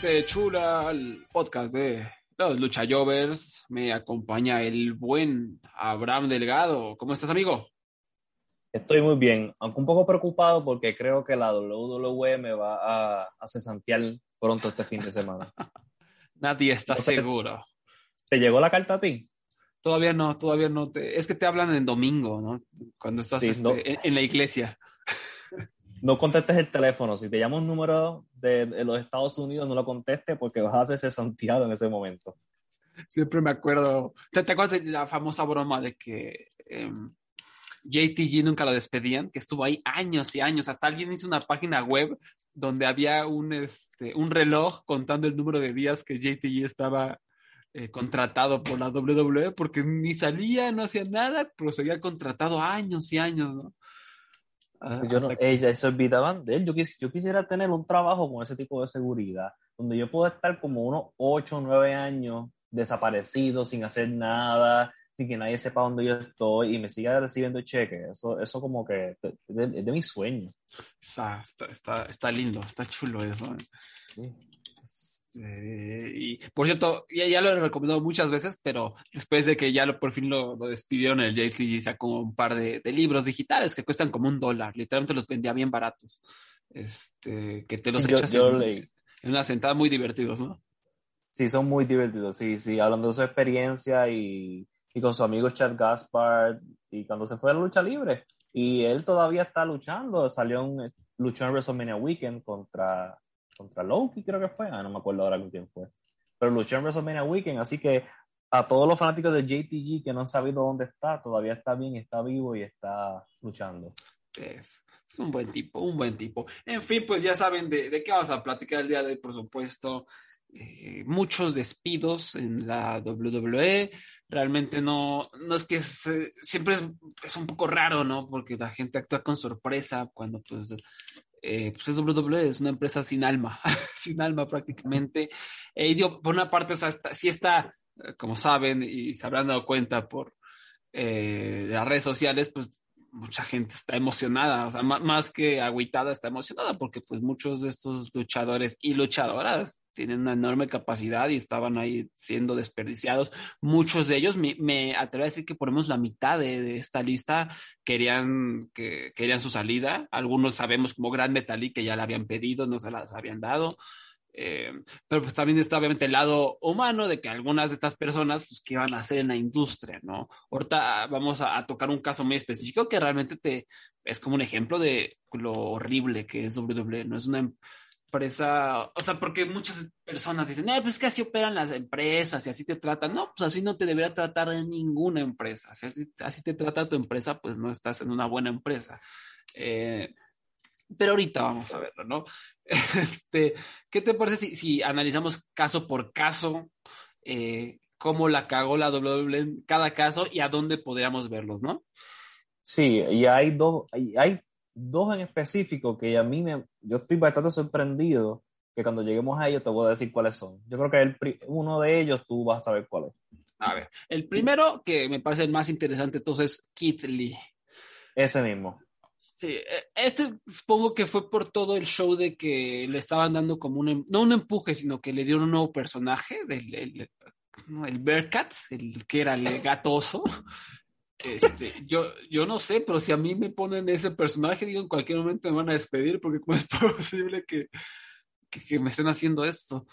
gente chula al podcast de los Lucha Jovers. Me acompaña el buen Abraham Delgado. ¿Cómo estás, amigo? Estoy muy bien, aunque un poco preocupado porque creo que la WWE me va a, a cesantear pronto este fin de semana. Nadie está seguro. ¿Te llegó la carta a ti? Todavía no, todavía no. Te... Es que te hablan en domingo, ¿no? Cuando estás Sí, este, no. en, en la iglesia. No contestes el teléfono. Si te llama un número de, de los Estados Unidos, no lo contestes porque vas a ser cesanteado en ese momento. Siempre me acuerdo. ¿Te, acuerdas de la famosa broma de que em, JTG nunca lo despedían? Que estuvo ahí años y años. Hasta alguien hizo una página web donde había un, este, un reloj contando el número de días que JTG estaba eh, contratado por la WWE porque ni salía, no hacía nada, pero seguía contratado años y años, ¿no? Ah, Yo no, que- ella se olvidaban de él. Yo, quis- yo quisiera tener un trabajo con ese tipo de seguridad, donde yo puedo estar como unos 8 o 9 años desaparecido, sin hacer nada, sin que nadie sepa dónde yo estoy y me siga recibiendo cheques. Eso, eso como que es de, de mis sueños. Está, está, está, está lindo, está chulo eso. ¿eh? Sí. Este, y por cierto, ya, ya lo he recomendado muchas veces, pero después de que ya lo, por fin lo, lo despidieron, el JTG sacó un par de, de libros digitales que cuestan como un dólar. Literalmente los vendía bien baratos. Este, que te los Yo- echas yo en, leí. en una sentada muy divertidos, ¿no? Sí, son muy divertidos, sí, sí, hablando de su experiencia y, y con su amigo Chad Gaspard y cuando se fue a la lucha libre. Y él todavía está luchando, salió en, luchó en WrestleMania Weekend contra, contra Loki, creo que fue, ah, no me acuerdo ahora con quién fue, pero luchó en WrestleMania Weekend, así que a todos los fanáticos de JTG que no han sabido dónde está, todavía está bien, está vivo y está luchando. Es, es un buen tipo, un buen tipo. En fin, pues ya saben de, de qué vamos a platicar el día de hoy, por supuesto. Eh, muchos despidos en la WWE. Realmente no, no es que se- siempre es, es un poco raro, ¿no? Porque la gente actúa con sorpresa cuando pues, eh, pues es WWE, es una empresa sin alma, sin alma prácticamente. Eh, yo, por una parte, o sea, está- eh, como saben y se habrán dado cuenta por eh, las redes sociales, pues mucha gente está emocionada, o sea, má- más que agüitada, está emocionada porque pues muchos de estos luchadores y luchadoras tienen una enorme capacidad y estaban ahí siendo desperdiciados. Muchos de ellos, me, me atrevo a decir que menos la mitad de, de esta lista querían, que, querían su salida. Algunos sabemos como Gran Metalik que ya la habían pedido, no se las habían dado. Eh, pero pues también está obviamente el lado humano de que algunas de estas personas, pues, ¿qué van a hacer en la industria, no? Ahorita vamos a, a tocar un caso muy específico que realmente te es como un ejemplo de lo horrible que es WWE, no es una empresa, o sea, porque muchas personas dicen, eh, pues es que así operan las empresas y así te tratan. No, pues así no te debería tratar ninguna empresa. Si así, así te trata tu empresa, pues no estás en una buena empresa. Eh, pero ahorita vamos a verlo, ¿no? Este, ¿qué te parece si, si analizamos caso por caso eh, cómo la cagó la WWE en cada caso y a dónde podríamos verlos, ¿no? Sí, y hay dos, hay, hay dos en específico que a mí me, yo estoy bastante sorprendido que cuando lleguemos a ellos te voy a decir cuáles son. Yo creo que el, uno de ellos tú vas a saber cuál es. A ver, el primero que me parece el más interesante entonces es Keith Lee. Ese mismo. Sí, eh, este supongo que fue por todo el show de que le estaban dando como un, em- no un empuje, sino que le dieron un nuevo personaje, del, el, el Bearcat, el que era el gato oso. Este, yo, yo no sé, pero si a mí me ponen ese personaje, digo, en cualquier momento me van a despedir, porque cómo es posible que, que, que me estén haciendo esto.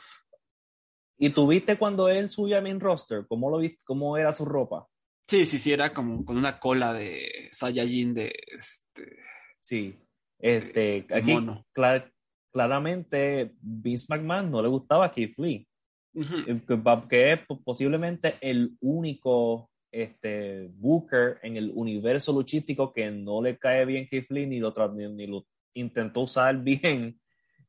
¿Y tú viste cuando él subió a main roster? ¿Cómo lo viste? ¿Cómo era su ropa? Sí, sí, sí, era como con una cola de Saiyajin de este, Sí. Este, de aquí claramente Vince McMahon no le gustaba Keith Lee. Eh, que que es po- posiblemente el único este, Booker en el universo luchístico que no le cae bien Keith Lee ni lo, ni, ni lo intentó usar bien.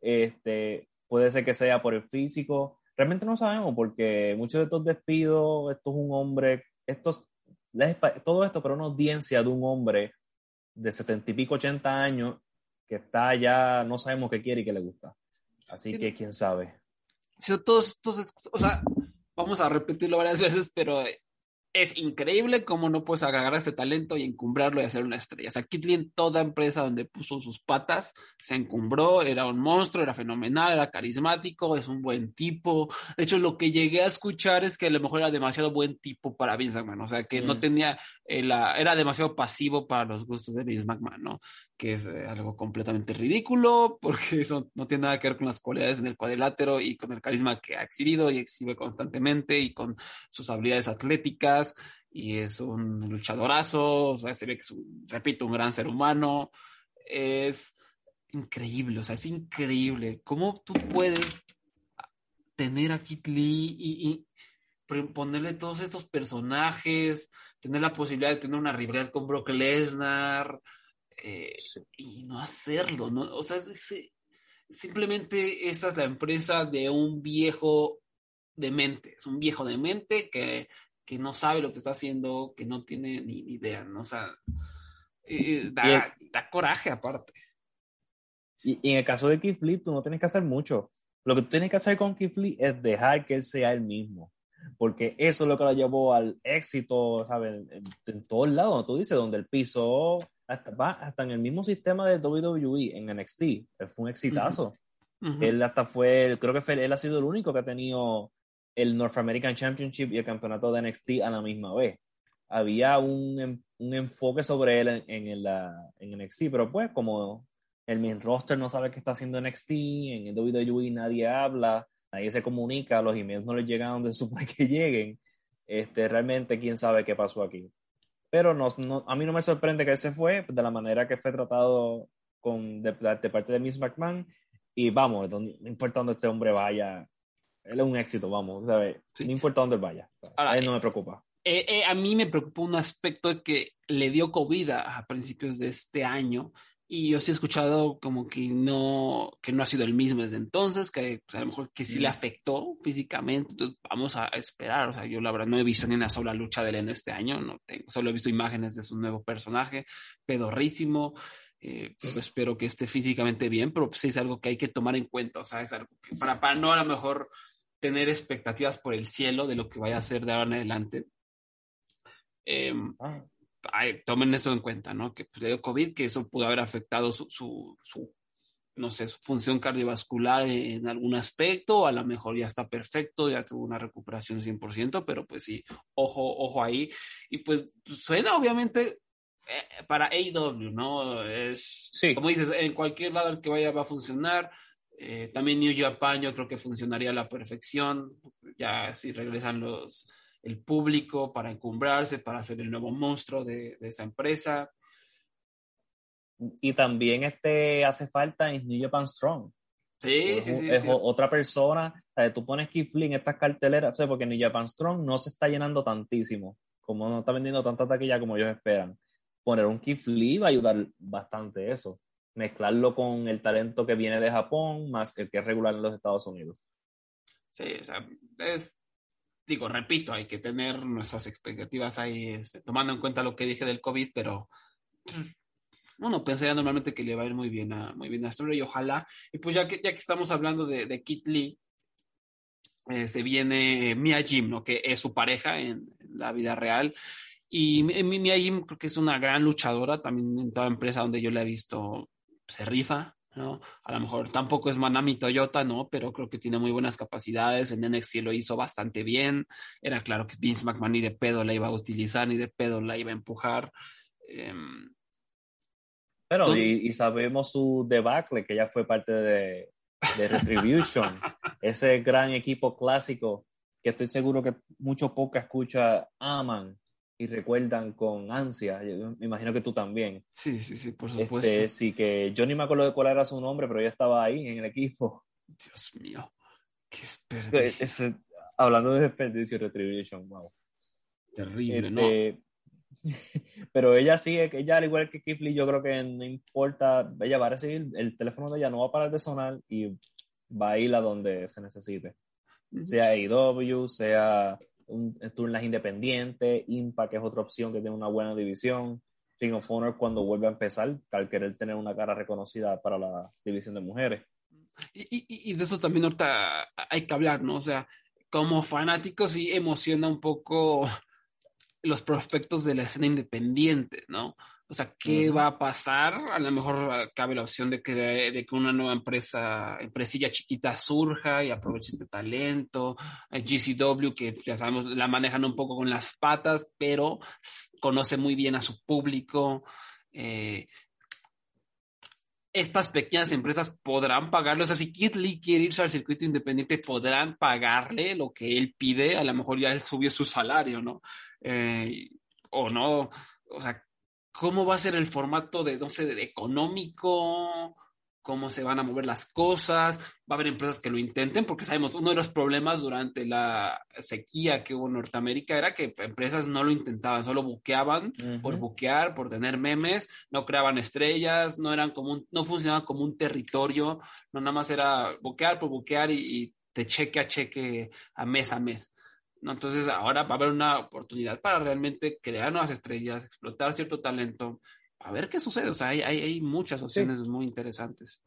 Este, puede ser que sea por el físico. Realmente no sabemos porque muchos de estos despidos, esto es un hombre, estos, todo esto para una audiencia de un hombre de setenta y pico, ochenta años que está ya, no sabemos qué quiere y qué le gusta. Así que quién sabe. Sí, todos, todos, o sea, vamos a repetirlo varias veces, pero es increíble cómo no puedes agarrar ese talento y encumbrarlo y hacer una estrella. O sea, toda empresa donde puso sus patas se encumbró, era un monstruo, era fenomenal, era carismático, es un buen tipo. De hecho, lo que llegué a escuchar es que a lo mejor era demasiado buen tipo para Vince McMahon, o sea, que no mm. tenía, era demasiado pasivo para los gustos de Vince McMahon, ¿no? Que es eh, algo completamente ridículo, porque eso no tiene nada que ver con las cualidades en el cuadrilátero y con el carisma que ha exhibido y exhibe constantemente y con sus habilidades atléticas y es un luchadorazo, o sea, se ve que es, repito, un gran ser humano. Es increíble, o sea, es increíble. ¿Cómo tú puedes tener a Kit Lee y, ponerle todos estos personajes, tener la posibilidad de tener una rivalidad con Brock Lesnar eh, y no hacerlo, ¿no? O sea, simplemente esa es la empresa de un viejo demente, es un viejo demente que que no sabe lo que está haciendo, que no tiene ni, idea, ¿no? O sea, eh, da, coraje aparte. Y, en el caso de Keith Lee, tú no tienes que hacer mucho. Lo que tú tienes que hacer con Keith Lee es dejar que él sea el mismo. Porque eso es lo que lo llevó al éxito, ¿sabes? En, todos lados, tú dices, donde él pisó, hasta, va hasta en el mismo sistema de WWE, en NXT. Él fue un exitazo. Él hasta fue, creo que fue, él ha sido el único que ha tenido el North American Championship y el campeonato de NXT a la misma vez. Había un, un enfoque sobre él en, en, la, en NXT, pero pues como el main roster no sabe qué está haciendo NXT, en el WWE nadie habla, nadie se comunica, los emails no les llegan donde supone que lleguen, este, realmente quién sabe qué pasó aquí. Pero no, no, a mí no me sorprende que él se fue de la manera que fue tratado con, de, de parte de Miss McMahon. Y vamos, no importa dónde este hombre vaya, él es un éxito, vamos, ¿sabes? No importa dónde vaya. a él no me preocupa. Eh, eh, a mí me preocupa un aspecto que le dio COVID a, principios de este año y yo sí he escuchado como que no, que no ha sido el mismo desde entonces, que pues, a lo mejor que sí le mm. afectó físicamente, entonces vamos a esperar, o sea, yo la verdad no he visto ni una sola lucha de él en este año, no tengo, solo he visto imágenes de su nuevo personaje, pedorrísimo, eh, pues, espero que esté físicamente bien, pero pues es algo que hay que tomar en cuenta, o sea, es algo que para, para no a lo mejor tener expectativas por el cielo de lo que vaya a ser de ahora en adelante. Em, ah. Tomen eso en cuenta, ¿no? Que pues, le dio COVID, que eso pudo haber afectado su, su, no sé, su función cardiovascular en algún aspecto, a lo mejor ya está perfecto, ya tuvo una recuperación 100%, pero pues sí, ojo, ojo ahí. Y pues suena obviamente eh, para AEW, ¿no? Es, sí. como dices, en cualquier lado al que vaya va a funcionar. Eh, también New Japan yo creo que funcionaría a la perfección, ya si regresan los, el público para encumbrarse, para ser el nuevo monstruo de, esa empresa. Y también este hace falta en New Japan Strong. Sí, sí, sí. Es otra persona. tú pones Lee en estas carteleras, porque New Japan Strong no se está llenando tantísimo, como no está vendiendo tanta taquilla como ellos esperan. Poner un Lee va a ayudar bastante eso mezclarlo con el talento que viene de Japón más el que es regular en los Estados Unidos. Sí, o sea, es, digo, repito, hay que tener nuestras expectativas ahí, este, tomando en cuenta lo que dije del COVID, pero bueno, pensaría normalmente que le va a ir muy bien a, muy bien a Story y ojalá, y pues ya que, ya que estamos hablando de, de Kit Lee, eh, se viene Mia Jim, ¿no? que es su pareja en, la vida real. Y Mia Jim creo que es una gran luchadora, también en toda empresa donde yo la he visto se rifa, ¿no? A lo mejor tampoco es Manami Toyota, ¿no? Pero creo que tiene muy buenas capacidades. En NXT lo hizo bastante bien. Era claro que Vince McMahon ni de pedo la iba a utilizar, ni de pedo la iba a empujar. Em, pero, y, sabemos su debacle, que ya fue parte de, de Retribution. Ese gran equipo clásico que estoy seguro que mucho poca escucha aman y recuerdan con ansia. me imagino que tú también. Sí, sí, sí, por supuesto. Este, sí, que yo ni me acuerdo de cuál era su nombre, pero yo estaba ahí en el equipo. Dios mío, qué desperdicio. hablando de desperdicio, Retribution, wow. Terrible, ¿no? Este, pero ella sí, ella al igual que Kifley, yo creo que no importa, ella va a recibir, el teléfono de ella no va a parar de sonar y va a ir a donde se necesite. Sea AEW, sea un turno independiente, Impact es otra opción que tiene una buena división. Ring of Honor cuando vuelve a empezar, al querer tener una cara reconocida para la división de mujeres. Y, y, de eso también ahorita hay que hablar, ¿no? O sea, como fanáticos sí emociona un poco los prospectos de la escena independiente, ¿no? O sea, ¿qué va a pasar? A lo mejor cabe la opción de que, de que una nueva empresa, empresilla chiquita surja y aproveche este talento. GCW, que ya sabemos, la manejan un poco con las patas, pero conoce muy bien a su público. Eh, estas pequeñas empresas podrán pagarle, o sea, si Kid Lee quiere irse al circuito independiente, podrán pagarle lo que él pide, a lo mejor ya él subió su salario, ¿no? Eh, o no, o sea, cómo va a ser el formato de, no sé, de económico, cómo se van a mover las cosas, va a haber empresas que lo intenten, porque sabemos, uno de los problemas durante la sequía que hubo en Norteamérica era que empresas no lo intentaban, solo buqueaban por buquear, por tener memes, no creaban estrellas, no eran como no funcionaban como un territorio, no nada más era buquear por buquear y, y de cheque a cheque, a mes a mes. Entonces ahora va a haber una oportunidad para realmente crear nuevas estrellas, explotar cierto talento, a ver qué sucede. O sea, hay, hay, muchas opciones muy interesantes.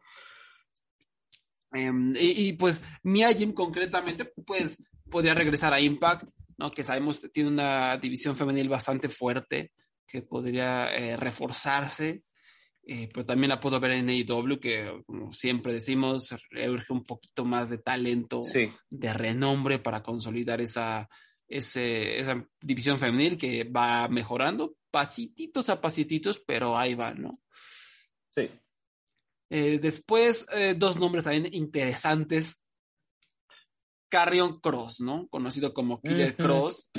Em, y, pues Mia Jim concretamente, pues podría regresar a Impact, ¿no? Que sabemos tiene una división femenil bastante fuerte que podría eh, reforzarse. Eh, pero también la puedo ver en AEW, que como siempre decimos, urge un poquito más de talento, de renombre para consolidar esa, esa división femenil que va mejorando, pasititos a pasititos, pero ahí va, ¿no? Sí. Eh, después, eh, dos nombres también interesantes. Carrion Cross, ¿no? Conocido como Killer Cross.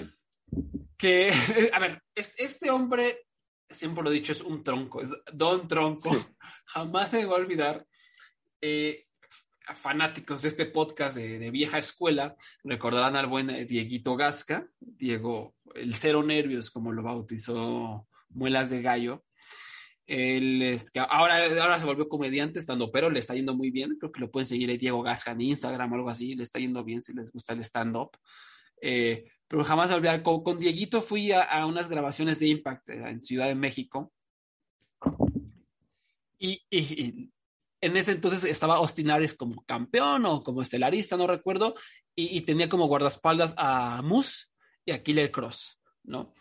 Que, a ver, este hombre siempre lo he dicho, es un tronco, es Don Tronco. Jamás se va a olvidar. Eh, fanáticos de este podcast de, vieja escuela recordarán al buen eh, Dieguito Gasca, Diego, el cero nervios, como lo bautizó Muelas de Gallo. Él ahora, ahora se volvió comediante, estando, pero le está yendo muy bien. Creo que lo pueden seguir a Diego Gasca en Instagram o algo así. Le está yendo bien si les gusta el stand-up. Eh, pero jamás olvidar, con, con Dieguito fui a, unas grabaciones de Impact eh, en Ciudad de México. Y, en ese entonces estaba Austin Aries como campeón o como estelarista, no recuerdo, y, tenía como guardaespaldas a Moose y a Killer Cross, ¿no?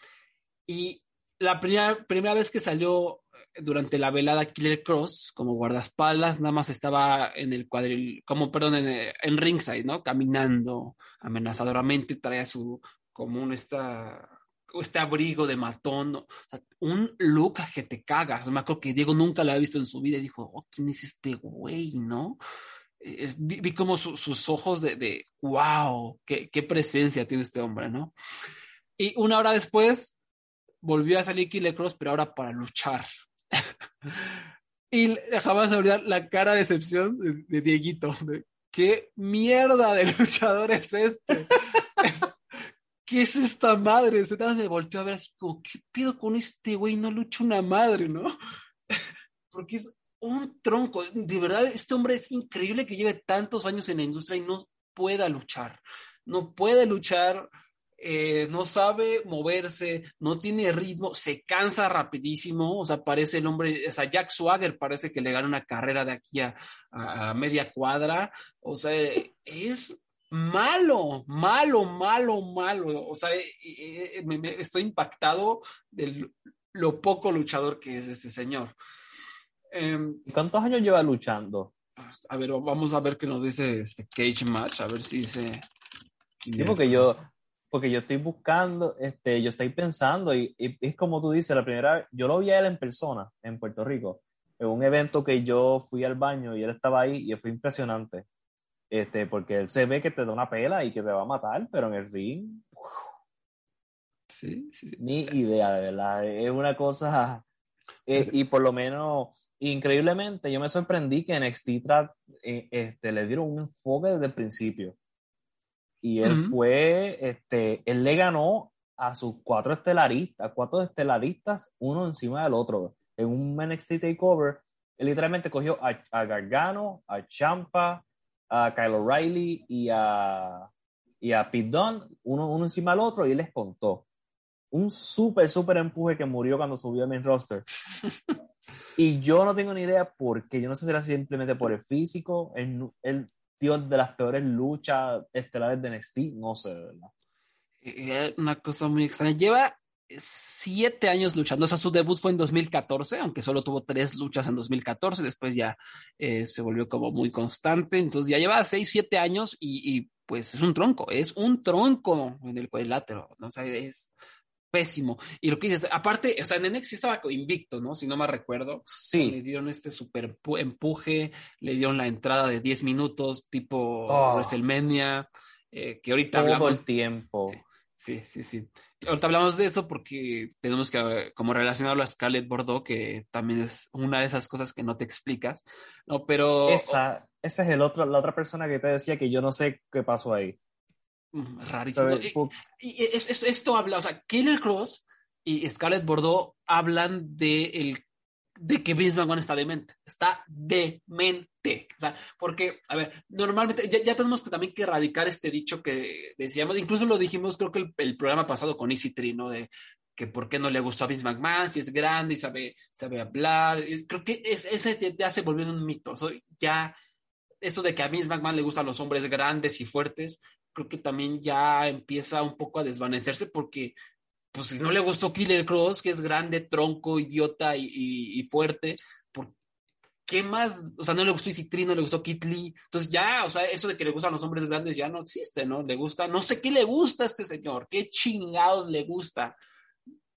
Y la primera, primera vez que salió eh, durante la velada Killer Cross como guardaespaldas, nada más estaba en el cuadril, como perdón, en, en ringside, ¿no? Caminando amenazadoramente, traía su, como un esta, este abrigo de matón, un look que te cagas. Me acuerdo que Diego nunca lo había visto en su vida y dijo, oh, ¿quién es este güey, no? vi, como sus ojos de, wow, qué, presencia tiene este hombre, ¿no? Y una hora después volvió a salir Killer Cross, pero ahora para luchar. y jamás olvidar la cara de decepción de, Dieguito. ¿Qué mierda de luchador es este? ¿qué es esta madre? Se me volteó a ver así como, ¿qué pido con este güey? No lucha una madre, ¿no? Porque es un tronco. De verdad, este hombre es increíble que lleve tantos años en la industria y no pueda luchar. No puede luchar, eh, no sabe moverse, no tiene ritmo, se cansa rapidísimo. O sea, parece el hombre, o sea, Jack Swagger parece que le gana una carrera de aquí a, a media cuadra. O sea, es malo, malo, malo, malo. O sea, eh, eh, me, estoy impactado de lo poco luchador que es ese señor. Em, ¿Cuántos años lleva luchando? A ver, vamos a ver qué nos dice este Cage Match, a ver si dice. Sí, porque yo, porque yo estoy buscando, este, yo estoy pensando, y, es como tú dices, la primera, yo lo vi a él en persona, en Puerto Rico, en un evento que yo fui al baño y él estaba ahí y fue impresionante. Este, porque él se ve que te da una pela y que te va a matar, pero en el ring. Sí, sí, sí. Ni idea, de verdad. Es una cosa. Eh, y por lo menos, increíblemente, yo me sorprendí que en Extitra eh, este, le dieron un enfoque desde el principio. Y él fue, este, él le ganó a sus cuatro estelaristas, cuatro estelaristas, uno encima del otro. En un NXT Takeover, él literalmente cogió a, a Gargano, a Champa, a Kyle O'Reilly y a, y a Pete Dunne, uno, uno encima del otro, y él les contó. Un súper, súper empuje que murió cuando subió al main roster. y yo no tengo ni idea por qué. Yo no sé si era simplemente por el físico, el, el tío de las peores luchas estelares de NXT, no sé, de verdad. Una cosa muy extraña. Lleva siete años luchando. O sea, su debut fue en 2014, aunque solo tuvo tres luchas en 2014. Después ya eh, se volvió como muy constante. Entonces ya lleva seis, siete años y, y, pues es un tronco. Es un tronco en el cuadrilátero. ¿no? O sea, es pésimo. Y lo que dices, aparte, o sea, en NXT estaba invicto, ¿no? Si no me recuerdo. Sí. Le dieron este super empuje, le dieron la entrada de 10 minutos, tipo Oh. WrestleMania, eh, que ahorita Todo hablamos. el tiempo. Sí. Sí, sí, sí. Ahorita hablamos de eso porque tenemos que, eh, como relacionarlo a Scarlett Bordeaux, que también es una de esas cosas que no te explicas, ¿no? Pero... Esa, esa es el otro, la otra persona que te decía que yo no sé qué pasó ahí. Mm, Rarísimo. Y- Y es- es- esto habla, o sea, Killer Cross y Scarlett Bordeaux hablan de, el, de que Vince McMahon está demente. Está demente. O sea, porque, a ver, normalmente ya, ya tenemos que también que erradicar este dicho que decíamos, incluso lo dijimos, creo que el, el programa pasado con Easy Tree, ¿no? De que por qué no le gustó a Vince McMahon, si es grande y sabe, sabe hablar. Es- creo que es, ese ya se volvió un mito. O sea, ya, eso de que a Vince McMahon le gustan los hombres grandes y fuertes, creo que también ya empieza un poco a desvanecerse porque, pues si no le gustó Killer Cross, que es grande, tronco, idiota y, y- y fuerte, ¿por qué más? O sea, no le gustó Isitri, no le gustó Kit Lee. Entonces ya, o sea, eso de que le gustan los hombres grandes ya no existe, ¿no? Le gusta, no sé qué le gusta a este señor, qué chingados le gusta.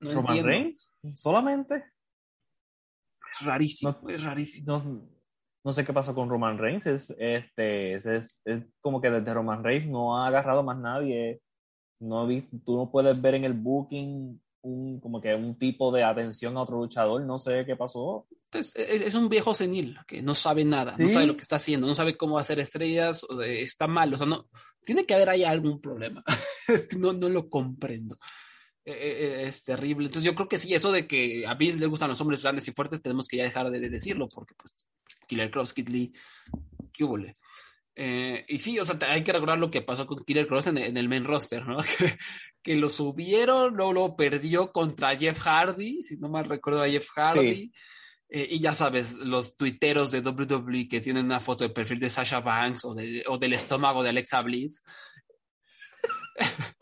No Roman entiendo. Reigns, solamente. Es rarísimo, es rarísimo. No, no sé qué pasó con Roman Reigns. Es, este, es, es- es como que desde Roman Reigns no ha agarrado más nadie. No vi, tú no puedes ver en el booking un, como que un tipo de atención a otro luchador. No sé qué pasó. Es, es un viejo senil que no sabe nada, no sabe lo que está haciendo, no sabe cómo hacer estrellas, está mal, o sea, no, tiene que haber ahí algún problema. No, no lo comprendo. Eh, eh, es terrible. Entonces, yo creo que sí, eso de que a Vince le gustan los hombres grandes y fuertes, tenemos que ya dejar de, de decirlo, porque pues Killer Cross, Kid Lee, ¿qué hubo? Eh, y sí, o sea, hay que recordar lo que pasó con Killer Cross en, en el main roster, ¿no? Que, que lo subieron, luego lo perdió contra Jeff Hardy, si no mal recuerdo a Jeff Hardy. Sí. Eh, y ya sabes, los tuiteros de WWE que tienen una foto de perfil de Sasha Banks o, de- o del estómago de Alexa Bliss,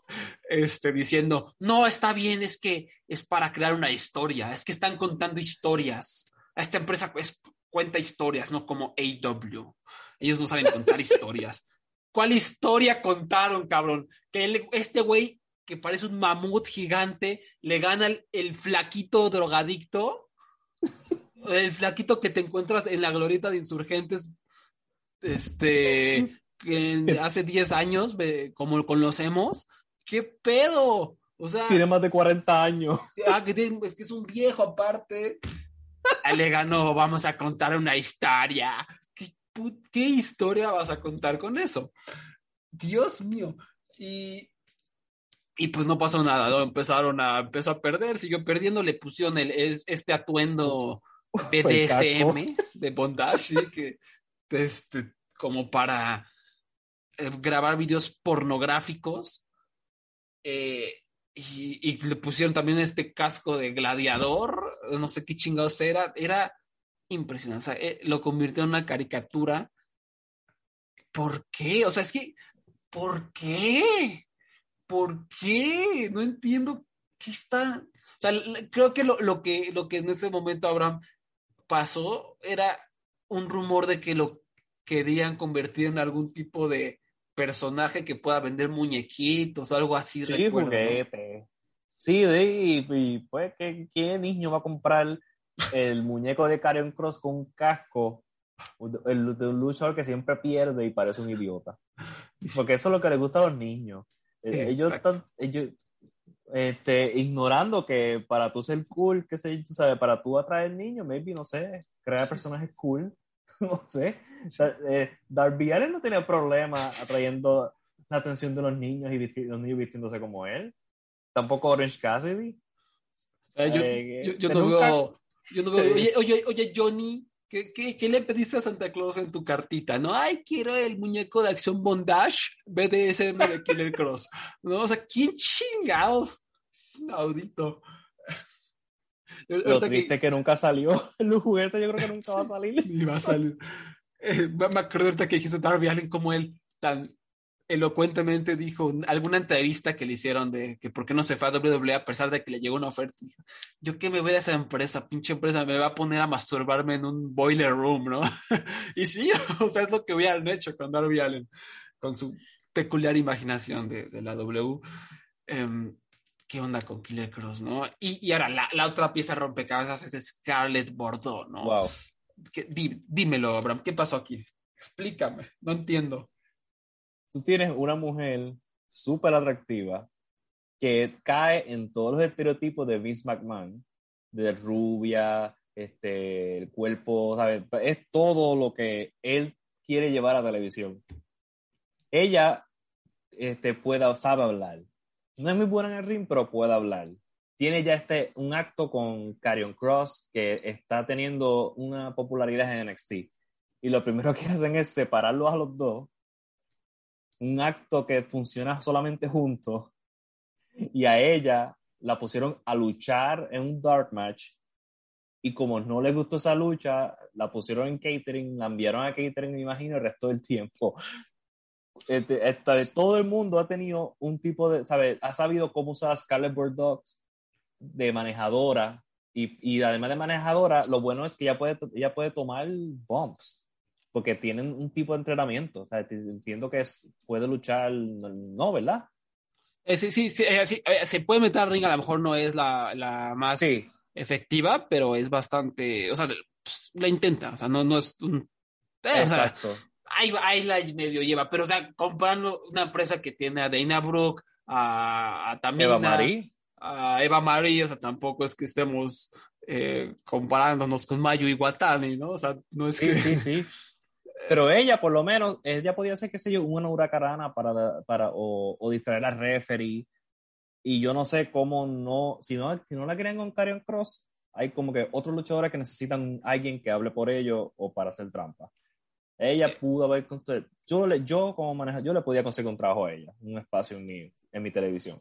este, diciendo, no, está bien, es que es para crear una historia, es que están contando historias. Esta empresa pues, cuenta historias, no como AW. Ellos no saben contar historias. ¿Cuál historia contaron, cabrón? Que este güey, que parece un mamut gigante, le gana el, el flaquito drogadicto el flaquito que te encuentras en la glorieta de insurgentes, este, que hace 10 años, como lo conocemos, ¿qué pedo? O sea, Tiene más de 40 años. ah, que tiene- es que es un viejo aparte. Ah, Le ganó, vamos a contar una historia. ¿Qué, historia vas a contar con eso? Dios mío. Y, y pues no pasó nada, ¿no? Empezaron a, empezó a perder, siguió perdiendo, le pusieron el, es- este atuendo BDSM de bondage, sí, que este, como para eh, grabar videos pornográficos. eh, y, y le pusieron también este casco de gladiador, no sé qué chingados era, era impresionante. O sea, eh, lo convirtió en una caricatura. ¿Por qué? O sea, es que, ¿por qué? ¿Por qué? No entiendo qué está. O sea, creo que lo, lo que lo que en ese momento Abraham pasó era un rumor de que lo querían convertir en algún tipo de personaje que pueda vender muñequitos o algo así. Sí, recuerdo. Sí, de, y, y, pues, ¿qué, ¿qué niño va a comprar el muñeco de Karen Cross con un casco el, de un luchador que siempre pierde y parece un idiota? Porque eso es lo que le gusta a los niños. Eh, Sí, ellos exacto. están ellos, este, ignorando que para tú ser cool, que sé, tú sabes, para tú atraer niños, maybe, no sé, crear personajes cool, no sé. Da- eh, Darby Allin no tenía problema atrayendo la atención de los niños y los niños vistiéndose como él. Tampoco Orange Cassidy. Yo, Eh, yo- yo no veo, yo no veo, oye, oye, oye, Johnny, ¿Qué, qué, qué le pediste a Santa Claus en tu cartita? No, ay, quiero el muñeco de acción bondage BDSM de Killer Cross. No, o sea, ¿quién chingados? Es inaudito. Lo triste que... que nunca salió el juguete, yo creo que nunca va a salir. Ni va a salir. Eh, me acuerdo ahorita que dijiste Darby Allen como él tan elocuentemente dijo alguna entrevista que le hicieron de que por qué no se fue a WWE a pesar de que le llegó una oferta. Dijo, yo qué me voy a esa empresa, pinche empresa, me va a poner a masturbarme en un boiler room, ¿no? y sí, o sea, es lo que hubieran hecho con Darby Allen, con su peculiar imaginación de, de la W. Um, ¿Qué onda con Killer Cross, no? Y, y ahora la, la, otra pieza rompecabezas es Scarlett Bordeaux, ¿no? Wow. ¿Qué, di, dímelo, Abraham, ¿qué pasó aquí? Explícame, no entiendo tú tienes una mujer súper atractiva que cae en todos los estereotipos de Vince McMahon, de rubia, este, el cuerpo, ¿sabes? Es todo lo que él quiere llevar a televisión. Ella este, puede, sabe hablar. No es muy buena en el ring, pero puede hablar. Tiene ya este, un acto con Carion Cross que está teniendo una popularidad en NXT. Y lo primero que hacen es separarlos a los dos un acto que funciona solamente juntos y a ella la pusieron a luchar en un dark match y como no le gustó esa lucha, la pusieron en catering, la enviaron a catering, me imagino, el resto del tiempo. Este, este, todo el mundo ha tenido un tipo de, ¿sabes? Ha sabido cómo usar a Scarlett Bordeaux de manejadora y, y, además de manejadora, lo bueno es que ella puede, ella puede tomar bumps porque tienen un tipo de entrenamiento. O sea, entiendo que es, puede luchar, no, ¿verdad? Eh, sí, sí, sí, eh, sí eh, se puede meter al ring, a lo mejor no es la, la más sí. efectiva, pero es bastante, o sea, pues, la intenta, o sea, no, no es un... Exacto. O sea, ahí, ahí, la medio lleva, pero o sea, comparando una empresa que tiene a Dana Brooke, a, a Tamina, Eva Marie. a Eva Marie, o sea, tampoco es que estemos comparándonos con Mayu y Watani, ¿no? O sea, no es sí, que... Sí, sí, pero ella, por lo menos, ella podía ser, qué sé yo, una huracarana para, para, o, o distraer al referee. Y yo no sé cómo no, si no, si no la quieren con Karrion Cross, hay como que otros luchadores que necesitan alguien que hable por ellos o para hacer trampa. Ella Eh. pudo haber yo, le, yo como manejador, yo le podía conseguir un trabajo a ella, un espacio en mi, en mi televisión.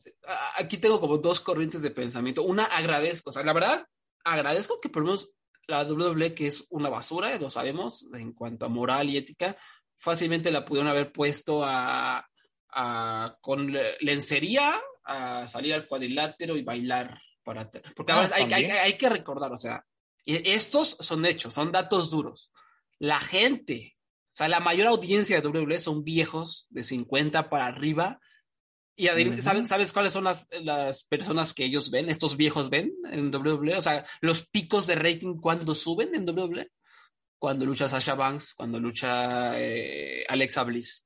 Aquí tengo como dos corrientes de pensamiento. Una, agradezco, o sea, la verdad, agradezco que por lo menos la WWE, que es una basura, lo sabemos, en cuanto a moral y ética, fácilmente la pudieron haber puesto a, a- con le- lencería a salir al cuadrilátero y bailar para porque Ah, hay, hay, hay que recordar, o sea, estos son hechos, son datos duros. La gente, o sea, la mayor audiencia de WWE son viejos de 50 para arriba. Y adivina- Ujú. ¿sabes, ¿sabes cuáles son las, las personas que ellos ven, estos viejos ven en WWE? O sea, los picos de rating cuando suben en WWE. Cuando lucha Sasha Banks, cuando lucha eh, Alexa Bliss.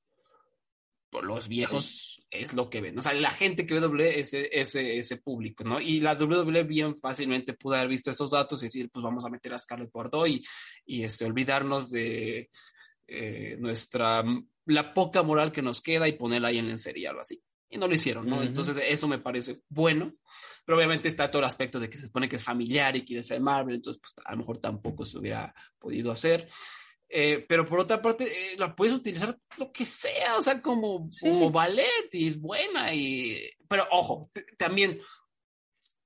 Por los viejos es lo que ven. O sea, la gente que ve WWE es ese, ese, ese público, ¿no? Y la WWE bien fácilmente pudo haber visto esos datos y decir, pues vamos a meter a Scarlett Bordeaux y, y este, olvidarnos de eh, nuestra, la poca moral que nos queda y ponerla ahí en lencería o algo así. Y no lo hicieron, ¿no? Entonces eso me parece bueno, pero obviamente está todo el aspecto de que se supone que es familiar y quiere ser Marvel, entonces pues a lo mejor tampoco se hubiera podido hacer. Eh, pero por otra parte, eh, la puedes utilizar lo que sea, o sea, como, Sí. como ballet y es buena. Y... Pero ojo, también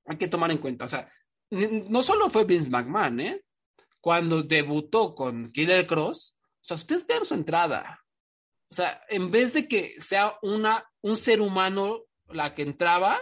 hay que tomar en cuenta, o sea, no solo fue Vince McMahon, ¿eh? Cuando debutó con Killer Cross, o sea, ustedes vean su entrada. O sea, en vez de que sea una, un ser humano la que entraba,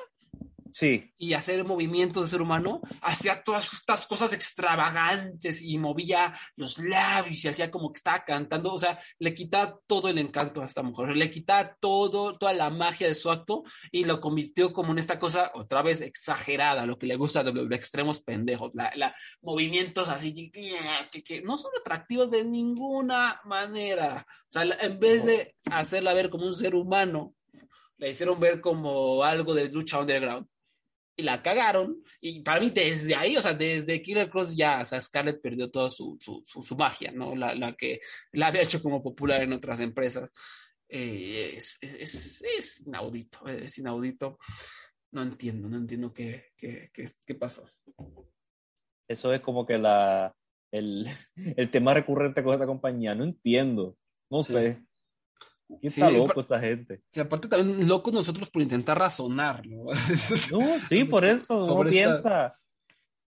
Sí, y hacer movimientos de ser humano, hacía todas estas cosas extravagantes y movía los labios y hacía como que estaba cantando, o sea, le quitaba todo el encanto a esta mujer, le quitaba todo, toda la magia de su acto y lo convirtió como en esta cosa otra vez exagerada, lo que le gusta de los extremos pendejos, la, la, movimientos así que, que no son atractivos de ninguna manera, o sea, en vez de hacerla ver como un ser humano, la hicieron ver como algo de lucha underground y la cagaron. Y para mí, desde ahí, o sea, desde Killer Cross ya, o sea, Scarlett perdió toda su, su, su, su magia, ¿no? La, la, que la había hecho como popular en otras empresas. Eh, es, es, es, inaudito, es inaudito. No entiendo, no entiendo qué, qué, qué, qué pasó. eso es como que la, el, el tema recurrente con esta compañía. No entiendo. No Sí. sé. ¿Qué Sí, está loco esta gente? Sí, aparte también locos nosotros por intentar razonar, ¿no? No, sí, por eso. No esta- piensa.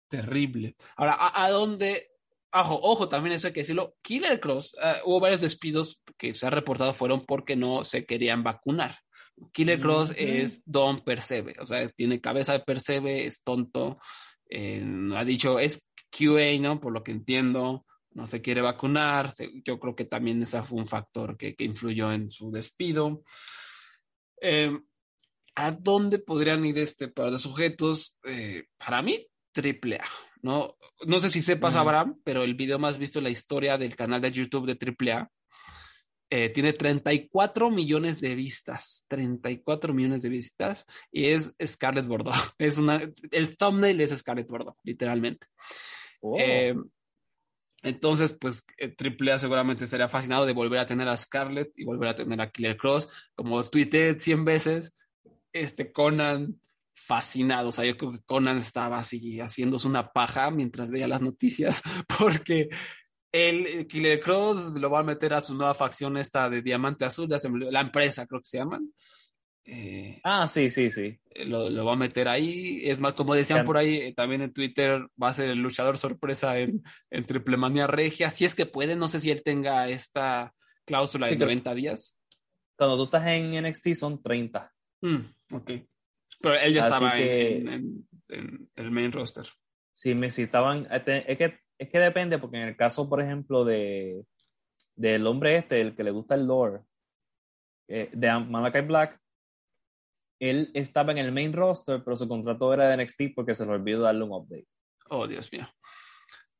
Terrible. Ahora, ¿a, a dónde? Ojo, ojo, también eso hay que decirlo. Killer Cross, eh, hubo varios despidos que se ha reportado fueron porque no se querían vacunar. Killer Cross Ujú. es Don Percebe, o sea, tiene cabeza de Percebe, es tonto, eh, ha dicho, es QA, ¿no? Por lo que entiendo, no se quiere vacunar. yo creo que también ese fue un factor que, que influyó en su despido. Eh, ¿A dónde podrían ir este par de sujetos? Eh, para mí, triple A, ¿no? No sé si sepas, Mm. Abraham, pero el video más visto en la historia del canal de YouTube de triple A eh, tiene 34 millones de vistas, 34 millones de vistas, y es Scarlett Bordeaux. Es una, el thumbnail es Scarlett Bordeaux, literalmente. Oh. Eh, entonces, pues eh, AAA seguramente sería fascinado de volver a tener a Scarlett y volver a tener a Killer Cross. Como tuiteé 100 veces, este Conan fascinado. O sea, yo creo que Conan estaba así haciéndose una paja mientras veía las noticias, porque el eh, Killer Cross lo va a meter a su nueva facción esta de Diamante Azul, la empresa creo que se llaman. Eh, Ah, sí, sí, sí. lo, lo va a meter ahí. Es más, como decían por ahí, eh, también en Twitter va a ser el luchador sorpresa en, en Triple Manía Regia. Si es que puede, no sé si él tenga esta cláusula Sí, de creo- 90 días. Cuando tú estás en NXT son 30. Mm, ok. Pero él ya Así estaba que- en, en- en el main roster. Si me citaban, es que, es que depende, porque en el caso, por ejemplo, de del hombre este, el que le gusta el lore, eh, de Malachi Black, él estaba en el main roster, pero su contrato era de NXT porque se le olvidó darle un update. Oh, Dios mío.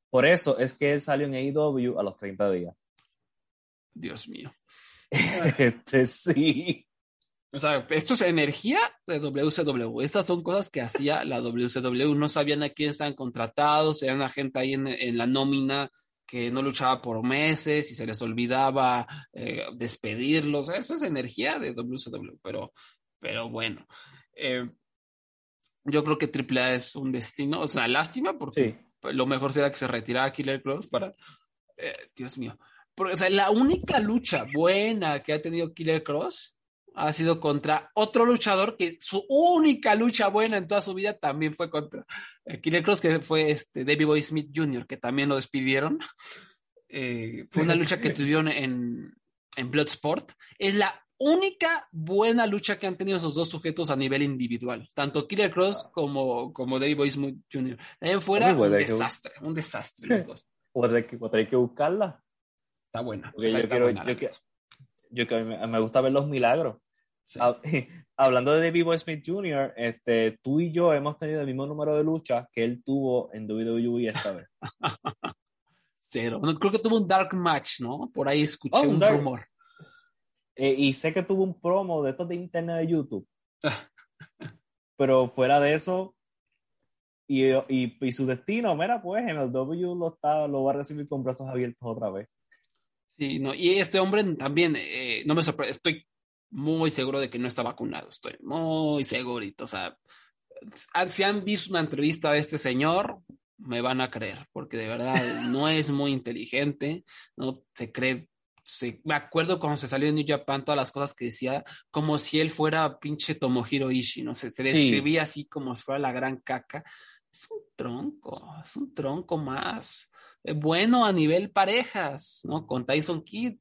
Por eso es que él salió en AEW a los 30 días. Dios mío. Este sí. O sea, esto es energía de WCW. Estas son cosas que hacía la WCW. No sabían a quién estaban contratados, tenían una gente ahí en, en la nómina que no luchaba por meses y se les olvidaba eh, despedirlos. Eso es energía de WCW, pero, pero bueno. Eh, yo creo que AAA es un destino, o sea, lástima porque Sí. lo mejor será que se retirara Killer Cross para... eh, Dios mío. Porque, o sea, la única lucha buena que ha tenido Killer Cross ha sido contra otro luchador que su única lucha buena en toda su vida también fue contra eh, Killer Cross, que fue este David Boy Smith Jr., que también lo despidieron. Eh, fue una lucha que tuvieron en, en Bloodsport. Es la única buena lucha que han tenido esos dos sujetos a nivel individual, tanto Killer Cross como, como David Boy Smith Jr. Ahí fuera, un desastre, un desastre los dos. Hay que, hay que buscarla. Está buena. Porque o sea, yo está quiero- buena, yo que-. Yo que me, me gusta ver los milagros. Sí. Hab- Hablando de David Boy Smith Jr., este, tú y yo hemos tenido el mismo número de luchas que él tuvo en WWE esta vez. Cero. No, creo que tuvo un dark match, ¿no? Por ahí escuché Oh, un un dark- rumor. Eh, y sé que tuvo un promo de estos de internet de YouTube. Pero fuera de eso, y, y, y su destino, mira, pues en el W lo, está, lo va a recibir con brazos abiertos otra vez. Sí, no, y este hombre también, eh, no me sorprende, estoy muy seguro de que no está vacunado, estoy muy segurito, o sea, ah, si han visto una entrevista de este señor, me van a creer, porque de verdad no es muy inteligente, no se cree, se- me acuerdo cuando se salió de New Japan, todas las cosas que decía, como si él fuera pinche Tomohiro Ishii, no se Sí. describía así como si fuera la gran caca, es un tronco, es un tronco más eh, bueno a nivel parejas, ¿no? Con Tyson Kidd,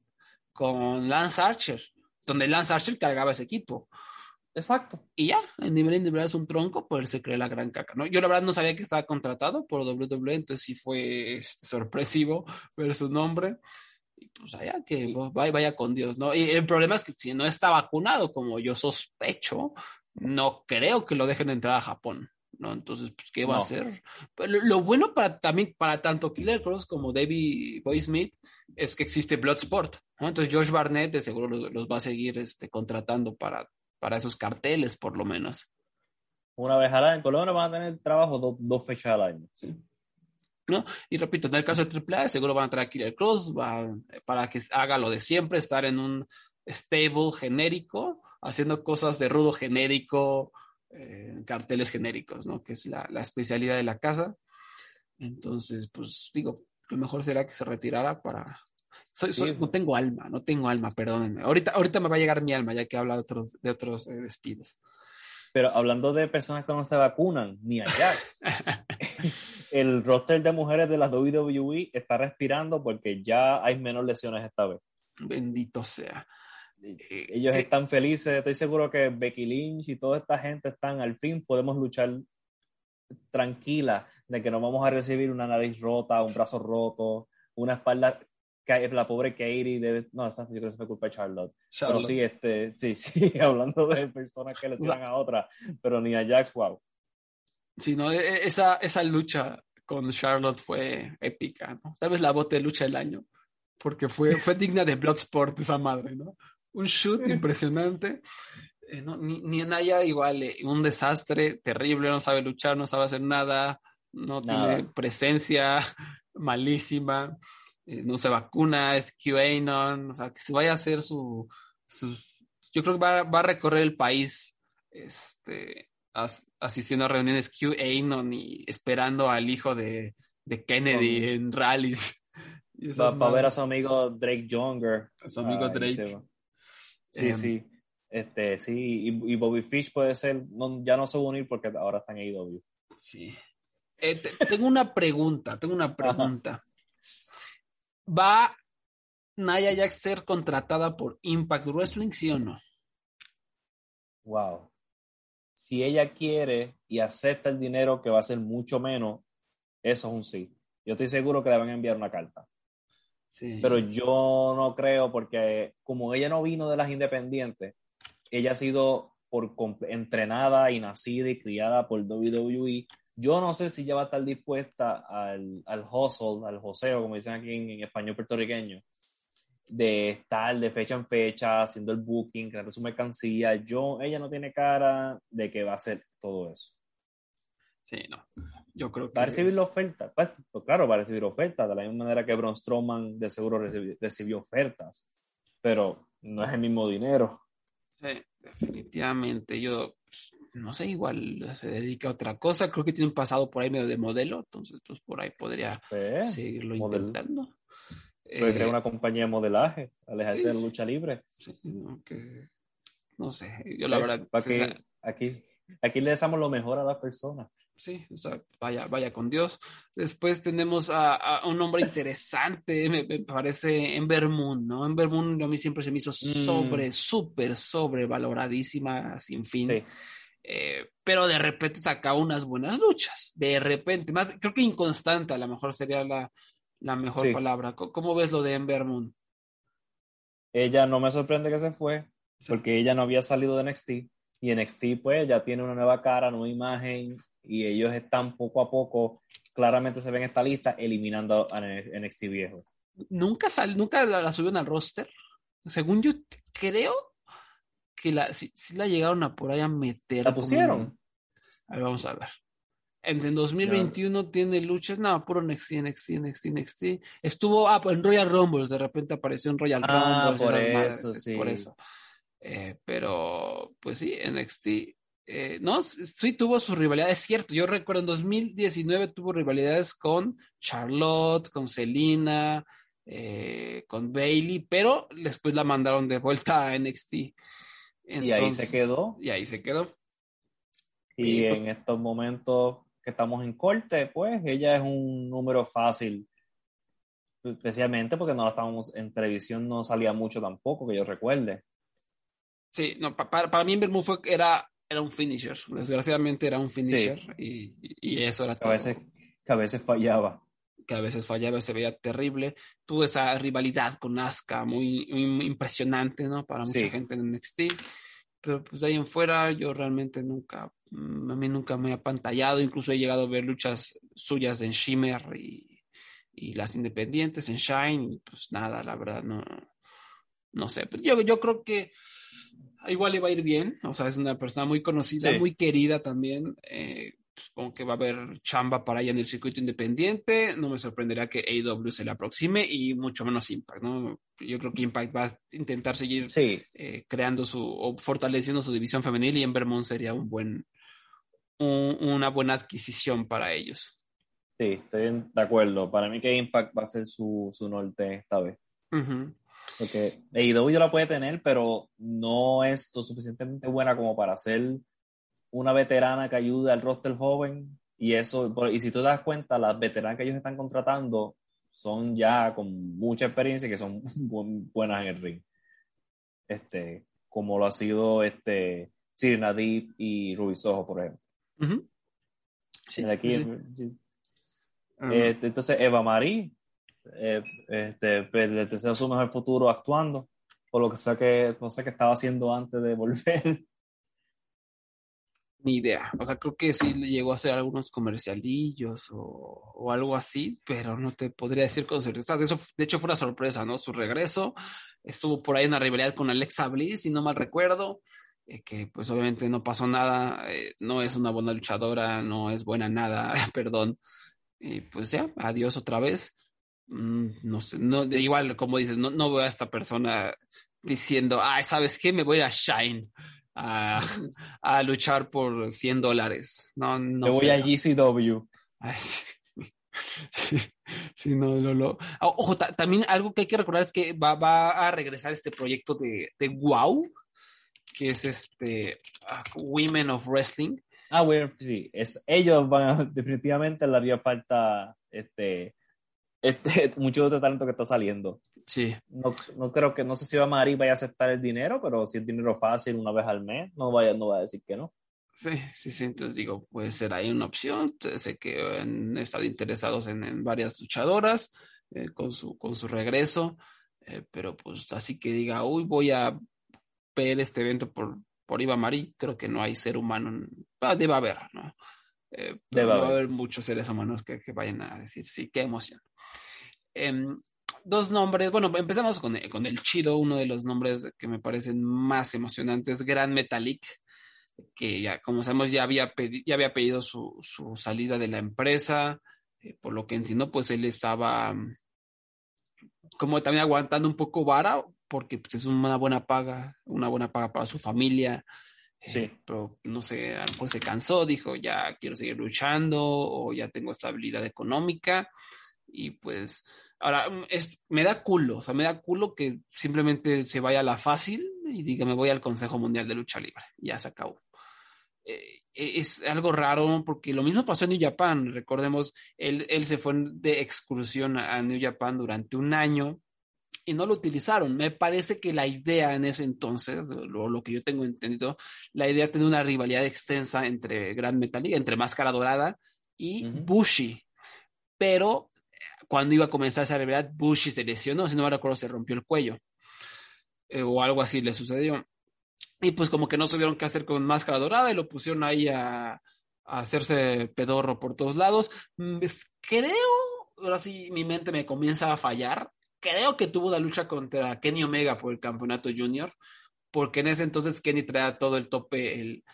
con Lance Archer, donde Lance Archer cargaba ese equipo. Exacto. Y ya, en nivel individual es un tronco, pues se cree la gran caca, ¿no? Yo la verdad no sabía que estaba contratado por WWE, entonces sí fue este, sorpresivo ver su nombre. Y pues allá que pues, vaya, vaya con Dios, ¿no? Y el problema es que si no está vacunado, como yo sospecho, no creo que lo dejen entrar a Japón, ¿no? Entonces, pues, ¿qué va a hacer? Pero lo, lo bueno para también, para tanto Killer Cross como David Boy Smith, es que existe Bloodsport, ¿no? Entonces Josh Barnett de seguro los, los va a seguir este, contratando para, para esos carteles, por lo menos. Una vez al año, por lo menos van a tener trabajo dos, dos fechas al año. Sí. ¿No? Y repito, en el caso de AAA, seguro van a traer a Killer Cross va, para que haga lo de siempre, estar en un stable genérico, haciendo cosas de rudo genérico, eh, carteles genéricos, ¿no? Que es la, la especialidad de la casa. Entonces, pues digo, lo mejor será que se retirara para... Soy, Sí. soy- no tengo alma, no tengo alma, perdónenme. Ahorita, ahorita me va a llegar mi alma, ya que habla de otros, de otros eh, despidos. Pero hablando de personas que no se vacunan, ni a Jax. el roster de mujeres de la WWE está respirando porque ya hay menos lesiones esta vez. Bendito sea. Eh, Ellos eh, están felices, estoy seguro que Becky Lynch y toda esta gente están, al fin podemos luchar tranquila de que no vamos a recibir una nariz rota, un brazo roto, una espalda, que la pobre Katie debe, no, esa yo creo que fue culpa de Charlotte. Charlotte. Pero sí, este, sí, sí, hablando de personas que lesionan a otras, pero ni a Jax, wow. Sí, no, e- e- esa, esa lucha con Charlotte fue épica, ¿no? Tal vez la bote de lucha del año, porque fue, fue digna de Bloodsport esa madre, ¿no? Un shoot impresionante. Eh, no, ni, ni Naya igual, eh, un desastre terrible, no sabe luchar, no sabe hacer nada, no Nada. tiene presencia, malísima, eh, no se vacuna, es QAnon, o sea, que se vaya a hacer su, sus... Yo creo que va, va a recorrer el país, este, as- asistiendo a reuniones QAnon y esperando al hijo de, de Kennedy Con- en rallies. Va, va a ver a su amigo Drake Younger. A su amigo Drake. Sí, Em, sí. Este, sí, y, y Bobby Fish puede ser, no, ya no se va a unir porque ahora está en AEW. Sí. Eh, te- tengo una pregunta, tengo una pregunta. ¿Va Naya Jax ser contratada por Impact Wrestling, sí o no? Wow. Si ella quiere y acepta el dinero que va a ser mucho menos, eso es un sí. Yo estoy seguro que le van a enviar una carta. Sí. Pero yo no creo porque como ella no vino de las independientes, ella ha sido por entrenada y nacida y criada por WWE. Yo no sé si ella va a estar dispuesta al, al hustle, al joseo, como dicen aquí en, en español puertorriqueño, de estar de fecha en fecha, haciendo el booking, creando su mercancía. Yo, ella no tiene cara de que va a hacer todo eso. Sí, no. Yo creo que. Va a recibir es- la oferta. Pues, pues claro, va a recibir ofertas, de la misma manera que Braun Strowman de seguro recibi- recibió ofertas, pero no es el mismo dinero. Sí, definitivamente. Yo pues, no sé, igual se dedica a otra cosa. Creo que tiene un pasado por ahí medio de modelo, entonces, pues por ahí podría Pues, seguirlo model- intentando. Puede Eh, crear una compañía de modelaje, alejarse de la lucha libre. sí, no, que- no sé, yo la Eh, verdad. para que sea, aquí, aquí le deseamos lo mejor a las personas. Sí, o sea, vaya, vaya con Dios. Después tenemos a, a un hombre interesante, me, me parece Ember Moon, ¿no? Ember Moon a mí siempre se me hizo sobre, súper sobrevaloradísima, sin fin. Sí. Eh, pero de repente sacaba unas buenas luchas. De repente, más, creo que inconstante a lo mejor sería la, la mejor Sí. palabra. ¿Cómo, ves lo de Ember Moon? Ella no me sorprende que se fue, Sí. porque ella no había salido de NXT, y NXT pues ya tiene una nueva cara, nueva imagen, y ellos están poco a poco, claramente se ven en esta lista, eliminando a NXT viejo. Nunca sal, nunca la, la subieron al roster. Según yo creo que la, sí, sí la llegaron a por ahí a meter. ¿La como- pusieron? A ver, vamos a ver. En, en 2021 tiene luchas, no, puro NXT, NXT, NXT, NXT. Estuvo ah, en Royal Rumbles, de repente apareció en Royal Ah, Rumbles. por esas eso, madres, sí. Por eso. Eh, pero, pues sí, NXT. eh, no, sí tuvo su rivalidad, es cierto. Yo recuerdo en 2019 tuvo rivalidades con Charlotte, con Selina, eh, con Bailey, pero después la mandaron de vuelta a NXT. y ahí se quedó. Y ahí se quedó. Y Y- en estos momentos que estamos en corte, pues ella es un número fácil, especialmente porque no la estábamos en televisión, no salía mucho tampoco, que yo recuerde. Sí, no, pa- para, para mí Moon fue, era, era un finisher. Desgraciadamente era un finisher y, y eso era Que a veces, que a veces fallaba. que a veces fallaba se veía terrible. Tuvo esa rivalidad con Asuka muy, muy impresionante, ¿no? Para mucha Sí. gente en NXT. Pero pues de ahí en fuera yo realmente nunca, a mí nunca me he apantallado. Incluso he llegado a ver luchas suyas en Shimmer y, y las independientes en Shine. Y pues nada, la verdad no, no sé. Pero yo, yo creo que igual le va a ir bien. O sea, es una persona muy conocida, Sí. muy querida también. Eh, supongo que va a haber chamba para ella en el circuito independiente. No me sorprendería que AEW se le aproxime y mucho menos Impact, ¿no? Yo creo que Impact va a intentar seguir Sí, eh, creando su o fortaleciendo su división femenil y en Vermont sería un buen un- una buena adquisición para ellos. Sí, estoy de acuerdo. Para mí que Impact va a ser su, su norte esta vez. Ujú. Porque AEW la puede tener, pero no es lo suficientemente buena como para ser una veterana que ayude al roster joven. Y eso, y si tú te das cuenta, las veteranas que ellos están contratando son ya con mucha experiencia y que son bu- buenas en el ring. Este, como lo ha sido este Sirna Deep y Ruby Soho, por ejemplo. Sí, Aquí, sí, sí. Ah, este, entonces, Eva Marie, eh, este, pues, le deseo su mejor futuro actuando, por lo que sé que no sé qué estaba haciendo antes de volver. Ni idea. O sea, creo que sí le llegó a hacer algunos comercialillos o, o algo así, pero no te podría decir con certeza. De, eso, de hecho, fue una sorpresa, ¿no? Su regreso. Estuvo por ahí en una rivalidad con Alexa Bliss, si no mal recuerdo. Eh, que pues obviamente no pasó nada. eh, no es una buena luchadora, no es buena nada, perdón. Y pues ya, adiós otra vez. Mm, no sé, no, de igual, como dices, no, no veo a esta persona diciendo, ay, ¿sabes qué? Me voy a a Shine a, a luchar por 100 dólares. No, no. Me voy a creo. GCW. Ay, sí. Sí, sí, no, no. Ah, Ojo, ta- también algo que hay que recordar es que va, va a regresar este proyecto de, de WOW, que es este ah, Women of Wrestling. Ah, bueno, sí, es, ellos van a, definitivamente le haría falta este, este, mucho otro talento que está saliendo. Sí, No, no creo que, no sé si Eva Marie vaya a aceptar el dinero, pero si es dinero fácil una vez al mes, no vaya, no va a decir que no. sí, sí, sí. Entonces digo, puede ser ahí una opción. Sé que han estado interesados en, en varias luchadoras eh, con, su, con su regreso, eh, pero pues así que diga, uy, voy a ver este evento por, por Iva Marie, creo que no hay ser humano, ah, debe haber, ¿no? Eh, Debe va haber. haber muchos seres humanos que, que vayan a decir, sí, qué emoción. Em, dos nombres, bueno, empezamos con, con el chido, uno de los nombres que me parecen más emocionantes, Gran Metalik, que ya, como sabemos, ya había, pedi- ya había pedido su, su salida de la empresa, eh, por lo que entiendo, pues él estaba mm, como también aguantando un poco vara, porque pues, es una buena paga, una buena paga para su familia. eh, Sí. pero no sé, a lo mejor se cansó, dijo, ya quiero seguir luchando o ya tengo estabilidad económica. Y pues, ahora, mm, es, me da culo, o sea, me da culo que simplemente se vaya a la fácil y diga, me voy al Consejo Mundial de Lucha Libre. Ya se acabó. Eh, es algo raro porque lo mismo pasó en New Japan. Recordemos, él, él se fue de excursión a New Japan durante un año y no lo utilizaron. Me parece que la idea en ese entonces, lo, lo que yo tengo entendido, la idea tenía una rivalidad extensa entre Gran Metalik, entre Máscara Dorada y Ujú. Bushi. Pero eh, cuando iba a comenzar esa rivalidad, Bushi se lesionó, si no me recuerdo, se rompió el cuello. Eh, o algo así le sucedió. Y pues como que no supieron qué hacer con Máscara Dorada y lo pusieron ahí a, a hacerse pedorro por todos lados. Mm, pues, creo, ahora sí mi mente me comienza a fallar, creo que tuvo una lucha contra Kenny Omega por el campeonato junior, porque en ese entonces Kenny traía todo el tope, el,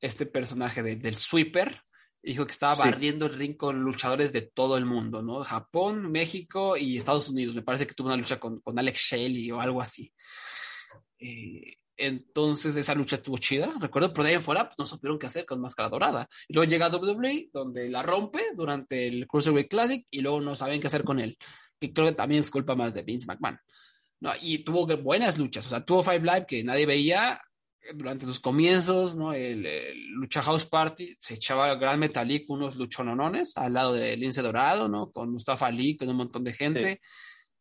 este personaje de- del sweeper, dijo que estaba Sí. barriendo el ring con luchadores de todo el mundo, ¿no? Japón, México y Estados Unidos. Me parece que tuvo una lucha con, con Alex Shelley o algo así. Eh, entonces esa lucha estuvo chida, recuerdo, pero de ahí en fuera pues, no supieron qué hacer con Máscara Dorada. Y luego llega WWE, donde la rompe durante el Cruiserweight Classic y luego no saben qué hacer con él, que creo que también es culpa más de Vince McMahon. No, y tuvo buenas luchas, o sea, tuvo Five Live que nadie veía durante sus comienzos, ¿no? El, el Lucha House Party se echaba Gran Metalik unos luchononones al lado de Lince Dorado, ¿no? Con Mustafa Ali, con un montón de gente.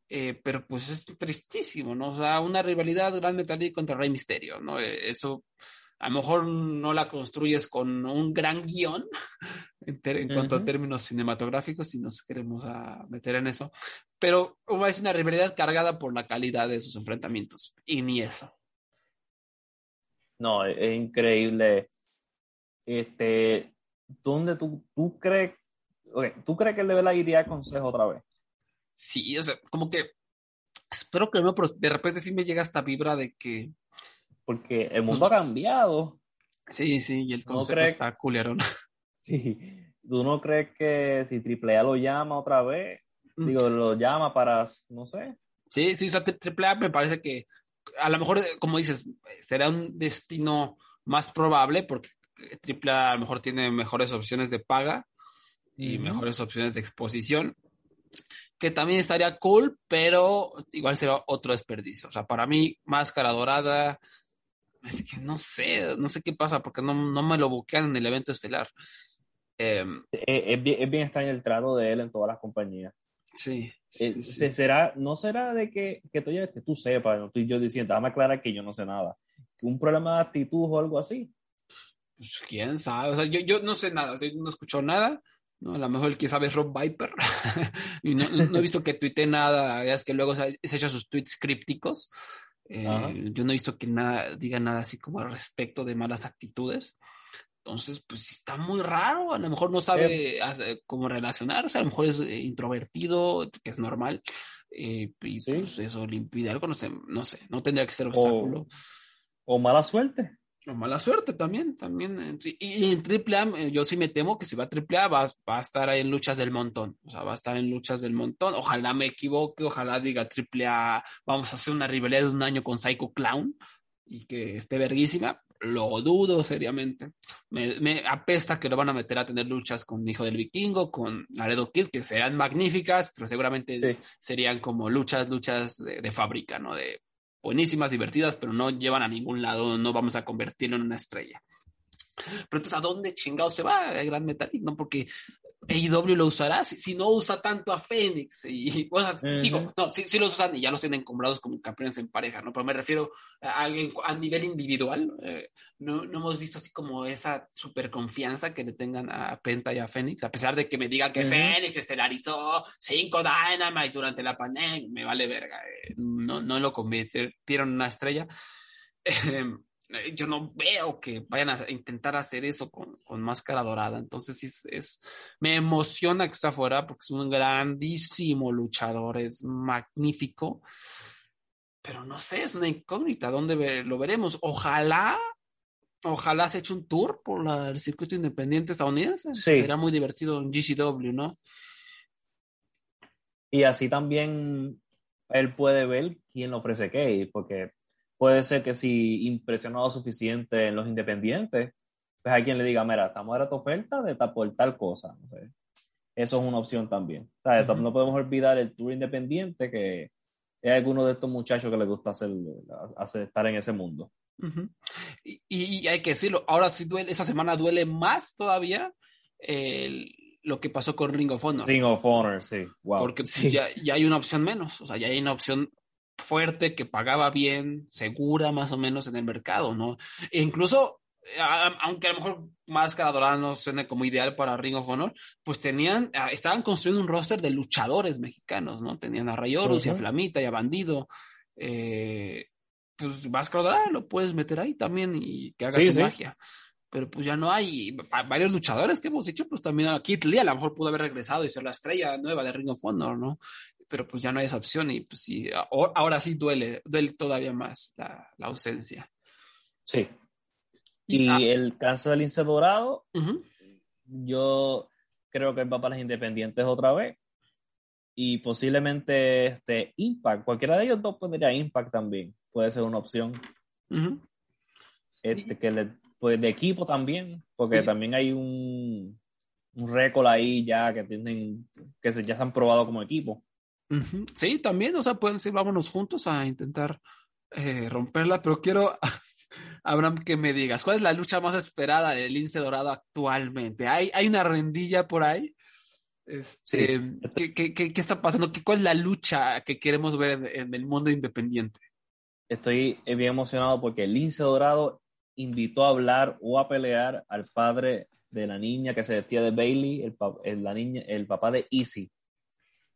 Eh, pero pues es tristísimo, ¿no? O sea, una rivalidad Gran Metalik contra Rey Misterio, ¿no? Eh, eso a lo mejor no la construyes con un gran guion en, cuanto a términos cinematográficos, si nos queremos a meter en eso, pero es una rivalidad cargada por la calidad de sus enfrentamientos, y ni eso. No, es, es increíble. Este, ¿dónde tú, tú crees? ok, ¿Tú crees que él de verdad iría a consejo otra vez? Sí, o sea, como que espero que no, pero de repente sí me llega esta vibra de que Porque el mundo ha cambiado. sí, sí, y el ¿No concepto crees- está culerón. Sí. ¿Tú no crees que si AAA lo llama otra vez? Mm. Digo, lo llama para, no sé. Sí, sí, o sea, Triple A me parece que a lo mejor, como dices, será un destino más probable porque Triple A a lo mejor tiene mejores opciones de paga y Ujú. mejores opciones de exposición, que también estaría cool, pero igual sería otro desperdicio. O sea, para mí, Máscara Dorada, es que no sé, no sé qué pasa, porque no, no me lo buquean en el evento estelar. Em, Es, es bien, es bien extraño el trato de él en todas las compañías. sí. Eh, sí, sí. se- será, no será de que, que, tú, que tú sepas, no estoy yo diciendo, déjame aclarar que yo no sé nada. Un problema de actitud o algo así. Pues, quién sabe, o sea, yo, yo no sé nada, o sea, yo no escucho nada, ¿no? A lo mejor el que sabe es Rob Viper, y no, no- no he visto que tuite nada, es que luego se, se echa sus tweets crípticos, Eh, yo no he visto que nada, diga nada así como al respecto de malas actitudes, entonces, pues está muy raro, a lo mejor no sabe hace- cómo relacionarse, a lo mejor es eh, introvertido, que es normal, eh, y Sí. pues eso le impide algo, no sé, no sé, no tendría que ser O- obstáculo. O mala suerte. Mala suerte también, también. eh. Y, en AAA, eh, yo sí me temo que si va a AAA va, va a estar ahí en luchas del montón. O sea, va a estar en luchas del montón. Ojalá me equivoque, ojalá diga AAA, vamos a hacer una rivalidad de un año con Psycho Clown y que esté verguísima. Lo dudo seriamente. Me, me apesta que lo van a meter a tener luchas con Hijo del Vikingo, con Laredo Kid, que serán magníficas, pero seguramente Sí. serían como luchas, luchas de, de fábrica, ¿no? De buenísimas, divertidas, pero no llevan a ningún lado, no vamos a convertirlo en una estrella. Pero entonces, ¿a dónde chingados se va el Gran Metalik? No, porque AEW lo usará si, si no usa tanto a Fénix. Y, o sea, Ujú. digo, no, sí, sí los usan y ya los tienen comprados como campeones en pareja, ¿no? Pero me refiero a, a, a nivel individual. Eh, no, no hemos visto así como esa super confianza que le tengan a Penta y a Fénix, a pesar de que me digan que Ujú. Fénix estelarizó cinco Dynamites durante la pandemia, me vale verga. eh, no, no lo convirtieron en una estrella. Eh, yo no veo que vayan a intentar hacer eso con, con máscara dorada. Entonces, es, es, me emociona que está fuera porque es un grandísimo luchador, es magnífico. Pero no sé, es una incógnita. ¿Dónde ve- lo veremos? Ojalá, ojalá se eche un tour por la- el circuito independiente estadounidense. Sí. Será muy divertido en GCW, ¿no? Y así también él puede ver quién ofrece qué, porque puede ser que si impresionado suficiente en los independientes, pues hay quien le diga, mira, estamos a tu oferta de por tal cosa. no sé. Eso es una opción también. ¿Sabes? Ujú. No podemos olvidar el tour independiente, que es alguno de estos muchachos que les gusta hacer, hacer- estar en ese mundo. Ujú. y, y hay que decirlo, ahora sí duele, esa semana duele más todavía el- lo que pasó con Ring of Honor. Ring of Honor, sí. Wow. porque Sí. ya, ya hay una opción menos, o sea, ya hay una opción fuerte que pagaba bien, segura más o menos en el mercado, ¿no? E incluso, a- aunque a lo mejor Máscara Dorada no suene como ideal para Ring of Honor, pues tenían, estaban construyendo un roster de luchadores mexicanos, ¿no? Tenían a Ray Horus y a. Flamita y a Bandido. Eh, pues Máscara Dorada lo puedes meter ahí también y que haga Sí, su sí. magia. Pero pues ya no hay va- varios luchadores que hemos dicho, pues también a Kit Lee a lo mejor pudo haber regresado y ser la estrella nueva de Ring of Honor, ¿no? Pero pues ya no hay esa opción y pues sí, ahora sí duele, duele todavía más la, la ausencia. Sí. Y ah, el caso del Lince Dorado, yo creo que va para las independientes otra vez. Y posiblemente este Impact, cualquiera de ellos dos podría Impact también, puede ser una opción. Este, que le, pues de equipo también, porque también hay un, un récord ahí ya que tienen, que se, ya se han probado como equipo. Sí, también, o sea, pueden decir, vámonos juntos a intentar eh, romperla, pero quiero, Abraham, que me digas, ¿cuál es la lucha más esperada del lince dorado actualmente? ¿Hay, hay una rendilla por ahí? Este, ¿qué, qué, qué, qué está pasando? ¿Qué, ¿Cuál es la lucha que queremos ver en, en el mundo independiente? Estoy eh, bien emocionado porque el Lince Dorado invitó a hablar o a pelear al padre de la niña que se vestía de Bailey, el, pa- el- la niña, el papá de Easy.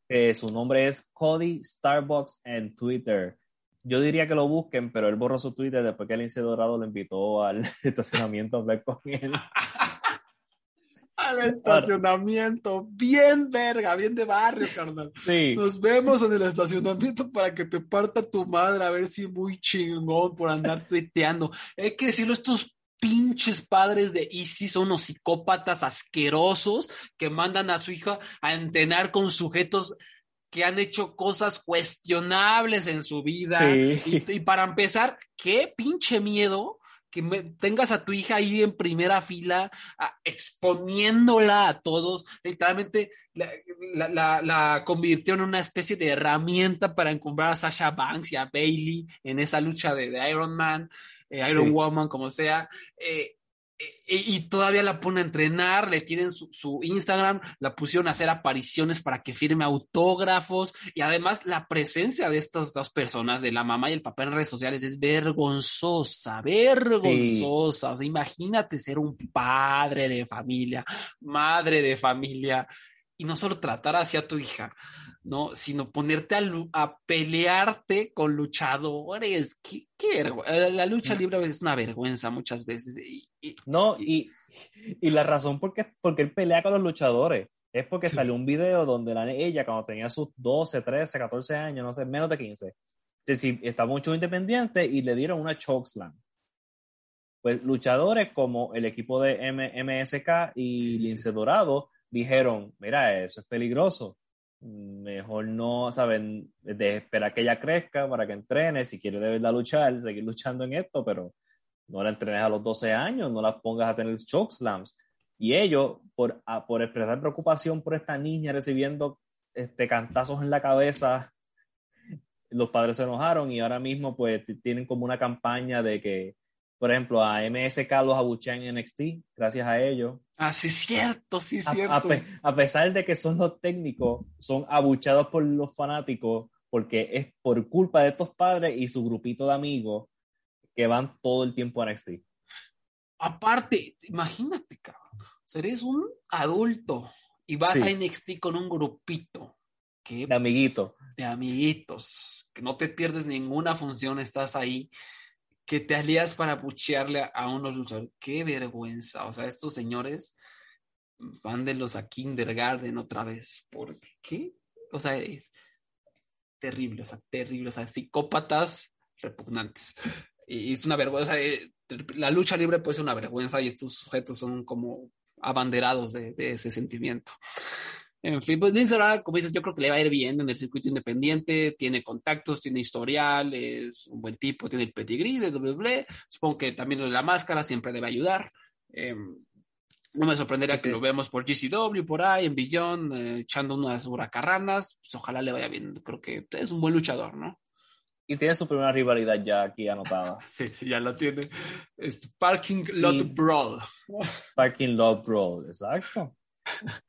Que su nombre es Cody Starbucks en Twitter. Yo diría que lo busquen, pero él borró su Twitter después que el Lince Dorado lo invitó al estacionamiento a hablar con él. Al estacionamiento, bien verga, bien de barrio, carnal. Sí. Nos vemos en el estacionamiento para que te parta tu madre a ver si muy chingón por andar tuiteando. Hay que decirlo, estos pinches padres de Easy son unos psicópatas asquerosos que mandan a su hija a entrenar con sujetos que han hecho cosas cuestionables en su vida. Sí. Y, y para empezar, qué pinche miedo que me- tengas a tu hija ahí en primera fila, a- exponiéndola a todos, literalmente la, la- la- la convirtió en una especie de herramienta para encumbrar a Sasha Banks y a Bailey en esa lucha de, de Iron Man, eh, Iron Sí. Woman, como sea. eh, eh, y todavía la pone a entrenar, le tienen su, su Instagram, la pusieron a hacer apariciones para que firme autógrafos y además la presencia de estas dos personas, de la mamá y el papá en redes sociales, es vergonzosa, vergonzosa. O sea, imagínate ser un padre de familia, madre de familia y no solo tratar así a tu hija, ¿no? Sino ponerte a, a pelearte con luchadores. ¿Qué, qué eh, La lucha libre a veces es una vergüenza muchas veces. Y, y- No, y, y la razón por qué, porque él pelea con los luchadores es porque salió un video donde la, ella, cuando tenía sus 12, 13, 14 años, no sé, menos de 15, es decir, estaba mucho independiente y le dieron una chokeslam. Pues luchadores como el equipo de M- MSK y Sí, sí, Lince Dorado dijeron, mira, eso es peligroso. Mejor no, ¿saben? De esperar que ella crezca para que entrene, si quiere de verdad luchar, seguir luchando en esto, pero no la entrenes a los 12 años, no la pongas a tener chokeslams. Y ellos, por, por expresar preocupación por esta niña recibiendo este, cantazos en la cabeza, los padres se enojaron y ahora mismo pues tienen como una campaña de que, por ejemplo, a MSK los abuchean en NXT, gracias a ellos. Ah, sí, es cierto, sí, A, cierto. a pe- a pesar de que son los técnicos, son abuchados por los fanáticos porque es por culpa de estos padres y su grupito de amigos que van todo el tiempo a NXT. Aparte, imagínate, cabrón. O sea, eres un adulto y vas Sí. a NXT con un grupito que, De amiguito. de amiguitos, que no te pierdes ninguna función, estás ahí, que te alías para buchearle a, unos luchadores. Qué vergüenza. O sea, estos señores, mándenlos a kindergarten otra vez. ¿Por qué? O sea, es terrible, o sea, terrible. O sea, psicópatas repugnantes. Y es una vergüenza. eh, La lucha libre puede ser una vergüenza y estos sujetos son como abanderados de, de ese sentimiento. En fin, pues Lince como dices, yo creo que le va a ir bien en el circuito independiente, tiene contactos, tiene historial, es un buen tipo, tiene el pedigrí de WWE, supongo que también la máscara siempre debe ayudar. Eh, no me sorprendería que lo veamos por GCW, por ahí, en Billón, eh, echando unas huracarranas, pues ojalá le vaya bien, creo que es un buen luchador, ¿no? Y tiene su primera rivalidad ya aquí anotada. Sí, sí, ya lo tiene. Este, Parking Lot Y- Brawl. Parking Lot Brawl, exacto.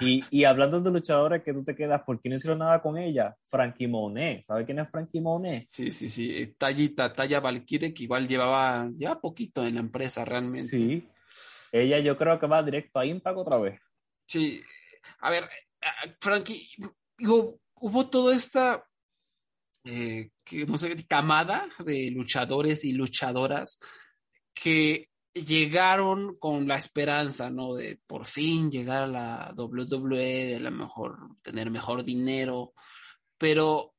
Y, y hablando de luchadores que tú te quedas, ¿por qué no hicieron nada con ella? Frankie Monet. ¿Sabe quién es Frankie Monet? Sí, sí, sí. eh, Tallita, Talla Valkyrie, que igual llevaba, lleva poquito en la empresa realmente. Sí. Ella yo creo que va directo a Impact otra vez. Sí. A ver, ah, Frankie, hubo, hubo toda esta, eh, que no sé, camada de luchadores y luchadoras que llegaron con la esperanza, ¿no? De por fin llegar a la WWE, de la mejor, tener mejor dinero, pero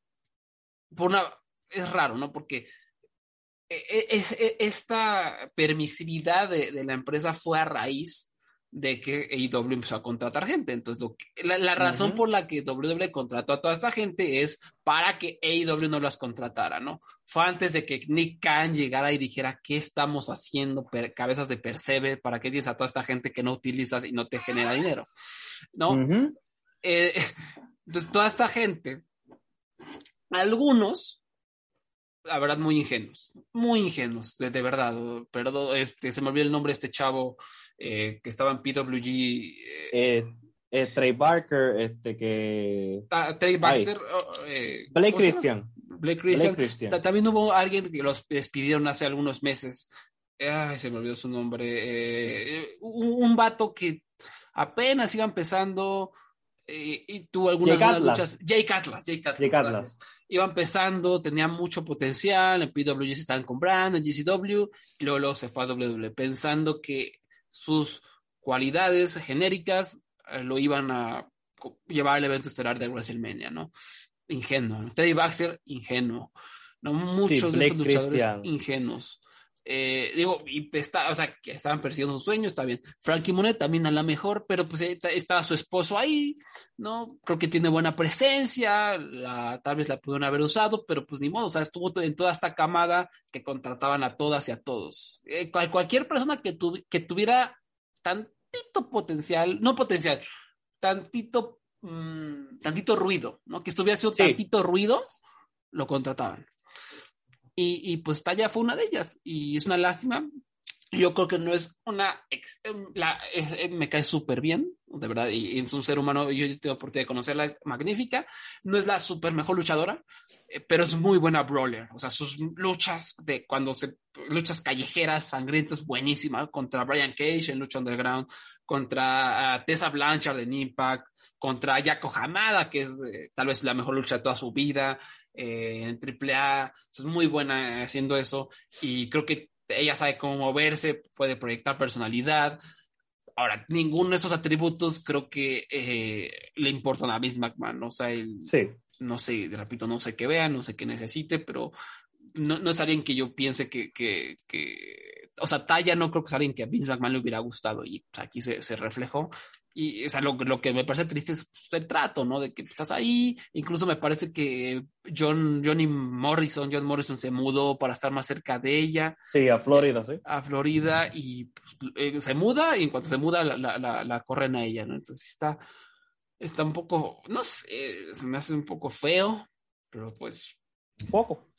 por una, es raro, ¿no? Porque e- e- es, e- esta permisividad de, de la empresa fue a raíz de que AEW empezó a contratar gente. Entonces, lo que- la, la razón Ujú. por la que WWE contrató a toda esta gente es para que AEW no las contratara, ¿no? Fue antes de que Nick Khan llegara y dijera, ¿qué estamos haciendo? Per- cabezas de percebe, ¿para qué tienes a toda esta gente que no utilizas y no te genera dinero? ¿No? Ujú. Eh, entonces, toda esta gente, algunos, la verdad, muy ingenuos, muy ingenuos, de, de verdad. Perdón, este, se me olvidó el nombre de este chavo eh, que estaba en PWG, eh, Eh, eh, Trey Barker, este que. Ta- Trey Baxter. oh, Blake. Christian. Blake Christian. Blake Christian. Ta- También hubo alguien que los despidieron hace algunos meses. Ay, se me olvidó su nombre. Un, un vato que apenas iba empezando y tuvo algunas Jake luchas. Jake Atlas, Jake Atlas. Jake Atlas. gracias. Iba empezando, tenía mucho potencial, en PWG se estaban comprando, en GCW, y luego, luego se fue a WWE pensando que sus cualidades genéricas eh, lo iban a llevar al evento estelar de WrestleMania, ¿no? Ingenuo. ¿no? Trey Baxter, ingenuo. ¿no? Muchos de estos luchadores Christian. ingenuos. Eh, digo, y está, o sea, que estaban persiguiendo su sueño, está bien. Frankie Monet también a la mejor, pero pues estaba su esposo ahí, ¿no? Creo que tiene buena presencia, la, tal vez la pudieron haber usado, pero pues ni modo, o sea, estuvo en toda esta camada que contrataban a todas y a todos. Eh, cualquier persona que, que tuviera tantito potencial, no potencial, tantito, mmm, tantito ruido, ¿no? Que estuviera haciendo tantito ruido, lo contrataban. Y, y, pues Talla fue una de ellas. Y es una lástima. Yo creo que no es una. Em, la, eh, me cae súper bien, de verdad. Y, es un ser humano. Yo tengo oportunidad de conocerla, es magnífica. No es la súper mejor luchadora, eh, pero es muy buena brawler. O sea, sus luchas de cuando se. luchas callejeras, sangrientas, buenísima. Contra Brian Cage en Lucha Underground, contra uh, Tessa Blanchard en Impact, contra Yako Hamada, que es eh, tal vez la mejor lucha de toda su vida eh, en AAA, es muy buena haciendo eso y creo que ella sabe cómo moverse, puede proyectar personalidad. Ahora, ninguno de esos atributos creo que eh, le importan a Vince McMahon, o sea, sí. no sé, repito, no sé qué vea, no sé qué necesite, pero no, no es alguien que yo piense que, que, que, o sea, Taya no creo que es alguien que a Vince McMahon le hubiera gustado y aquí se, se reflejó. Y o sea, lo, lo, que me parece triste es pues, el trato, ¿no? De que estás ahí. Incluso me parece que John, Johnny Morrison, John Morrison se mudó para estar más cerca de ella. Sí, a Florida, sí. A Florida y pues, eh, se muda y en cuanto se muda la, la, la, corren a ella, ¿no? Entonces está, está un poco, no sé, se me hace un poco feo, pero pues... Un poco.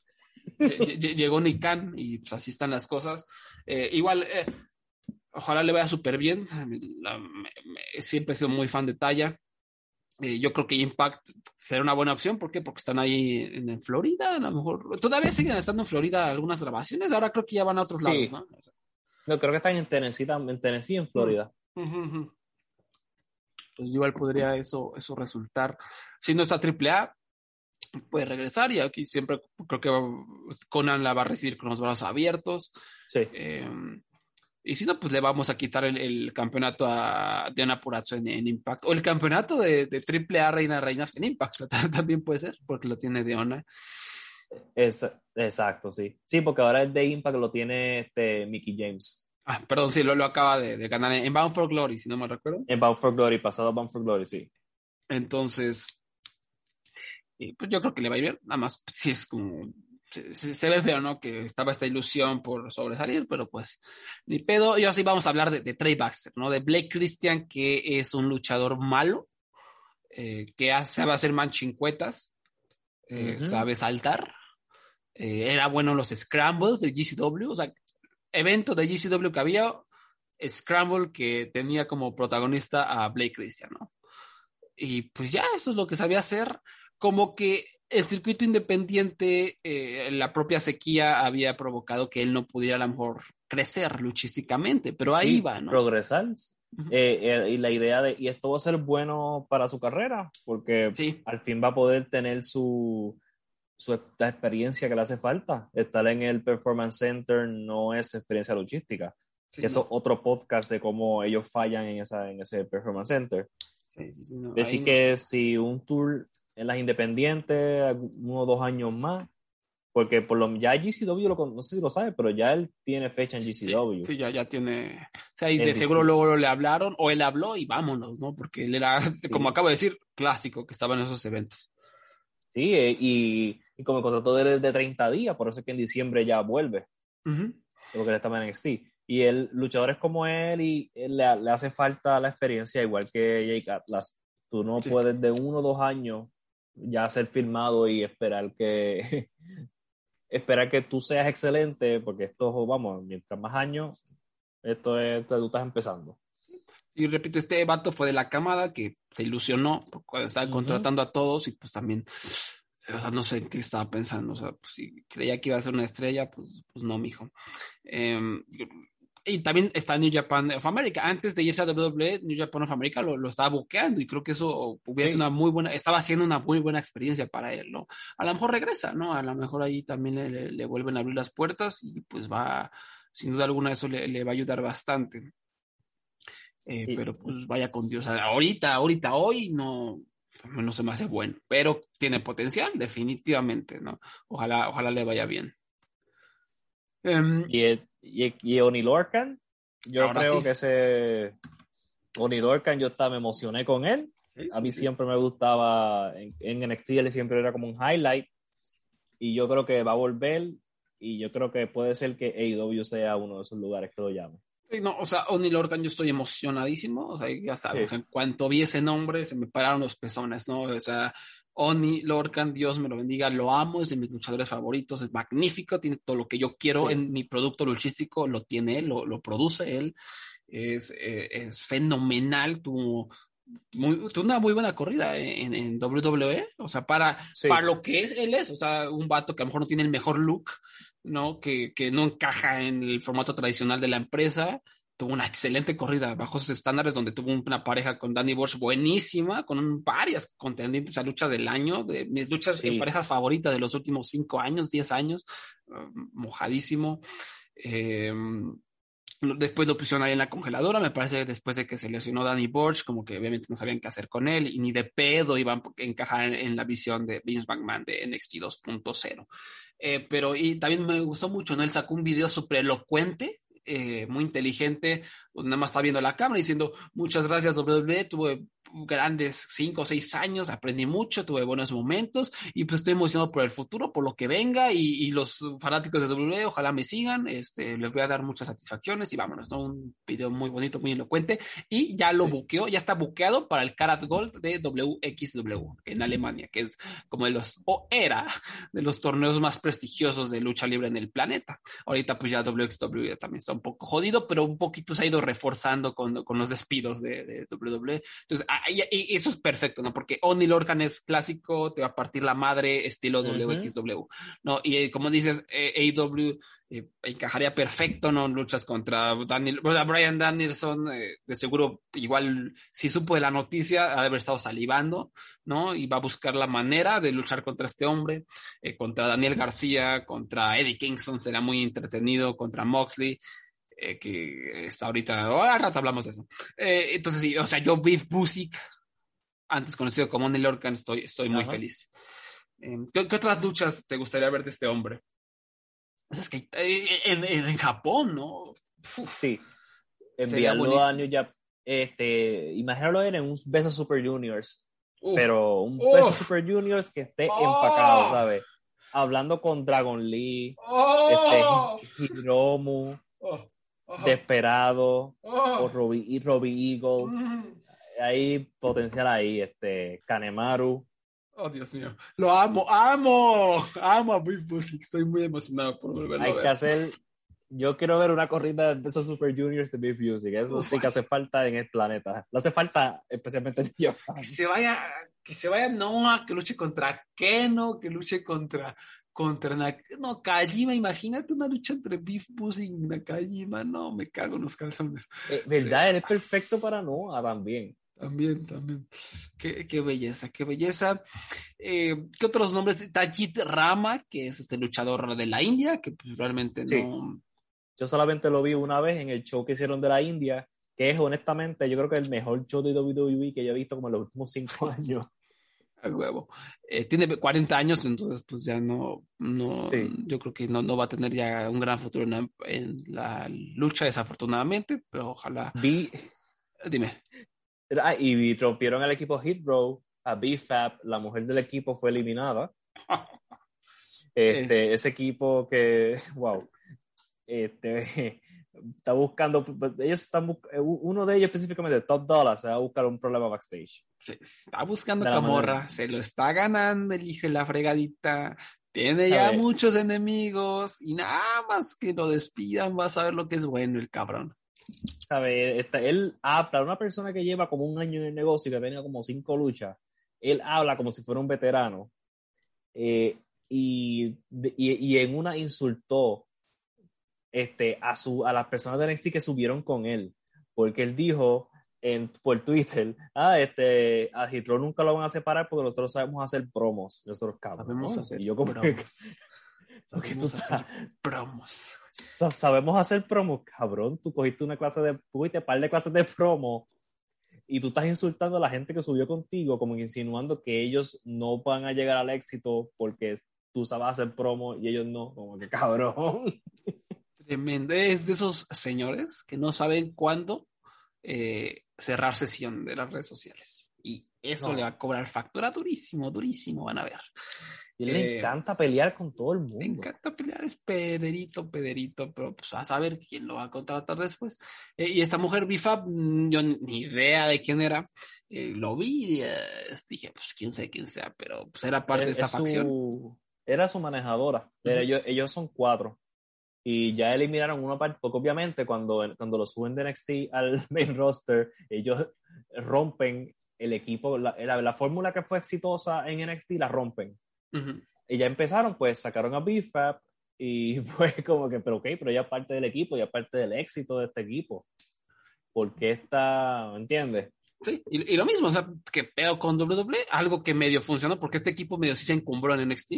Llegó Nikan y pues así están las cosas. Eh, igual, eh, Ojalá le vaya súper bien. siempre he sido muy fan de Talla. Eh, yo creo que Impact será una buena opción. ¿Por qué? Porque están ahí en, Florida, a lo mejor. Todavía siguen estando en Florida algunas grabaciones. Ahora creo que ya van a otros lados, ¿no? No, creo que están en Tennessee, en Tennessee, en Florida. Pues igual podría eso, eso resultar. Si no está AAA, puede regresar y aquí siempre creo que Conan la va a recibir con los brazos abiertos. Sí. Eh, y si no, pues le vamos a quitar el, campeonato a Diana Purazzo en, Impact. O el campeonato de, de AAA Reina Reinas en Impact. También puede ser, porque lo tiene Diana. Es, exacto, sí. Sí, porque ahora el de Impact lo tiene este Mickey James. Ah, perdón, sí, lo, lo acaba de, ganar en, Bound for Glory, si no me recuerdo. En Bound for Glory, pasado Bound for Glory, sí. Entonces, pues yo creo que le va a ir bien. Nada más, si es como se, ve feo, ¿no? Que estaba esta ilusión por sobresalir, pero pues ni pedo. Y así vamos a hablar de, de Trey Baxter, ¿no? De Blake Christian, que es un luchador malo, eh, que hace, sabe hacer manchincuetas, eh, sabe saltar. Eh, era bueno en los scrambles de GCW, o sea, evento de GCW que había, Scramble que tenía como protagonista a Blake Christian, ¿no? Y pues ya, eso es lo que sabía hacer. Como que el circuito independiente, eh, la propia sequía había provocado que él no pudiera a lo mejor crecer luchísticamente, pero ahí va, ¿no? Progresar. Eh, eh, y la idea de, y esto va a ser bueno para su carrera, porque al fin va a poder tener su, su experiencia que le hace falta. Estar en el Performance Center no es experiencia logística. Eso es otro podcast de cómo ellos fallan en, esa, en ese Performance Center. Sí, Decir que si un tour en las independientes, uno o dos años más. Porque por lo ya GCW, lo, no sé si lo sabe, pero ya él tiene fecha en GCW. Sí, ya, ya tiene. O sea, y de seguro luego le hablaron, o él habló y vámonos, ¿no? Porque él era, como acabo de decir, clásico que estaba en esos eventos. Sí, eh, y, y como el contrato de él de 30 días, por eso es que en diciembre ya vuelve. Porque él estaba en NXT. Y el luchadores como él, y le, le, hace falta la experiencia, igual que Jake Atlas. Tú no puedes de uno o dos años ya ser filmado y esperar que esperar que tú seas excelente, porque esto, vamos, mientras más años, esto es, tú estás empezando. Y repito, este vato fue de la camada que se ilusionó cuando estaba contratando a todos y pues también, o sea, no sé en qué estaba pensando, o sea, pues, si creía que iba a ser una estrella, pues, pues no, mijo. Eh, y también está New Japan of America. Antes de irse a WWE, New Japan of America lo, lo estaba buqueando y creo que eso hubiese una muy buena, estaba haciendo una muy buena experiencia para él, ¿no? A lo mejor regresa, ¿no? A lo mejor ahí también le, le, vuelven a abrir las puertas y pues va, sin duda alguna, eso le, le va a ayudar bastante. Eh, pero pues vaya con Dios. Ahorita, ahorita, hoy no, no se me hace bueno, pero tiene potencial, definitivamente, ¿no? Ojalá, ojalá le vaya bien. Em, Y, y, y Oni Lorcan, yo creo sí. que ese Oni Lorcan, yo hasta me emocioné con él. A mí siempre me gustaba, en, en NXT él siempre era como un highlight. Y yo creo que va a volver. Y yo creo que puede ser que AEW sea uno de esos lugares que lo llame. Sí, no, o sea, Oni Lorcan, yo estoy emocionadísimo. O sea, ya sabes, Sí. en cuanto vi ese nombre, se me pararon los pezones, ¿no? O sea, Oni Lorcan, Dios me lo bendiga, lo amo, es de mis luchadores favoritos, es magnífico, tiene todo lo que yo quiero Sí. en mi producto luchístico, lo tiene él, lo, lo produce él, es, eh, es fenomenal, tuvo, muy, tuvo una muy buena corrida en, en WWE, o sea, para, Sí. para lo que es, él es, o sea, un vato que a lo mejor no tiene el mejor look, ¿no? Que, que no encaja en el formato tradicional de la empresa, tuvo una excelente corrida bajo sus estándares, donde tuvo una pareja con Danny Borsch buenísima, con un- varias contendientes a lucha del año, de mis luchas Sí. en parejas favoritas de los últimos cinco años, diez años, mojadísimo. Eh, después lo pusieron ahí en la congeladora, me parece después de que se lesionó Danny Borch, como que obviamente no sabían qué hacer con él y ni de pedo iban a encajar en, en la visión de Vince McMahon de NXT 2.0. Eh, pero y también me gustó mucho, ¿no? Él sacó un video súper elocuente, eh, muy inteligente, nada más está viendo la cámara diciendo muchas gracias WWE, tuve grandes cinco o seis años, aprendí mucho, tuve buenos momentos y pues estoy emocionado por el futuro, por lo que venga y, y los fanáticos de WWE ojalá me sigan, este, les voy a dar muchas satisfacciones y vámonos, ¿no? Un video muy bonito, muy elocuente y ya lo Sí. buqueó, ya está buqueado para el Karat Gold de WXW en Alemania, que es como de los, o era de los torneos más prestigiosos de lucha libre en el planeta. Ahorita pues ya WXW también está un poco jodido, pero un poquito se ha ido reforzando con, con los despidos de, de WWE. Entonces, y, y eso es perfecto, ¿no? Porque Oni Lorcan es clásico, te va a partir la madre estilo Ujú. WXW, ¿no? Y eh, como dices, eh, AEW eh, encajaría perfecto, ¿no? Luchas contra Daniel, Brian Danielson, eh, de seguro, igual, si supo de la noticia, ha de haber estado salivando, ¿no? Y va a buscar la manera de luchar contra este hombre, contra Daniel García, contra Eddie Kingston, será muy entretenido, contra Moxley. Eh, que está ahorita, ahora al rato hablamos de eso. Eh, entonces, sí, o sea, yo, Beef Busick, antes conocido como Neil Lorcan, estoy, estoy muy Ajá. feliz. Eh, ¿qué, qué otras luchas te gustaría ver de este hombre? Es que eh, en, en, en Japón, ¿no? Uf, Sí. Enviarlo a New Japan. Este, imagínalo en un beso Super Juniors. uf. pero un Uf. beso Super Juniors que esté Oh. empacado, ¿sabes? Hablando con Dragon Lee, ¡Oh! este, Hiromu, Oh, oh, Desperado, oh. o Robbie, Robbie Eagles. Mm. Hay potencial ahí, este, Kanemaru. Oh, Dios mío. Lo amo, amo, amo a Beef Busick. Estoy muy emocionado por volverlo Hay a ver. que hacer. Yo quiero ver una corrida de esos Super Juniors de Beef Music. Eso Uf. sí que hace falta en el planeta. Le hace falta, especialmente en Japan. que se vaya, que se vaya Noah, que luche contra Keno, que luche contra, contra Nak- no, Kajima, imagínate una lucha entre Beef Pussy y Nakajima, no, me cago en los calzones. Eh, ¿Verdad? Él es perfecto para Noah también. También, también. Qué, qué belleza, qué belleza. Eh, ¿Qué otros nombres? Tajit Rama, que es este luchador de la India, que pues realmente Sí. no. Yo solamente lo vi una vez en el show que hicieron de la India, que es honestamente, yo creo que el mejor show de WWE que yo he visto como en los últimos cinco años. A huevo. Eh, tiene 40 años, entonces pues ya no, no Sí. yo creo que no, no va a tener ya un gran futuro en la, en la lucha, desafortunadamente, pero ojalá. Vi, Dime. ah, y rompieron el equipo Hit Row, a B-Fab, la mujer del equipo fue eliminada. Este, Ese equipo que, wow, este, está buscando, ellos están, bus- uno de ellos específicamente, Top Dollar, se va a buscar un problema backstage. Está buscando Camorra, manera. se lo está ganando el hijo de la fregadita. Tiene ya ver. muchos enemigos y nada más que lo despidan, vas a ver lo que es bueno el cabrón. ¿Sabe? Esta- él habla, una persona que lleva como un año en el negocio, que ha tenido como cinco luchas, él habla como si fuera un veterano. Eh, y, y, y en una insultó este, a, su, a las personas de NXT que subieron con él, porque él dijo en, por Twitter, ah, este, a Hitro nunca lo van a separar porque nosotros sabemos hacer promos, nosotros ¿no? hacer Y yo como que, promos. porque tú hacer promos. sa- sabemos hacer promo, cabrón. Tú cogiste una clase de, tú cogiste un par de clases de promo y tú estás insultando a la gente que subió contigo, como insinuando que ellos no van a llegar al éxito porque tú sabes hacer promo y ellos no, como que cabrón. Tremendo. Es de esos señores que no saben cuándo eh, cerrar sesión de las redes sociales. Y eso No. le va a cobrar factura durísimo, durísimo, van a ver. Y él Eh, le encanta pelear con todo el mundo. encanta pelear, es pederito, pederito, pero pues a saber quién lo va a contratar después. Eh, y esta mujer, Bifab, mm, yo ni idea de quién era. Eh, lo vi dije, pues quién sé quién sea, pero pues era parte de Es- esa es su- facción. Era su manejadora. Era- Ujú. ellos, ellos son cuatro. Y ya eliminaron una parte, porque obviamente cuando, cuando lo suben de NXT al main roster, ellos rompen el equipo, la, la- la fórmula que fue exitosa en NXT la rompen. Ujú. Y ya empezaron, pues sacaron a BFAP y fue como que, pero ok, pero es parte del equipo, es parte del éxito de este equipo. ¿Por qué está, ¿me entiendes? Sí, y, y lo mismo, o sea, que pedo con WWE, algo que medio funcionó, porque este equipo medio sí se encumbró en NXT.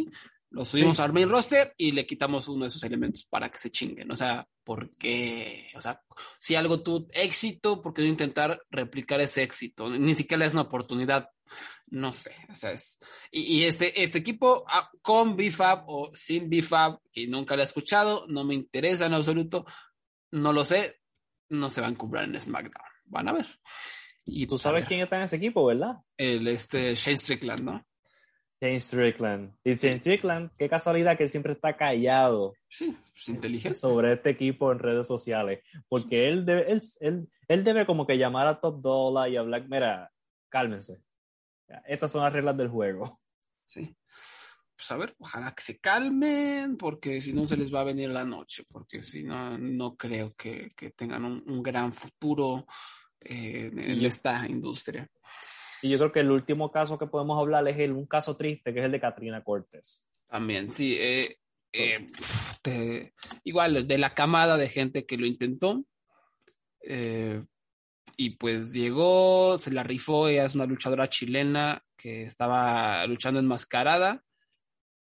Lo subimos Sí. al main roster y le quitamos uno de esos elementos para que se chinguen. O sea, ¿por qué? O sea, si algo tuvo éxito, ¿por qué no intentar replicar ese éxito? Ni siquiera es una oportunidad. No sé, o sea, es. Y, y este, este equipo ah, con BFAB o sin BFAB, que nunca lo he escuchado, no me interesa en absoluto, no lo sé, no se van a encumbrar en SmackDown. Van a ver. Y Tú pues, sabes quién está en ese equipo, ¿verdad? El este Shane Strickland, ¿no? James Strickland. Y James Strickland, qué casualidad que él siempre está callado Sí, pues inteligente. sobre este equipo en redes sociales. Porque él debe, él, él, él debe como que llamar a Top Dollar y hablar, mira, cálmense. Estas son las reglas del juego. Sí. Pues a ver, ojalá que se calmen, porque si no se les va a venir la noche, porque si no, no creo que, que tengan un, un gran futuro eh, en, en esta industria. Y yo creo que el último caso que podemos hablar es el, un caso triste, que es el de Katrina Cortés. También, sí. eh, eh, te- igual, de la camada de gente que lo intentó. eh, y pues llegó, se la rifó, ella es una luchadora chilena que estaba luchando enmascarada.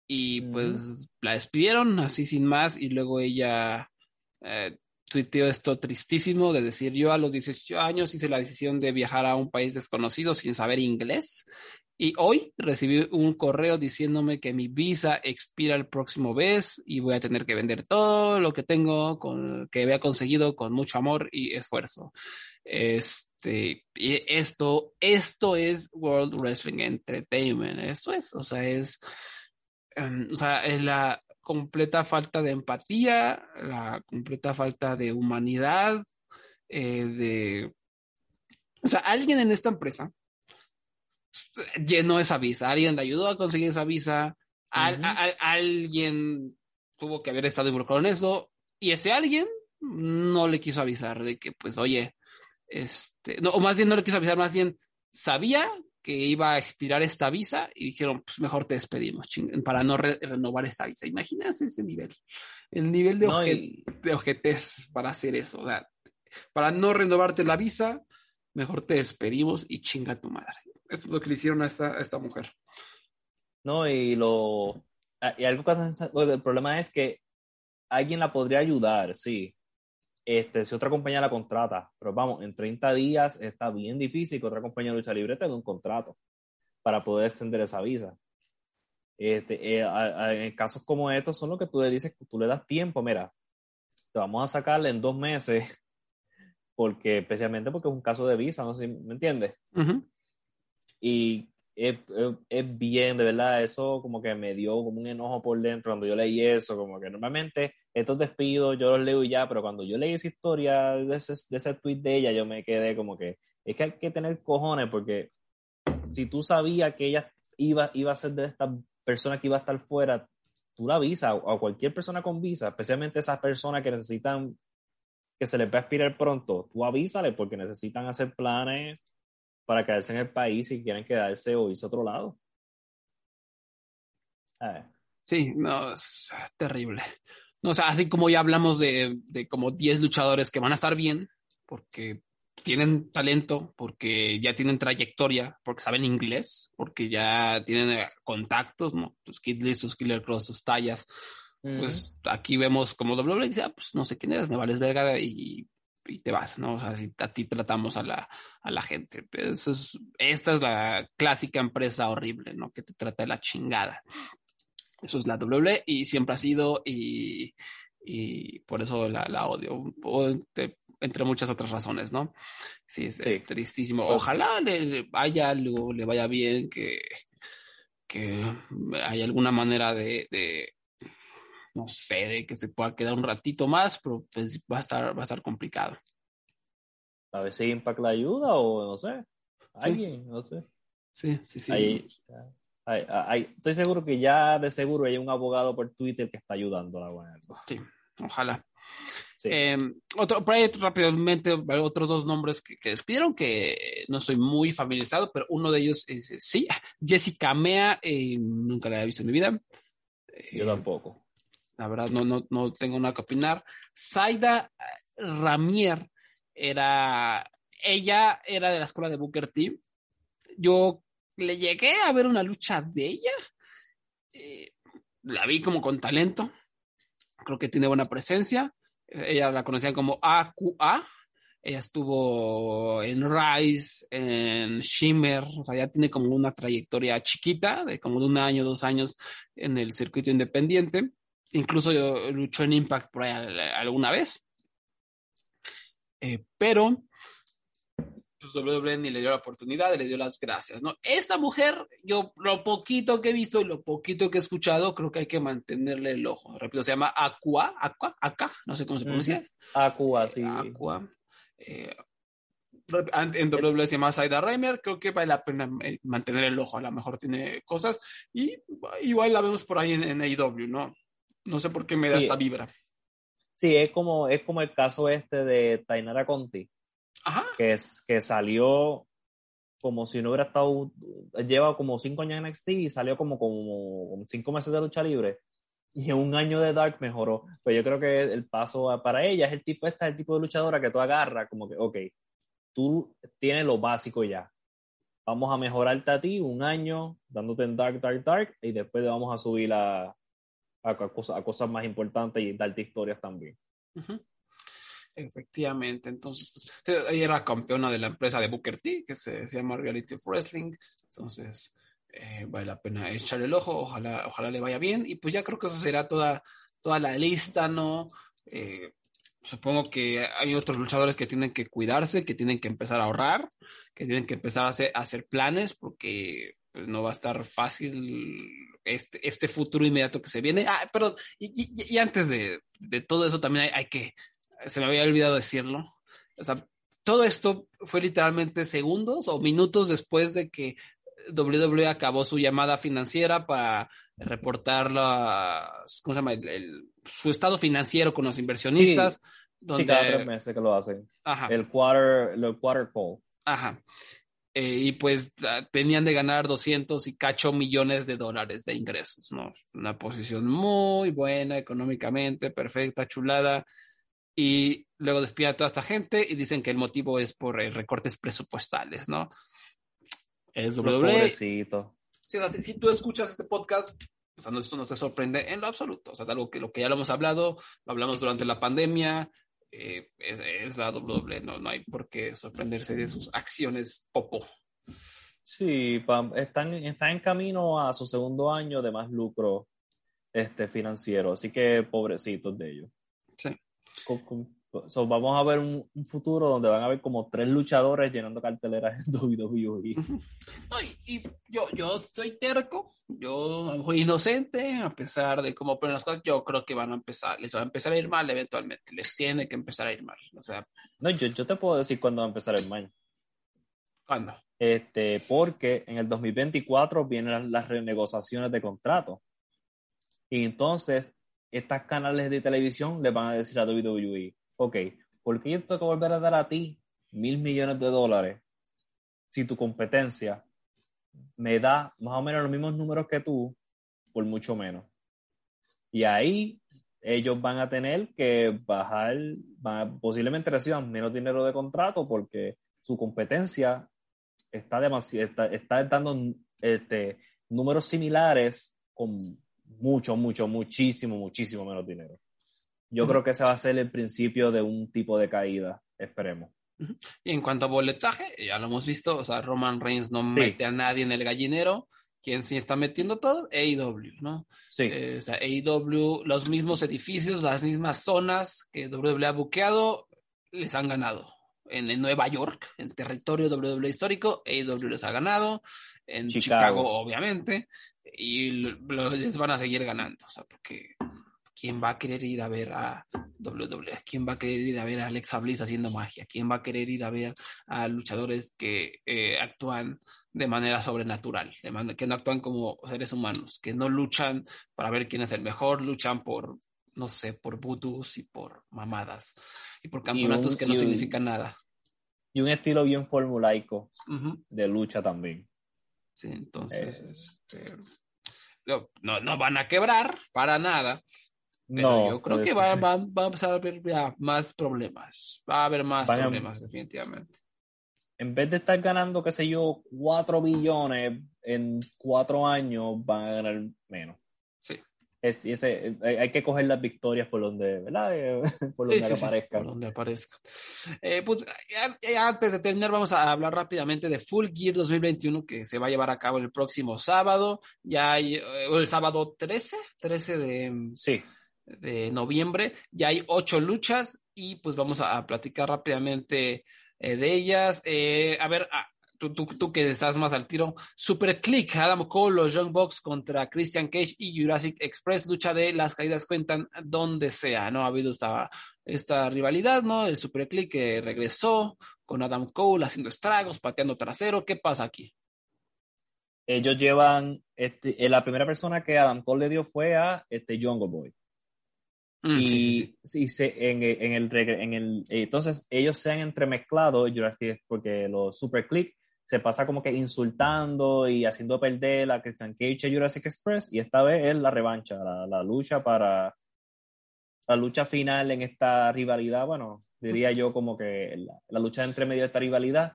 Y pues la despidieron así sin más. Y luego ella eh, tuiteó esto tristísimo de decir: Yo a los 18 años hice la decisión de viajar a un país desconocido sin saber inglés. Y hoy recibí un correo diciéndome que mi visa expira el próximo mes y voy a tener que vender todo lo que tengo, con, que había conseguido con mucho amor y esfuerzo. Este, y esto, esto es World Wrestling Entertainment. Eso es, o sea, es, um, o sea, es la completa falta de empatía, la completa falta de humanidad, eh, de, o sea, alguien en esta empresa llenó esa visa, alguien le ayudó a conseguir esa visa, al, Ujú. a, a, alguien tuvo que haber estado involucrado en eso, y ese alguien no le quiso avisar de que, pues, oye, este, no, o más bien no le quiso avisar, más bien sabía que iba a expirar esta visa y dijeron, pues mejor te despedimos, ching, para no re renovar esta visa. Imagínate ese nivel, el nivel de, No, y- de para hacer eso, o sea, para no renovarte la visa, mejor te despedimos y chinga tu madre. Esto es lo que le hicieron a esta, a esta mujer. No, y lo. Y algo que el problema es que alguien la podría ayudar, sí. Este, si otra compañía la contrata, pero vamos, en 30 días está bien difícil que otra compañía de lucha libre tenga un contrato para poder extender esa visa. Este, eh, a- a- en casos como estos son lo que tú le dices, tú le das tiempo, mira, te vamos a sacarle en dos meses, porque especialmente porque es un caso de visa, no sé si me entiendes. Ujú. Y es, es- es bien, de verdad, eso como que me dio como un enojo por dentro cuando yo leí eso, como que normalmente estos despidos yo los leo y ya, pero cuando yo leí esa historia de ese, de ese tweet de ella, yo me quedé como que es que hay que tener cojones porque si tú sabías que ella iba, iba a ser de esta persona que iba a estar fuera, tú la avisas o a cualquier persona con visa, especialmente esas personas que necesitan que se les va a expirar pronto, tú avísale porque necesitan hacer planes para quedarse en el país si quieren quedarse o irse a otro lado. A ver. Sí, no, es terrible. O sea, así como ya hablamos de, de como 10 luchadores que van a estar bien, porque tienen talento, porque ya tienen trayectoria, porque saben inglés, porque ya tienen eh, contactos, ¿no? Tus Kid Lee, tus Killer Cross, sus tallas. Pues aquí vemos como WWE dice, ah, pues no sé quién eres, me vales verga y, y te vas, ¿no? O sea, si a ti tratamos a la, a la gente. Eso es, esta es la clásica empresa horrible, ¿no? Que te trata de la chingada. Eso es la WWE y siempre ha sido y, y por eso la, la odio, o te- entre muchas otras razones, ¿no? Sí, es Sí. eh, tristísimo. Pues- Ojalá le, vaya algo, le vaya bien, que, que hay alguna manera de, de, no sé, de que se pueda quedar un ratito más, pero pues va a estar, va a estar complicado. A ver si Impact la ayuda o no sé. Sí. Alguien, no sé. Sí, sí, sí. Ahí- hay- hay- estoy seguro que ya de seguro hay un abogado por Twitter que está ayudando a la Sí, ojalá. Sí. Eh, otro, por ahí rápidamente, otros dos nombres que, que despidieron que no soy muy familiarizado, pero uno de ellos es, eh, sí, Jessica Mea, eh, nunca la había visto en mi vida. Yo Eh, tampoco. La verdad, no, no, no tengo nada que opinar. Zaida Ramier era, ella era de la escuela de Booker T. Yo le llegué a ver una lucha de ella. Eh, la vi como con talento. Creo que tiene buena presencia. Ella la conocían como AQA. Ella estuvo en Rise, en Shimmer, o sea, ya tiene como una trayectoria chiquita, de como de un año, dos años en el circuito independiente. Incluso yo luchó en Impact por ahí al- alguna vez. Eh, pero pues WWE ni le dio la oportunidad, le dio las gracias, ¿no? Esta mujer, yo lo poquito que he visto y lo poquito que he escuchado, creo que hay que mantenerle el ojo. Repito, se llama Aqua, Aqua, Acá, no sé cómo se pronuncia. Aqua, sí. Aqua. Eh, en WWE se llama Saida Reimer, creo que vale la pena eh, mantener el ojo, a lo mejor tiene cosas, y igual la vemos por ahí en, en AEW, ¿no? No sé por qué me da Sí. esta vibra. Sí, es como, es como el caso este de Tainara Conti, Ajá. que, es, que salió como si no hubiera estado, lleva como cinco años en NXT y salió como, como, cinco meses de lucha libre. Y en un año de Dark mejoró. Pues yo creo que el paso a- para ella es el tipo, esta es el tipo de luchadora que tú agarras, como que, ok, tú tienes lo básico ya. Vamos a mejorarte a ti un año dándote en Dark, Dark, Dark, y después le vamos a subir a, a, a cosas, a cosas más importantes y darte historias también. Ujú. Efectivamente, entonces, pues, ella era campeona de la empresa de Booker T, que se, llama Reality of Wrestling, entonces eh, vale la pena echarle el ojo, ojalá, ojalá le vaya bien, y pues ya creo que eso será toda, toda la lista, ¿no? Eh, supongo que hay otros luchadores que tienen que cuidarse, que tienen que empezar a ahorrar, que tienen que empezar a hacer, planes, porque pues, no va a estar fácil este, este futuro inmediato que se viene. Ah, perdón, y, antes de, de todo eso también hay que, se me había olvidado decirlo, o sea, todo esto fue literalmente segundos o minutos después de que WWE acabó su llamada financiera para reportar las, ¿cómo se llama? El- el- su estado financiero con los inversionistas. donde, Sí, cada tres meses que lo hacen. Ajá, El quarter, el quarter call. ajá. Eh, y pues ah, venían de ganar 200 y cacho millones de dólares de ingresos, ¿no? Una posición muy buena económicamente, perfecta, chulada. Y luego despiden a toda esta gente y dicen que el motivo es por eh, recortes presupuestales, ¿no? Es WWE. pobrecitos. Sí, o sea, si, si tú escuchas este podcast, o sea, no, esto no te sorprende en lo absoluto. O sea, es algo que lo que ya lo hemos hablado, lo hablamos durante la pandemia, eh, es, es la WWE, no, no hay por qué sorprenderse de sus acciones popo. Sí, pa- están, están en camino a su segundo año de más lucro este, financiero, así que pobrecitos de ellos. Sí. So, vamos a ver un, un futuro donde van a haber como tres luchadores llenando carteleras en WWE. No, y, y yo, yo soy terco, yo soy inocente, a pesar de cómo ponen las cosas, yo creo que van a empezar, les va a empezar a ir mal eventualmente, les tiene que empezar a ir mal. O sea, No, yo, yo te puedo decir cuándo va a empezar el mayo. ¿cuándo? Este, porque en el 2024 vienen las, las renegociaciones de contrato. Y entonces, estas canales de televisión le van a decir a WWE, ok, ¿por qué yo tengo que volver a dar a ti mil millones de dólares si tu competencia me da más o menos los mismos números que tú por mucho menos? Y ahí ellos van a tener que bajar, van a- posiblemente reciban menos dinero de contrato porque su competencia está, demasi- está, está dando este, números similares con mucho, mucho, muchísimo, muchísimo menos dinero. Yo creo que ese va a ser el principio de un tipo de caída, esperemos. Y en cuanto a boletaje, ya lo hemos visto, o sea, Roman Reigns no mete a nadie en el gallinero. ¿Quién sí está metiendo todo? AEW, ¿no? Sí. Eh, o sea, AEW, los mismos edificios, las mismas zonas que WWE ha buqueado, les han ganado. En, en Nueva York, en territorio WWE histórico, AEW les ha ganado. En Chicago, Chicago. obviamente. Y lo- lo- les van a seguir ganando. O sea, porque ¿quién va a querer ir a ver a WWE? ¿Quién va a querer ir a ver a Alexa Bliss haciendo magia? ¿Quién va a querer ir a ver a luchadores que eh, actúan de manera sobrenatural, de man- que no actúan como seres humanos, que no luchan para ver quién es el mejor, luchan por, no sé, por voodoos y por mamadas y por campeonatos un- que no un- significan nada. Y un estilo bien formulaico de lucha también. Sí, entonces, Eh. este, no, no, van a quebrar para nada, pero No, yo creo pues, que va, va, va a empezar a haber ya más problemas, va a haber más Van a- problemas definitivamente. en vez de estar ganando, qué sé yo, 4 billones en 4 años, van a ganar menos. Es, ese, hay, hay que coger las victorias por donde, ¿verdad? Eh, por donde sí, sí, aparezcan. por donde aparezca. Eh, pues ya- ya antes de terminar, vamos a hablar rápidamente de Full Gear 2021 que se va a llevar a cabo el próximo sábado. Ya hay, eh, el sábado 13, 13 de, Sí, de noviembre. Ya hay ocho luchas y pues vamos a, a platicar rápidamente eh, de ellas. Eh, a ver, ah, tú, tú, tú que estás más al tiro. Super Click, Adam Cole, los Young Bucks contra Christian Cage y Jurassic Express. Lucha de las caídas cuentan donde sea, ¿no? Ha habido esta, esta rivalidad, ¿no? El Super Click que regresó con Adam Cole haciendo estragos, pateando trasero. ¿Qué pasa aquí? ellos llevan, este, eh, la primera persona que Adam Cole le dio fue a este Jungle Boy. Mm, y sí, sí, se- en, en el, en el, eh, entonces ellos se han entremezclado Jurassic, porque los Super Click se pasa como que insultando y haciendo perder a Christian Cage y Jurassic Express y esta vez es la revancha, la, la lucha para la lucha final en esta rivalidad, bueno, diría yo como que la, la lucha entre medio de esta rivalidad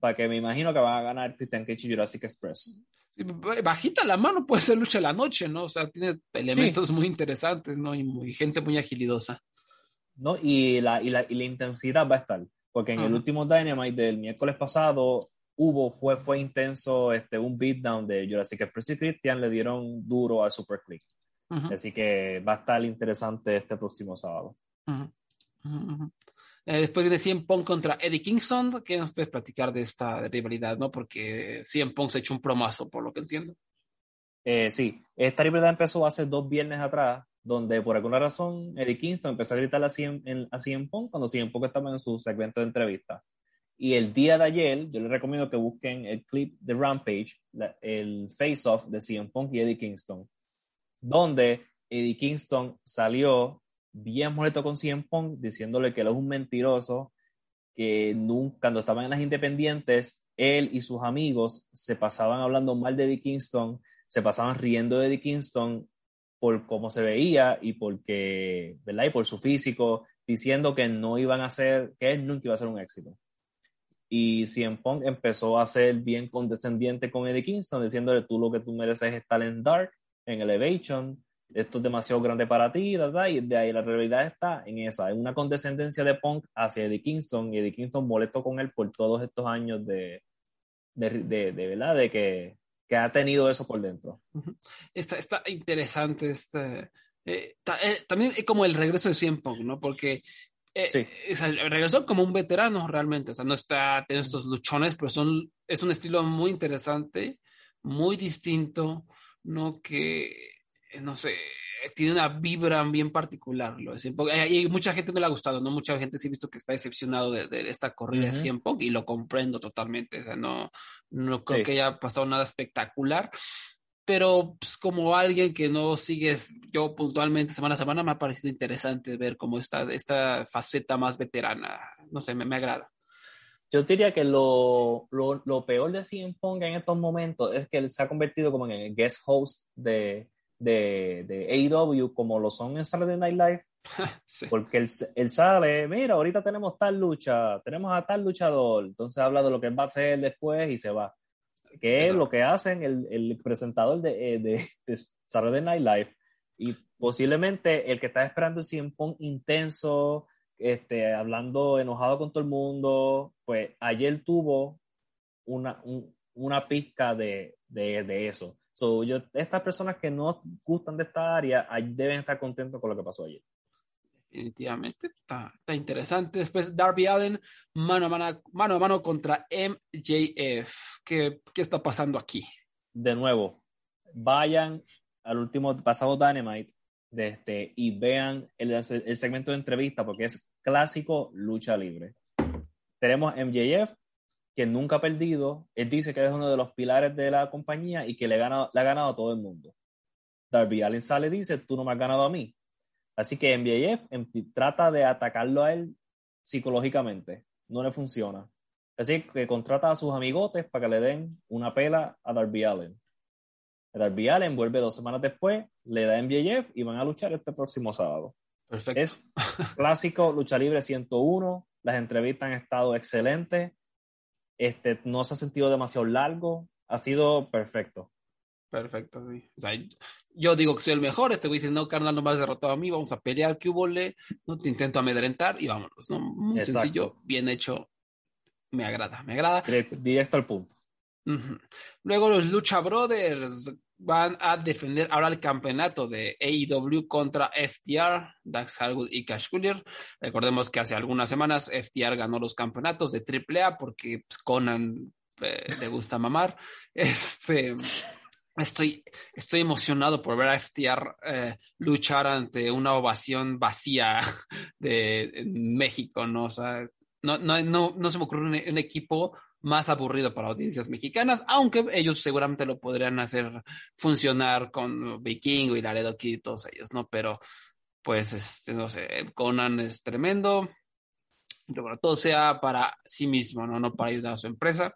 para que me imagino que van a ganar Christian Cage y Jurassic Express. Sí, Bajita la mano puede ser lucha de la noche, ¿no? O sea, tiene elementos muy interesantes, ¿no? Y muy, gente muy agilidosa. ¿no? Y la, y la, y la intensidad va a estar, porque en el último Dynamite del miércoles pasado hubo, fue, fue intenso este, un beatdown de Jurassic Express y Christian, le dieron duro al Super Click. Ujú, Así que va a estar interesante este próximo sábado. ujú, ujú, ujú. Eh, después viene CM Punk contra Eddie Kingston. ¿Qué nos puedes platicar de esta rivalidad, no? Porque CM Punk se echó un promazo, por lo que entiendo. Eh, sí, esta rivalidad empezó hace dos viernes atrás, donde por alguna razón Eddie Kingston empezó a gritarle a CM, en- a CM Punk cuando CM Punk estaba en su segmento de entrevista. Y el día de ayer, yo les recomiendo que busquen el clip de Rampage, el face-off de CM Punk y Eddie Kingston, donde Eddie Kingston salió bien molesto con CM Punk, diciéndole que él es un mentiroso, que nunca, cuando estaban en las independientes, él y sus amigos se pasaban hablando mal de Eddie Kingston, se pasaban riendo de Eddie Kingston por cómo se veía y porque, ¿verdad? Y por su físico, diciendo que no iban a ser, que él nunca iba a ser un éxito. Y CM Punk empezó a ser bien condescendiente con Eddie Kingston, diciéndole tú lo que tú mereces es estar en Dark, en Elevation, esto es demasiado grande para ti. Y de ahí la realidad está en esa, en una condescendencia de Punk hacia Eddie Kingston y Eddie Kingston molesto con él por todos estos años de, de, ¿verdad? De que, que ha tenido eso por dentro. Está, está interesante este, eh, eh, también es como el regreso de CM Punk, ¿no? Porque eh, Sí. o sea, regresó como un veterano realmente, o sea, no está teniendo estos luchones, pero son, es un estilo muy interesante, muy distinto, ¿no? Que, eh, no sé, tiene una vibra bien particular, lo de Punk. Eh, Y mucha gente no le ha gustado, ¿no? Mucha gente sí ha visto que está decepcionado de, de esta corrida de Ujú. CM Punk y lo comprendo totalmente, o sea, no, no creo Sí. que haya pasado nada espectacular pero pues, como alguien que no sigues yo puntualmente semana a semana, me ha parecido interesante ver cómo está esta faceta más veterana. No sé, me, me agrada. Yo diría que lo, lo, lo peor de CM Punk en estos momentos es que él se ha convertido como en el guest host de, de, de AEW, como lo son en Saturday Night Live, Sí. porque él, él sale, mira, ahorita tenemos tal lucha, tenemos a tal luchador, entonces habla de lo que él va a hacer después y se va. Que es lo que hacen el, el presentador de, eh, de, de Saturday Night Live. Y posiblemente el que está esperando el CM Punk intenso, este, hablando enojado con todo el mundo, pues ayer tuvo una, un, una pizca de, de, de eso. So, yo, estas personas que no gustan de esta área deben estar contentos con lo que pasó ayer. Definitivamente, está, está interesante. Después Darby Allen, mano a mano, mano, a mano contra MJF. ¿Qué, ¿Qué está pasando aquí? De nuevo, vayan al último pasado Dynamite este, y vean el, el segmento de entrevista porque es clásico lucha libre. Tenemos MJF, que nunca ha perdido. Él dice que es uno de los pilares de la compañía y que le, le ha ganado a todo el mundo. Darby Allen sale y dice, tú no me has ganado a mí. Así que MJF trata de atacarlo a él psicológicamente. No le funciona. Así que contrata a sus amigotes para que le den una pela a Darby Allen. Darby Allen vuelve dos semanas después, le da MJF y van a luchar este próximo sábado. Perfecto. Es clásico, lucha libre 101. Las entrevistas han estado excelentes. Este, no se ha sentido demasiado largo. Ha sido perfecto. Perfecto, sí. O sea, yo digo que soy el mejor, este güey dice, no, carnal, no me has derrotado a mí, vamos a pelear, que hubo le, no te intento amedrentar y vámonos, ¿no? Muy Exacto. sencillo, bien hecho, me agrada, me agrada. Directo al punto. Uh -huh. Luego los Lucha Brothers van a defender ahora el campeonato de AEW contra FTR, Dax Harwood y Cash Collier. Recordemos que hace algunas semanas FTR ganó los campeonatos de AAA porque pues, Conan eh, le gusta mamar. Este estoy, estoy emocionado por ver a FTR eh, luchar ante una ovación vacía de México, ¿no? O sea, no, no, no, no se me ocurre un, un, equipo más aburrido para audiencias mexicanas, aunque ellos seguramente lo podrían hacer funcionar con Vikingo y Laredo Kid y todos ellos, ¿no? Pero, pues, este, no sé, Conan es tremendo, bueno, todo sea para sí mismo, ¿no? No para ayudar a su empresa.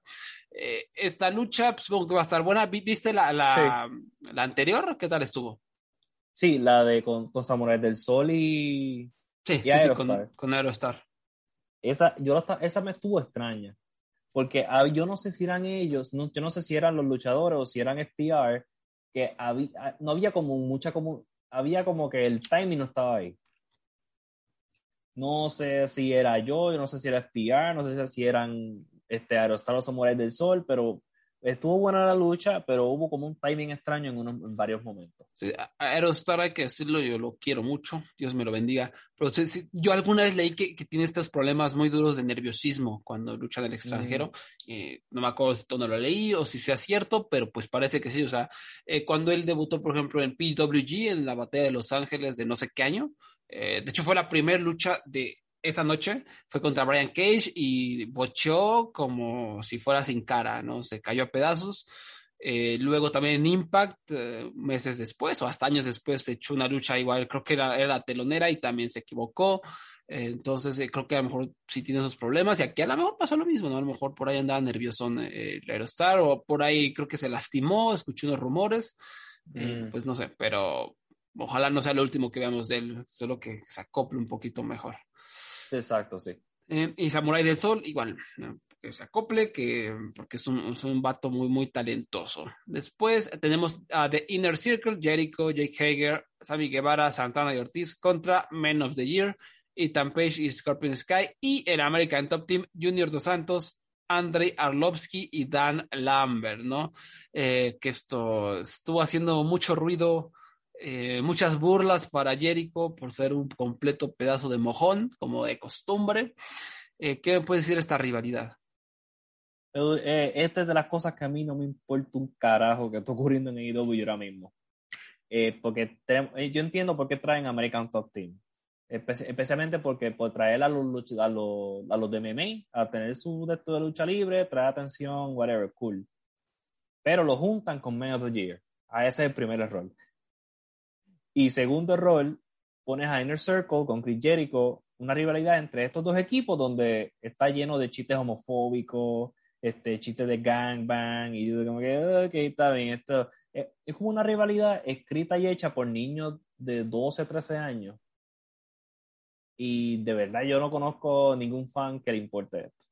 Eh, esta lucha, pues, supongo que va a estar buena. ¿Viste la, la, sí. la anterior? ¿Qué tal estuvo? Sí, la de con, con Samurai del Sol y. Sí, y sí, sí con, con, Aerostar. Esa, yo, esa me estuvo extraña. Porque ah, yo no sé si eran ellos, no, yo no sé si eran los luchadores o si eran FTR, que había, no había como mucha como. Había como que el timing no estaba ahí. No sé si era yo, yo no sé si era FTR, no sé si eran este, Aerostar o Samurai del Sol, pero estuvo buena la lucha, pero hubo como un timing extraño en, unos, en varios momentos. Sí, Aerostar, hay que decirlo, yo lo quiero mucho, Dios me lo bendiga. Pero sí, yo alguna vez leí que, que, tiene estos problemas muy duros de nerviosismo cuando lucha en el extranjero. Mm. Eh, no me acuerdo si dónde lo leí o si sea cierto, pero pues parece que sí. O sea, eh, cuando él debutó, por ejemplo, en PWG, en la batalla de Los Ángeles de no sé qué año, eh, de hecho fue la primera lucha de esa noche fue contra Brian Cage y bocheó como si fuera sin cara, ¿no? Se cayó a pedazos. Eh, luego también en Impact, eh, meses después o hasta años después, se echó una lucha igual, creo que era, era telonera y también se equivocó. Eh, entonces creo que a lo mejor sí tiene esos problemas y aquí a lo mejor pasó lo mismo, ¿no? A lo mejor por ahí andaba nervioso el Aerostar o por ahí creo que se lastimó, escuché unos rumores, mm. pues no sé, pero ojalá no sea lo último que veamos de él, solo que se acople un poquito mejor. Exacto, sí. Eh, y Samurai del Sol, igual, ¿no? que se acople, que, porque es un, es un vato muy, muy talentoso. Después tenemos a The Inner Circle, Jericho, Jake Hager, Sammy Guevara, Santana y Ortiz contra Men of the Year, Ethan Page y Scorpion Sky, y el American Top Team, Junior Dos Santos, Andrei Arlovsky y Dan Lambert, ¿no? Eh, que esto estuvo haciendo mucho ruido eh, muchas burlas para Jericho por ser un completo pedazo de mojón, como de costumbre. Eh, ¿Qué me puede decir esta rivalidad? Eh, esta es de las cosas que a mí no me importa un carajo que está ocurriendo en AEW ahora mismo. Eh, porque te, yo entiendo por qué traen American Top Team. Espe especialmente porque por traer a los, a los, a los de MMA, a tener su de, de lucha libre, traer atención, whatever, cool. Pero lo juntan con Men of the Year. A ese es el primer error. Y segundo rol, pones a Inner Circle con Chris Jericho, una rivalidad entre estos dos equipos donde está lleno de chistes homofóbicos, este, chistes de gangbang, y yo como que, ok, está bien, esto es, es como una rivalidad escrita y hecha por niños de 12, 13 años. Y de verdad yo no conozco ningún fan que le importe esto.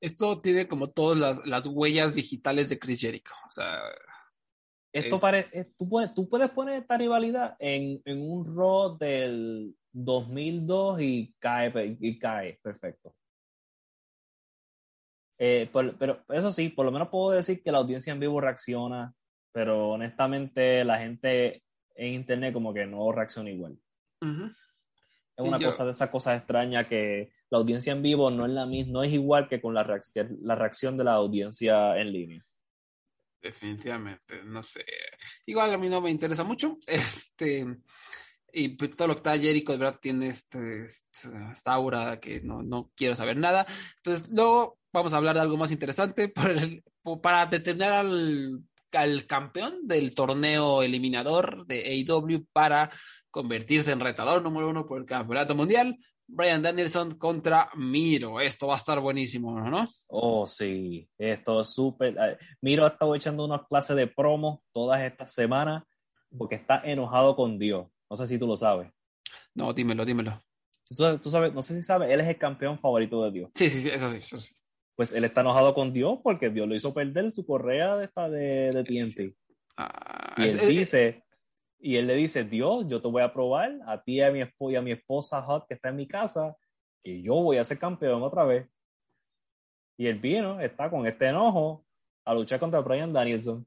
Esto tiene como todas las, las huellas digitales de Chris Jericho. O sea, esto es... parece, tú, puedes, tú puedes poner esta rivalidad en, en un Raw del 2002 y cae, y cae perfecto. Eh, por- pero eso sí, por lo menos puedo decir que la audiencia en vivo reacciona, pero honestamente la gente en internet como que no reacciona igual. Ujú. Es Sí, una yo- cosa de esas cosas extrañas que la audiencia en vivo no es la misma, no es igual que con la, que la reacción de la audiencia en línea. Definitivamente, no sé. Igual a mí no me interesa mucho. Este, y pues, todo lo que está Jericho, de verdad, tiene este, este- esta aura que no, no quiero saber nada. Entonces, luego vamos a hablar de algo más interesante por el- para determinar al, al campeón del torneo eliminador de AEW para convertirse en retador número uno por el campeonato mundial. Brian Danielson contra Miro. Esto va a estar buenísimo, ¿no? Oh, sí, esto es súper. eh, Miro ha estado echando unas clases de promo todas estas semanas porque está enojado con Dios. No sé si tú lo sabes. No, dímelo, dímelo. Tú sabes, tú sabes- no sé si sabes, él es el campeón favorito de Dios. Sí, sí, sí, eso sí, eso sí. Pues él está enojado con Dios porque Dios lo hizo perder su correa de, esta de, de TNT. Ah, Y él es- dice, y él le dice, Dios, yo te voy a probar a ti y a mi, esp- y a mi esposa Hot que está en mi casa, que yo voy a ser campeón otra vez. Y él vino, está con este enojo a luchar contra Brian Danielson.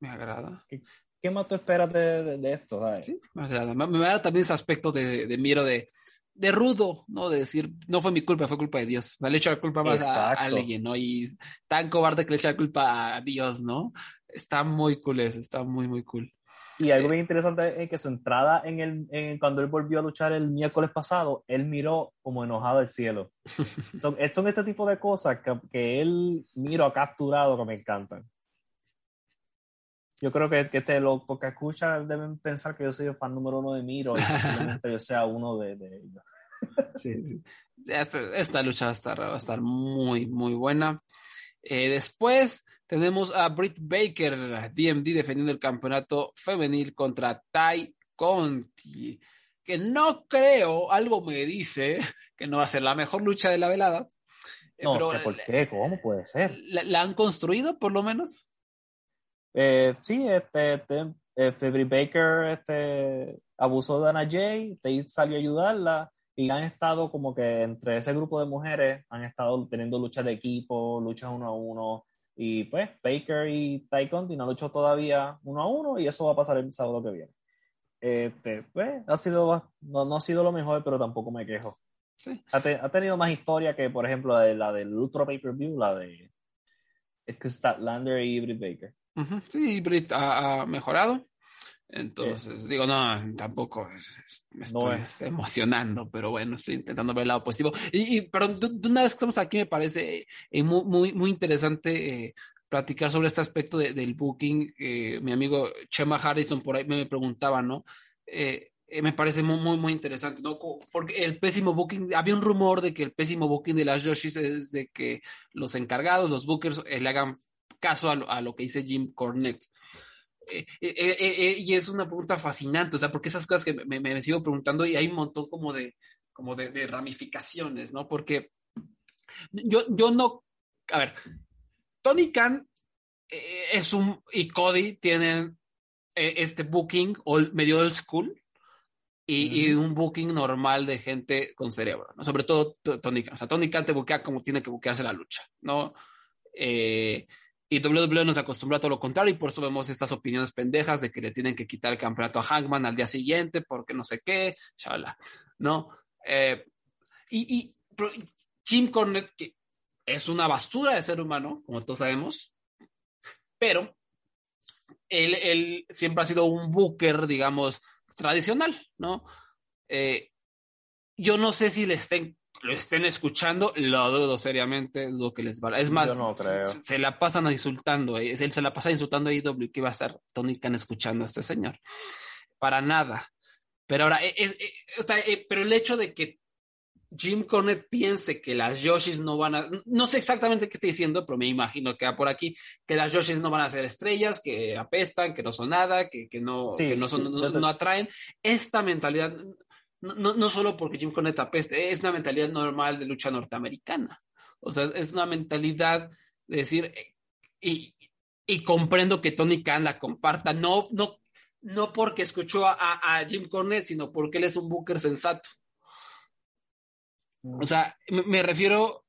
me agrada. ¿Qué más tú esperas de, de- de esto? sabes? Sí, me agrada. Me, me agrada también ese aspecto de, de Miro de, de rudo, ¿no? De decir, no fue mi culpa, fue culpa de Dios. O sea, le echa la culpa más a, a alguien, ¿no? Y tan cobarde que le echa la culpa a Dios, ¿no? Está muy cool eso, está muy, muy cool. Y algo bien interesante es que su entrada en el, en, cuando él volvió a luchar el miércoles pasado, él miró como enojado al cielo. son, son este tipo de cosas que, que él miro ha capturado que me encantan. Yo creo que, que este, lo porque escuchan deben pensar que yo soy el fan número uno de Miro y posiblemente yo sea uno de, de ellos. Sí, sí. Esta, esta lucha va a estar, va a estar muy, muy buena. Eh, después tenemos a Britt Baker, DMD, defendiendo el campeonato femenil contra Tai Conti. Que no creo, algo me dice que no va a ser la mejor lucha de la velada. Eh, No pero sé por qué, ¿cómo puede ser? ¿La, la han construido por lo menos? Eh, sí, este, este, este Britt Baker este, abusó de Ana Jay, Tate salió a ayudarla y han estado como que entre ese grupo de mujeres han estado teniendo luchas de equipo, luchas uno a uno y pues Baker y Ty Conti no han luchado todavía uno a uno y eso va a pasar el sábado que viene. Este, pues, ha sido, no, no ha sido lo mejor, pero tampoco me quejo. Sí. Ha, te- ha tenido más historia que, por ejemplo, la, de, la del Ultra Pay-Per-View, la de Statlander y Britt Baker. Ujú, Sí, Britt ha, ha mejorado. Entonces, digo, no, tampoco me No estoy es. emocionando, pero bueno, estoy intentando ver el lado positivo. Y, y pero de, de una vez que estamos aquí, me parece eh, muy, muy, muy interesante eh, platicar sobre este aspecto de- del booking. Eh, mi amigo Chema Harrison por ahí me preguntaba, ¿no? Me parece muy, muy, muy interesante, ¿no? Porque el pésimo booking, había un rumor de que el pésimo booking de las Yoshis es de que los encargados, los bookers, le hagan caso a lo, a lo que dice Jim Cornette. Eh, eh, eh, eh, y es una pregunta fascinante, o sea, porque esas cosas que me, me sigo preguntando y hay un montón como de, como de, de ramificaciones, ¿no? Porque yo, yo no, a ver, Tony Khan eh, es un, y Cody tienen eh, este booking old- medio old school y, y un booking normal de gente con cerebro, ¿no? Sobre todo Tony Khan, o sea, Tony Khan te buquea como tiene que buquearse la lucha, ¿no? Eh, y WWE nos acostumbra a todo lo contrario y por eso vemos estas opiniones pendejas de que le tienen que quitar el campeonato a Hangman al día siguiente porque no sé qué, shala, ¿no? Eh, y, y Jim Cornette, que es una basura de ser humano, como todos sabemos, pero él, él siempre ha sido un booker, digamos, tradicional, ¿no? Eh, yo no sé si le estén, lo estén escuchando, lo dudo seriamente, dudo que les valga. Es más, no se, se la pasan insultando, eh, él se la pasa insultando a IW, que va a estar Tony Khan escuchando a este señor. Para nada. Pero ahora, eh, eh, eh, o sea, eh, pero el hecho de que Jim Cornette piense que las Yoshis no van a, no sé exactamente qué está diciendo, pero me imagino que va por aquí, que las Yoshis no van a ser estrellas, que apestan, que no son nada, que, que no, Sí, que no, son, no, no atraen. Esta mentalidad, no, no, solo porque Jim Cornette apeste, es una mentalidad normal de lucha norteamericana. O sea, es una mentalidad de decir, eh, y, comprendo que Tony Khan la comparta, no, no, no porque escuchó a, Jim Cornette, sino porque él es un booker sensato. O sea, me, me refiero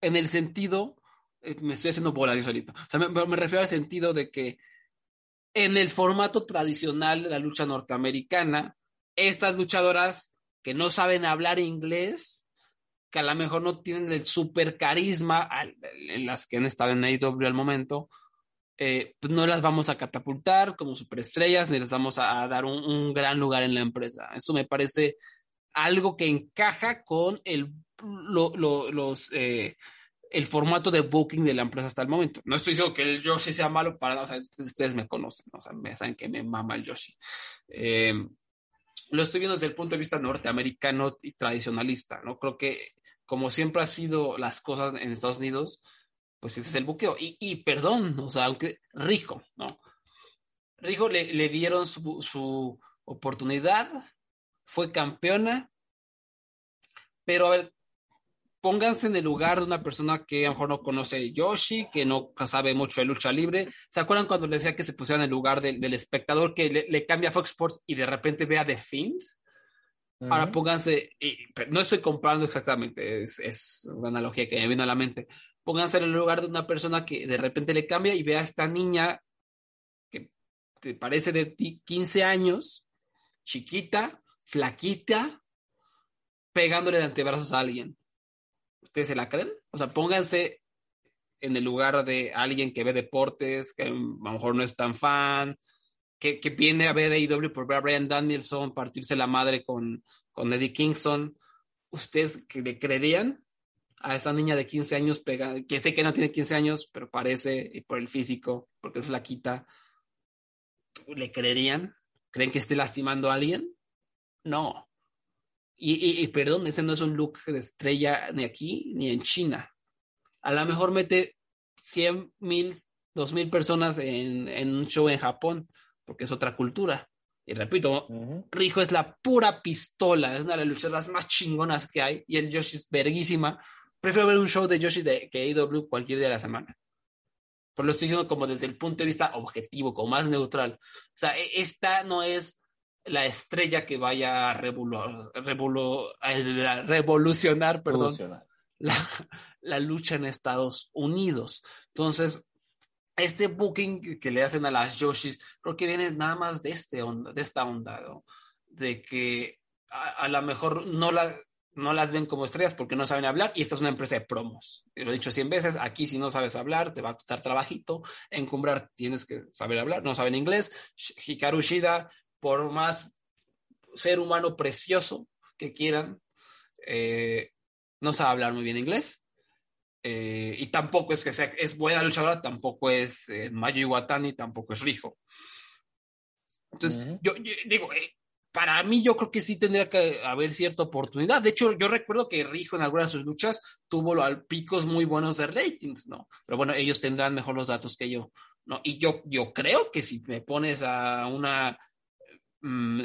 en el sentido, eh, me estoy haciendo bola yo solito, o sea, me, me refiero al sentido de que en el formato tradicional de la lucha norteamericana, estas luchadoras que no saben hablar inglés, que a lo mejor no tienen el super carisma en las que han estado en AEW al momento, eh, pues no las vamos a catapultar como superestrellas ni les vamos a, a dar un, un, gran lugar en la empresa. Eso me parece algo que encaja con el, lo, lo, los, eh, el formato de booking de la empresa hasta el momento. No estoy diciendo que el Yoshi sea malo para, o sea, ustedes me conocen, o sea, me saben que me mama el Yoshi. Eh, lo estoy viendo desde el punto de vista norteamericano y tradicionalista, ¿no? Creo que como siempre ha sido las cosas en Estados Unidos, pues ese es el buqueo. Y, y perdón, o sea, aunque Rijo, ¿no? Rijo le, le dieron su, su, oportunidad, fue campeona, pero a ver, pónganse en el lugar de una persona que a lo mejor no conoce Yoshi, que no sabe mucho de lucha libre. ¿Se acuerdan cuando le decía que se pusieran en el lugar de, del espectador que le, le, cambia a Fox Sports y de repente vea The Fiend? Uh -huh. Ahora pónganse, y, no estoy comprando exactamente, es, es, una analogía que me vino a la mente. Pónganse en el lugar de una persona que de repente le cambia y vea a esta niña que te parece de 15 años, chiquita, flaquita, pegándole de antebrazos a alguien ¿Ustedes se la creen? O sea, pónganse en el lugar de alguien que ve deportes, que a lo mejor no es tan fan, que, que viene a ver AEW por ver a Brian Danielson, partirse la madre con, con Eddie Kingston. ¿Ustedes le creerían a esa niña de 15 años, pega, que sé que no tiene 15 años, pero parece, y por el físico, porque es flaquita, ¿le creerían? ¿Creen que esté lastimando a alguien? No. Y, y, y, perdón, ese no es un look de estrella ni aquí ni en China. A lo mejor mete 100 mil, 2 mil personas en, en, un show en Japón, porque es otra cultura. Y repito, uh -huh. Rijo es la pura pistola, es una de las luchadoras más chingonas que hay, y el Yoshi es verguísima. Prefiero ver un show de Yoshi de, que AEW cualquier día de la semana. Por lo estoy diciendo como desde el punto de vista objetivo, como más neutral. O sea, e, esta no es la estrella que vaya a, a revolucionar, perdón, revolucionar. La, la, lucha en Estados Unidos. Entonces, este booking que le hacen a las Yoshis, creo que viene nada más de, este onda, de esta onda, ¿no? de que a, a lo mejor no, la, no las ven como estrellas porque no saben hablar y esta es una empresa de promos. Lo he dicho cien veces, aquí si no sabes hablar te va a costar trabajito, encumbrar tienes que saber hablar, no saben inglés. Hikaru Shida por más ser humano precioso que quieran, eh, no sabe hablar muy bien inglés. Eh, y tampoco es que sea, es buena luchadora, tampoco es eh, Mayu Iwatani, tampoco es Rijo. Entonces, uh -huh. yo, yo, digo, eh, para mí yo creo que sí tendría que haber cierta oportunidad. De hecho, yo recuerdo que Rijo en algunas de sus luchas tuvo picos muy buenos de ratings, ¿no? Pero bueno, ellos tendrán mejor los datos que yo, ¿no? Y yo, yo creo que si me pones a una mmm,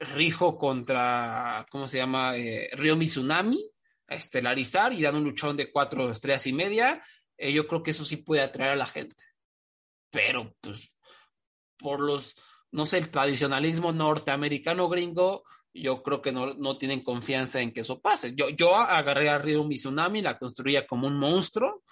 Rijo contra, ¿cómo se llama? Eh, Río Mizunami, a estelarizar y dando un luchón de cuatro estrellas y media, eh, yo creo que eso sí puede atraer a la gente. Pero, pues, por los, no sé, el tradicionalismo norteamericano gringo, yo creo que no, no tienen confianza en que eso pase. Yo, yo agarré a Río Mizunami, la construía como un monstruo,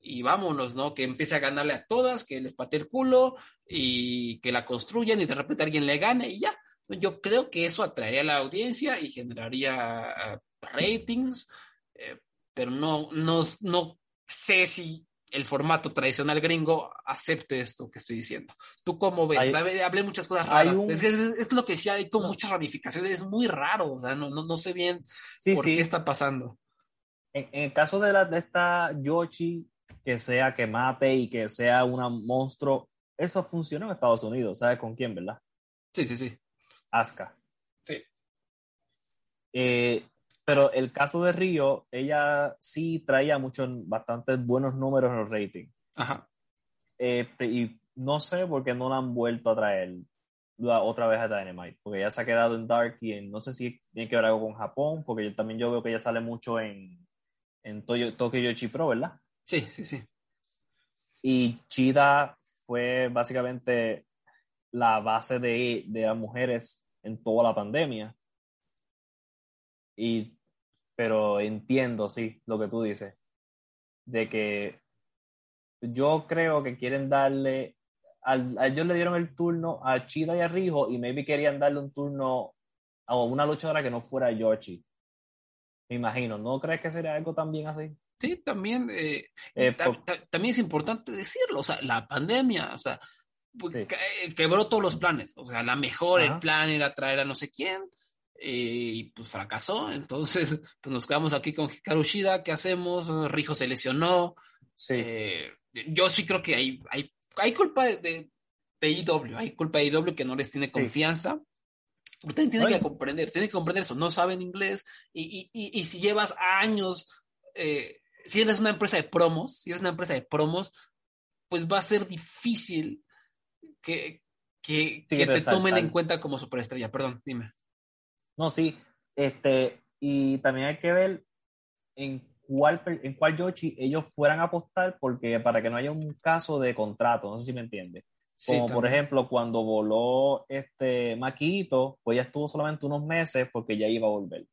y vámonos, ¿no? Que empiece a ganarle a todas, que les patee el culo y que la construyan y de repente alguien le gane y ya. Yo creo que eso atraería a la audiencia y generaría uh, ratings, eh, pero no, no, no sé si el formato tradicional gringo acepte esto que estoy diciendo. ¿Tú cómo ves? Hay. Hablé muchas cosas raras. Un... Es, es, es, lo que decía, hay como no. muchas ramificaciones, es muy raro, o sea, no, no, no sé bien sí, por sí. qué está pasando. En, en, el caso de, la, de esta Yoshi, que sea que mate y que sea un monstruo, eso funciona en Estados Unidos, ¿sabes con quién, verdad? Sí, sí, sí. Asuka. Sí. Eh, pero el caso de Río, ella sí traía muchos, bastantes buenos números en los ratings. Ajá. Eh, y no sé por qué no la han vuelto a traer otra vez a Dynamite, porque ella se ha quedado en Dark y en, no sé si tiene que ver algo con Japón, porque yo también yo veo que ella sale mucho en, en Tokyo Yoshi Pro, ¿verdad? Sí, sí, sí. Y Chida fue básicamente la base de, de las mujeres en toda la pandemia. Y, pero entiendo, sí, lo que tú dices. de que yo creo que quieren darle, al, a ellos le dieron el turno a Chida y a Rijo y maybe querían darle un turno a una luchadora que no fuera Yoshi. Me imagino, ¿no crees que sería algo también así? Sí, también, eh, Eh, ta- por- ta- también es importante decirlo, o sea, la pandemia, o sea, pues, Sí. que- quebró todos los planes, o sea, la mejor, el plan era traer a no sé quién, eh, y pues fracasó, entonces, pues nos quedamos aquí con Hikaru Shida, ¿qué hacemos? Rijo se lesionó, Sí. yo sí creo que hay, hay, hay culpa de, de, de IW, hay culpa de IW que no les tiene Sí. confianza. Pero también tienen que comprender, tienen que comprender eso, no saben inglés y, y, y, y si llevas años, eh, si eres una empresa de promos, si eres una empresa de promos, pues va a ser difícil que, que, Sí, que te tomen en cuenta como superestrella. Perdón, dime. No, sí. Este, y también hay que ver en cuál, en cuál Yoshi ellos fueran a apostar, porque para que no haya un caso de contrato, no sé si me entiende. Sí, Como por también. ejemplo, cuando voló este Maquito, pues ya estuvo solamente unos meses porque ya iba a volver.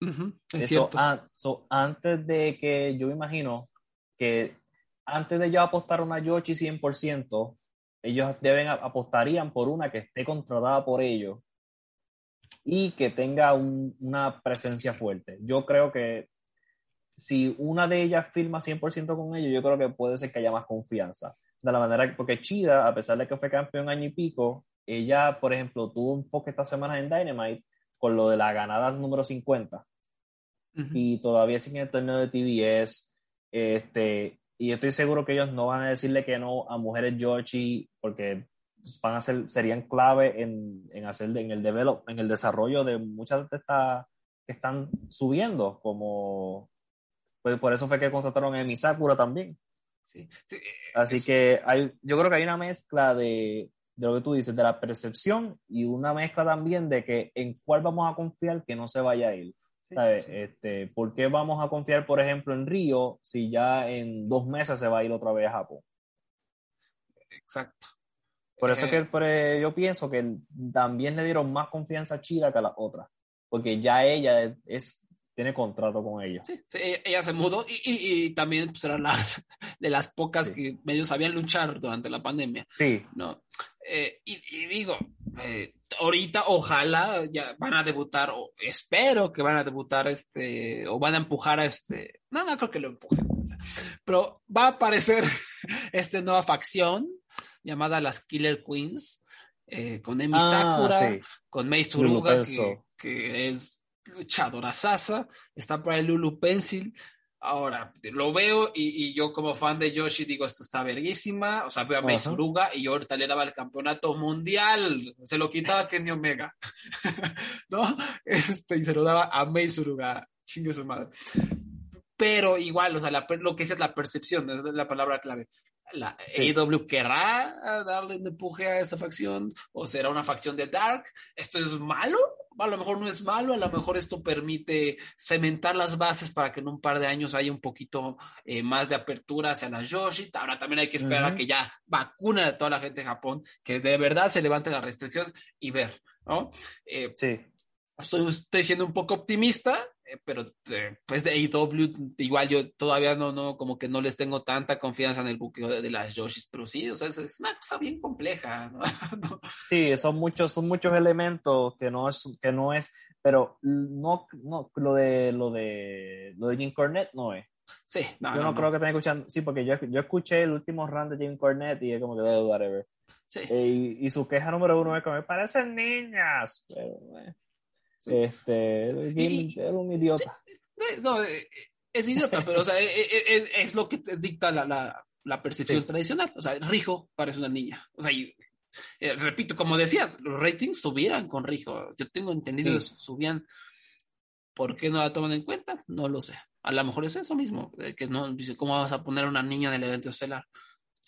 Ujú, es Eso, cierto. an- so, antes de que, yo me imagino que antes de yo apostar una Yoshi 100%, ellos deben, apostarían por una que esté contratada por ellos y que tenga un- una presencia fuerte. Yo creo que si una de ellas firma 100% con ellos, yo creo que puede ser que haya más confianza. De la manera que, porque Chida, a pesar de que fue campeón año y pico, ella, por ejemplo, tuvo un poco estas semanas en Dynamite con lo de la ganada número 50 Ujú. y todavía siguen el torneo de TBS. Este, y estoy seguro que ellos no van a decirle que no a mujeres Yoshi porque van a ser, serían clave en, en hacer en el develop, en el desarrollo de muchas de estas que están subiendo, como pues por eso fue que contrataron a Emi Sakura también. Sí, sí, eh, Así eso- que hay, yo creo que hay una mezcla de, de lo que tú dices, de la percepción y una mezcla también de que en cuál vamos a confiar que no se vaya a ir. sí, ¿sabes? sí. Este, ¿Por qué vamos a confiar, por ejemplo, en Río si ya en dos meses se va a ir otra vez a Japón? Exacto. Por eso Eh, que por, eh, yo pienso que también le dieron más confianza a Chida que a las otras, porque ya ella es, es- tiene contrato con ellos. Sí, sí, ella, ella se mudó y, y- y también pues, era la, de las pocas Sí. que medio sabían luchar durante la pandemia. Sí, ¿no? Eh, y, y digo, eh, ahorita ojalá ya van a debutar, o espero que van a debutar, este, o van a empujar a este, no, no creo que lo empujen, pero va a aparecer esta nueva facción llamada las Killer Queens, eh, con Emi Ah, Sakura, sí. con Mei Lulu Suruga, que, que es luchadora sasa, está por ahí Lulu Pencil. Ahora, lo veo y, y yo como fan de Yoshi digo, esto está verguísima. O sea, veo a. Suruga y yo ahorita le daba el campeonato mundial. Se lo quitaba a Kenny Omega. ¿No? Este, y se lo daba a Mei Suruga. Chingue su madre. Pero igual, o sea, la lo que es es la percepción, es la palabra clave. La Sí. AEW querrá darle un empuje a esta facción o será una facción de Dark. ¿Esto es malo? A lo mejor no es malo, a lo mejor esto permite cementar las bases para que en un par de años haya un poquito eh, más de apertura hacia las Yoshi. Ahora también hay que esperar a que ya vacuna a toda la gente de Japón, que de verdad se levanten las restricciones y ver, ¿no? Eh, sí. estoy, estoy siendo un poco optimista, pero eh, pues de AEW igual yo todavía no, no, como que no les tengo tanta confianza en el buqueo de, de las Yoshis, pero sí, o sea, es, es una cosa bien compleja, ¿no? No, Sí, son muchos, son muchos elementos que no es, que no es, pero no, no, lo de lo de lo de Jim Cornette no es. sí, no, yo no, no, creo que estén escuchando, sí, porque yo, yo escuché el último run de Jim Cornette y es como que "Eh, whatever. sí, Eh, y, y su queja número uno es que me parecen niñas. Pero, eh, Sí. Este, Y- era un idiota. Eh, no, es idiota, pero o sea, eh, eh, es, lo que te dicta la, la, la percepción Sí. tradicional. O sea, Rijo parece una niña. O sea, y, eh, repito, como decías, los ratings subieran con Rijo. Yo tengo entendido que subían. ¿Por qué no la toman en cuenta? No lo sé. A lo mejor es eso mismo, que no dice cómo vas a poner a una niña en el evento estelar.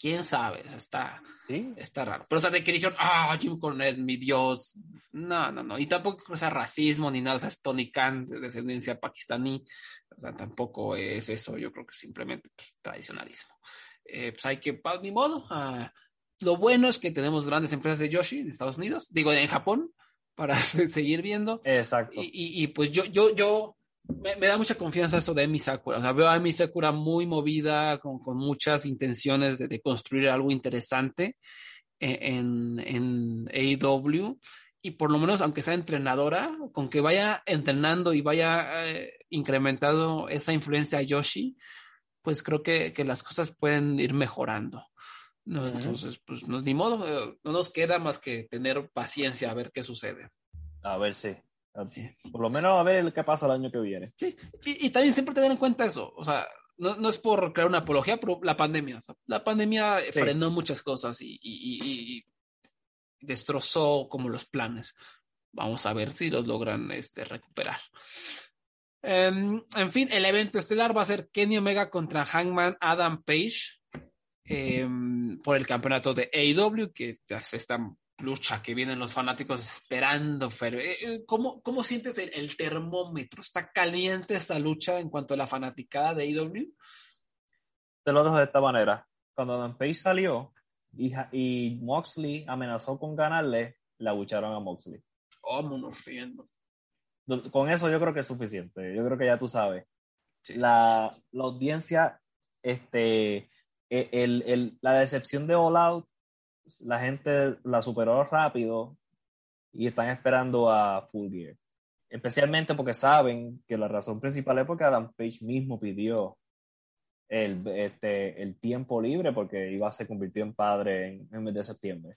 Quién sabe, está, Sí, está raro. Pero o sea, de que dijeron, ah, Jim Cornette, mi Dios. No, no, no. Y tampoco que sea racismo ni nada. O sea, es Tony Khan, de descendencia pakistaní. O sea, tampoco es eso. Yo creo que simplemente pues, tradicionalismo. Eh, pues hay que, pues, ni modo. ah, lo bueno es que tenemos grandes empresas de Yoshi en Estados Unidos, digo, en Japón, para seguir viendo. exacto. Y, y, y, pues yo, yo, yo me, me da mucha confianza esto de Emi Sakura. O sea, veo a Emi Sakura muy movida, con, con muchas intenciones de, de construir algo interesante en, en AEW. Y por lo menos, aunque sea entrenadora, con que vaya entrenando y vaya eh, incrementando esa influencia a Yoshi, pues creo que, que las cosas pueden ir mejorando. ¿no? Entonces, pues no, ni modo, eh, no nos queda más que tener paciencia a ver qué sucede. A ver, sí. Por lo menos a ver qué pasa el año que viene. Sí, y, y también siempre tener en cuenta eso, o sea, no, no es por crear una apología, pero la pandemia, o sea, la pandemia frenó muchas cosas y, y- y- y destrozó como los planes. Vamos a ver si los logran este, recuperar. Em, en fin, el evento estelar va a ser Kenny Omega contra Hangman Adam Page em, por el campeonato de AEW, que es esta lucha que vienen los fanáticos esperando. Fer. Eh, eh, ¿Cómo, cómo sientes el, el termómetro? ¿Está caliente esta lucha en cuanto a la fanaticada de AEW? Te lo dejo de esta manera. Cuando Adam Page salió y, y Moxley amenazó con ganarle, la bucharon a Moxley. Vámonos riendo. Con eso yo creo que es suficiente. Yo creo que ya tú sabes. Sí, sí, la, la audiencia, este, e- el, el- la decepción de All Out, la gente la superó rápido y están esperando a Full Gear. Especialmente porque saben que la razón principal es porque Adam Page mismo pidió el, este, el tiempo libre porque iba se convirtió en padre en, en el mes de septiembre.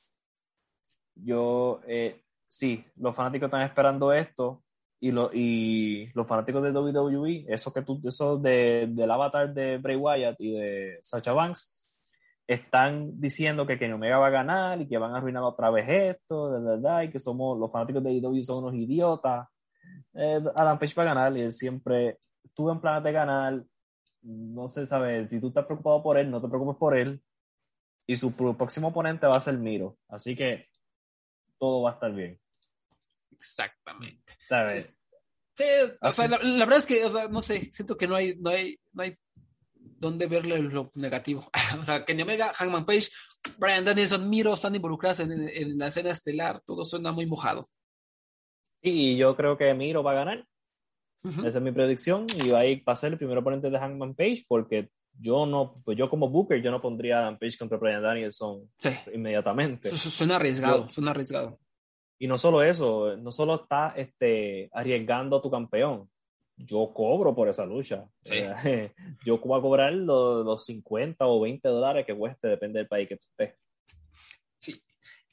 Yo, eh, sí, los fanáticos están esperando esto y, lo, y los fanáticos de WWE, eso que tú, eso de, del avatar de Bray Wyatt y de Sacha Banks, están diciendo que Kenny Omega va a ganar y que van a arruinar otra vez esto, de verdad, y que somos los fanáticos de WWE son unos idiotas. Eh, Adam Page va a ganar y él siempre estuvo en planes de ganar. No sé, ¿sabes? Si tú estás preocupado por él, no te preocupes por él. Y su próximo oponente va a ser Miro. Así que todo va a estar bien. Exactamente. ¿Sabes? Sí, o sea, la, la verdad es que, o sea, no sé, siento que no hay, no hay, no hay dónde verle lo negativo. o sea, Kenny Omega, Hangman Page, Brian Danielson, Miro están involucrados en, en la escena estelar, todo suena muy mojado. Y yo creo que Miro va a ganar. Ujú. Esa es mi predicción. Y va a, ir, va a ser el primer oponente de Hangman Page porque yo no, pues yo como Booker, yo no pondría a Adam Page contra Brian Danielson Sí, inmediatamente. Su- suena arriesgado, Yo- suena arriesgado. Y no solo eso, no solo está este, arriesgando a tu campeón. Yo cobro por esa lucha. Sí. Eh, Yo voy a cobrar los, los 50 o 20 dólares que cueste, depende del país que tú estés. Sí.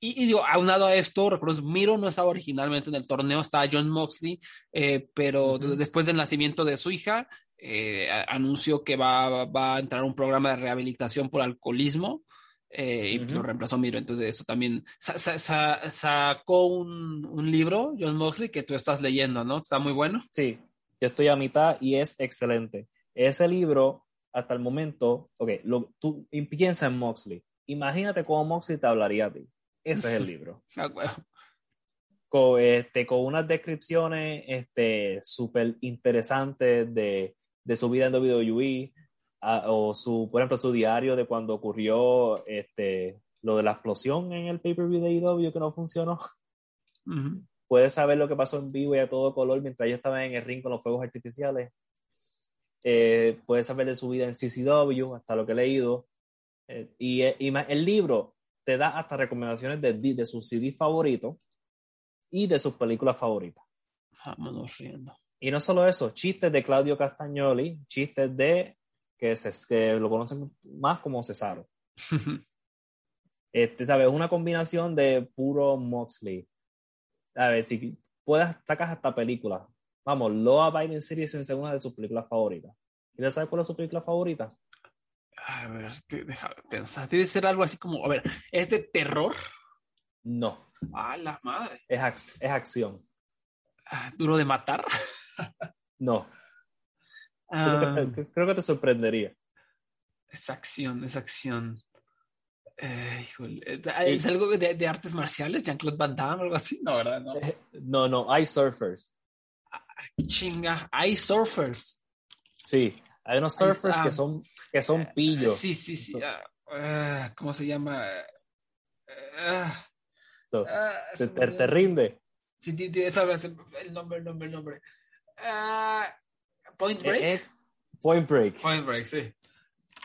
Y, y digo, aunado a esto, recuerdo, Miro no estaba originalmente en el torneo, estaba John Moxley, eh, pero después del nacimiento de su hija, eh, anunció que va, va a entrar un programa de rehabilitación por alcoholismo eh, y lo reemplazó Miro. Entonces, eso también sa- sa- sa- sacó un, un libro, John Moxley, que tú estás leyendo, ¿no? Está muy bueno. Sí, yo estoy a mitad y es excelente. Ese libro, hasta el momento, ok, lo, tú piensa en Moxley. Imagínate cómo Moxley te hablaría a ti. Ese es el libro. Ah. Con, este, con unas descripciones este, súper interesantes de, de su vida en WWE, a- o su, por ejemplo, su diario de cuando ocurrió este, lo de la explosión en el pay-per-view de AEW que no funcionó. Puedes saber lo que pasó en vivo y a todo color mientras ellos estaban en el ring con los fuegos artificiales. Eh, puedes saber de su vida en CCW, hasta lo que he leído. Eh, y, el libro te da hasta recomendaciones de, de sus CD favoritos y de sus películas favoritas. Vámonos riendo. Y no solo eso, chistes de Claudio Castagnoli, chistes de que, se, que lo conocen más como Cesaro. Este, ¿sabes? Una combinación de puro Moxley. A ver, si puedes, sacas hasta películas. Vamos, Loa Biden Series es una de sus películas favoritas. ¿Quieres saber cuál es su película favorita? A ver, déjame pensar. Debe ser algo así como, a ver, ¿es de terror? No, ¡Ah, la madre! es, ac- es acción. Ah, ¿Duro de matar? No, creo, que te, creo que te sorprendería. es acción, es acción. Eh, híjole, ¿Es, es algo de, de artes marciales? ¿Jean-Claude Van Damme o algo así? No, ¿verdad? No. No, no, hay surfers. Chinga, hay surfers. Sí, hay unos surfers ah, que son, que son pillos. Sí, sí, sí. ah, ah, ¿Cómo se llama? Ah, So, ah, te, te- te rinde. Sí, sí, sí, el nombre, el nombre, el nombre. Ah, Point Break. Eh, eh, Point Break. Point Break, sí.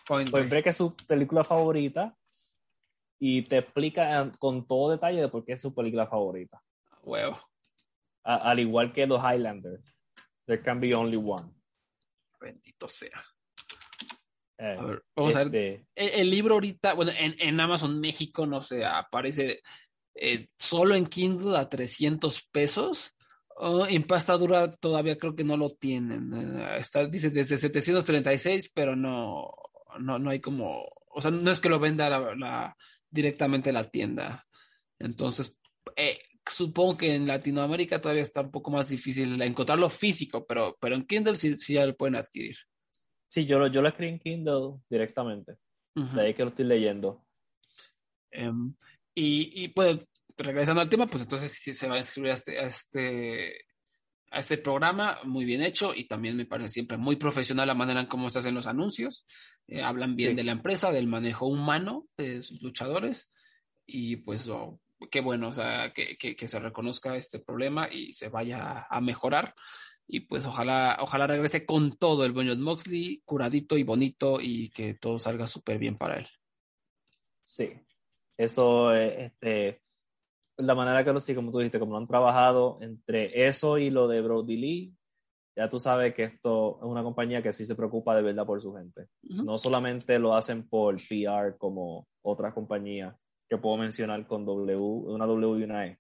Point, Break. Break es su película favorita y te explica con todo detalle de por qué es su película favorita. Huevo. A- al igual que The Highlander. There can be only one. Bendito sea. Eh, A ver, vamos a ver. este, El, el libro ahorita, bueno, en, en Amazon México, no sé, aparece eh, solo en Kindle a 300 pesos. Oh, en pasta dura todavía creo que no lo tienen. Eh, está, dice desde 736, pero no, no, no hay como, o sea, no es que lo venda la, la- directamente la tienda. Entonces, eh, supongo que en Latinoamérica todavía está un poco más difícil encontrarlo físico, pero, pero en Kindle sí, sí ya lo pueden adquirir. sí, yo lo, yo lo escribí en Kindle directamente. De ahí que lo estoy leyendo. Em, y, y pues, regresando al tema, pues entonces sí se va a inscribir a este, a este, a este programa, muy bien hecho, y también me parece siempre muy profesional la manera en cómo se hacen los anuncios. Eh, hablan bien Sí. de la empresa, del manejo humano de sus luchadores, y pues oh, qué bueno, o sea, que, que, que se reconozca este problema y se vaya a mejorar. Y pues ojalá, ojalá regrese con todo el John Moxley, curadito y bonito, y que todo salga súper bien para él. Sí. Eso, eh, este, la manera que lo sí, como tú dijiste, como lo han trabajado entre eso y lo de Brody Lee, ya tú sabes que esto es una compañía que sí se preocupa de verdad por su gente. No solamente lo hacen por PR como otras compañías que puedo mencionar con W, una W y una E.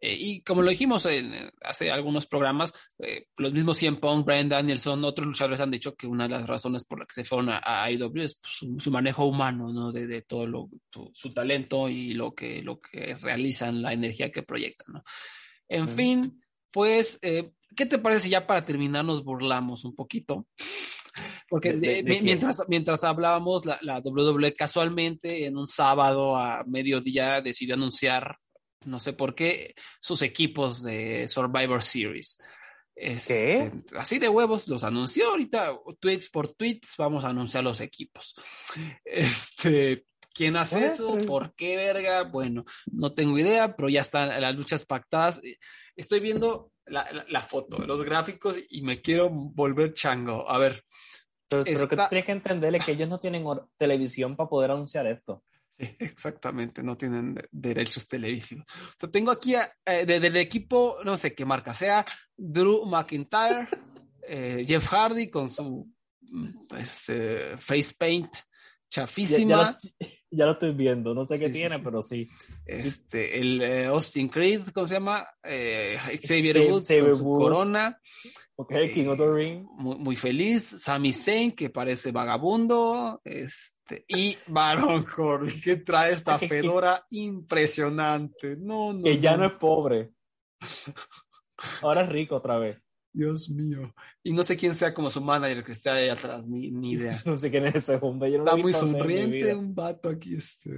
Eh, y como lo dijimos en, hace algunos programas, eh, los mismos 100 Pong, Brian Danielson, otros luchadores han dicho que una de las razones por las que se fueron a, a AEW es pues, su, su manejo humano, ¿no? De, de todo lo, su, su talento y lo que, lo que realizan, la energía que proyectan, ¿no? En fin, pues, eh, ¿qué te parece si ya para terminar nos burlamos un poquito? Porque mientras, mientras hablábamos, la, la WWE casualmente en un sábado a mediodía decidió anunciar, no sé por qué, sus equipos de Survivor Series. Este, así de huevos los anunció ahorita, tweets por tweets, vamos a anunciar los equipos. Este, ¿quién hace Eh, eso? pero- ¿Por qué verga? Bueno, no tengo idea, pero ya están las luchas pactadas. Estoy viendo la, la- la foto, los gráficos y me quiero volver chango. A ver, Pero, pero que Está- tú tienes que entenderle que ellos no tienen televisión para poder anunciar esto. Sí, exactamente, no tienen de- derechos televisivos. O sea, tengo aquí a- eh, del equipo, no sé qué marca sea, Drew McIntyre, eh, Jeff Hardy con su mm, este, face paint chafísima, ya lo, ya lo estoy viendo, no sé qué Sí, tiene, sí. pero sí. este, el eh, Austin Creed, ¿cómo se llama? Xavier Woods con su Woods. corona, Ok, King of the Ring. muy, muy feliz, Sami Zayn que parece vagabundo, este, y Baron Corbin que trae esta fedora impresionante. No, no, Que ya no no. es pobre. Ahora es rico otra vez. Dios mío. Y no sé quién sea como su manager que esté ahí atrás, ni, ni idea. No sé quién es ese hombre. Yo no Está muy sonriente, un vato aquí, este.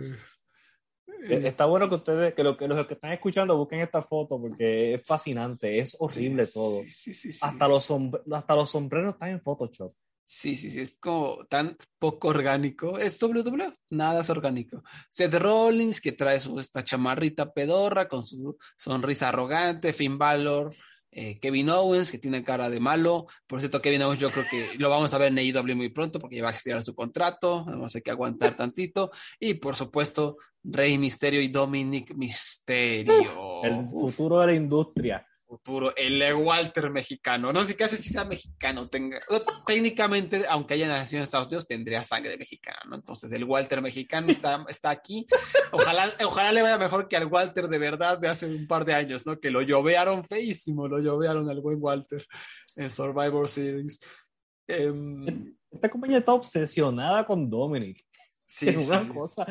Eh, Está bueno que ustedes, que, lo, que los que están escuchando busquen esta foto porque es fascinante, es horrible Sí, todo. Sí, sí, sí. Hasta, los hasta los sombreros están en Photoshop. Sí, sí, sí, es como tan poco orgánico. Es WWE, nada es orgánico. Seth Rollins, que trae su, esta chamarrita pedorra con su sonrisa arrogante, Finn Balor, eh, Kevin Owens, que tiene cara de malo. Por cierto, Kevin Owens yo creo que lo vamos a ver en AEW muy pronto porque ya va a expirar su contrato, vamos a que aguantar tantito. Y por supuesto, Rey Misterio y Dominic Misterio. El futuro de la industria. Futuro, el Walter mexicano. No sé qué hace si sea mexicano. Tenga, técnicamente, aunque haya nacido en Estados Unidos, tendría sangre mexicana, ¿no? Entonces, el Walter mexicano está, está aquí. Ojalá, ojalá le vaya mejor que al Walter de verdad de hace un par de años, ¿no? Que lo llovearon feísimo, lo llovearon al buen Walter en Survivor Series. Em, Esta compañía está obsesionada con Dominic. sí, es una sí. cosa.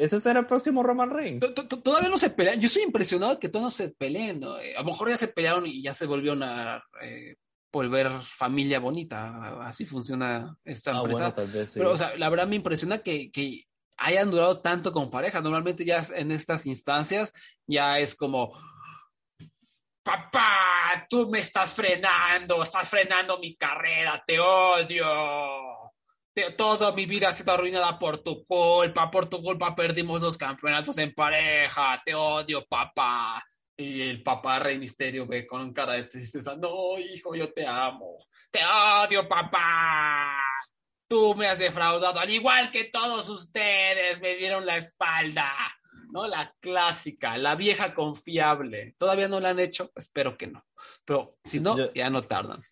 Ese será el próximo Roman Reigns. To- to- to- Todavía no se pelean. Yo estoy impresionado que todos no se peleen. ¿no? Eh, A lo mejor ya se pelearon y ya se volvieron a eh, volver familia bonita. Así funciona esta Ah, empresa. bueno, tal vez sí. Pero, o sea, la verdad me impresiona que, que hayan durado tanto como pareja. Normalmente ya en estas instancias ya es como, papá, tú me estás frenando, estás frenando mi carrera, te odio. Toda mi vida ha sido arruinada por tu culpa, por tu culpa perdimos los campeonatos en pareja, te odio, papá. Y el papá Rey Misterio ve con cara de tristeza, no, hijo, yo te amo. Te odio, papá. Tú me has defraudado, al igual que todos ustedes me dieron la espalda. ¿No? La clásica, la vieja confiable. Todavía no la han hecho, espero que no. Pero si no, Yo- ya no tardan.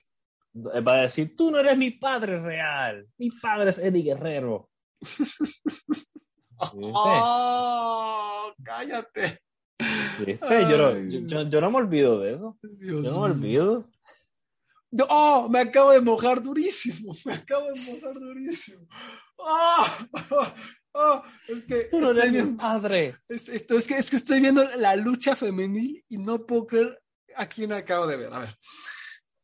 Va a decir, tú no eres mi padre real. Mi padre es Eddie Guerrero. ¡Oh! ¡Cállate! ¿Viste? Yo, no, yo, yo- no me olvido de eso. Dios Yo no me olvido. Yo- ¡Oh! Me acabo de mojar durísimo. Me acabo de mojar durísimo. ¡Oh! ¡Oh! Es que Tú no eres mi padre. es, esto, es, que, es que estoy viendo la lucha femenil y no puedo creer a quién acabo de ver. A ver.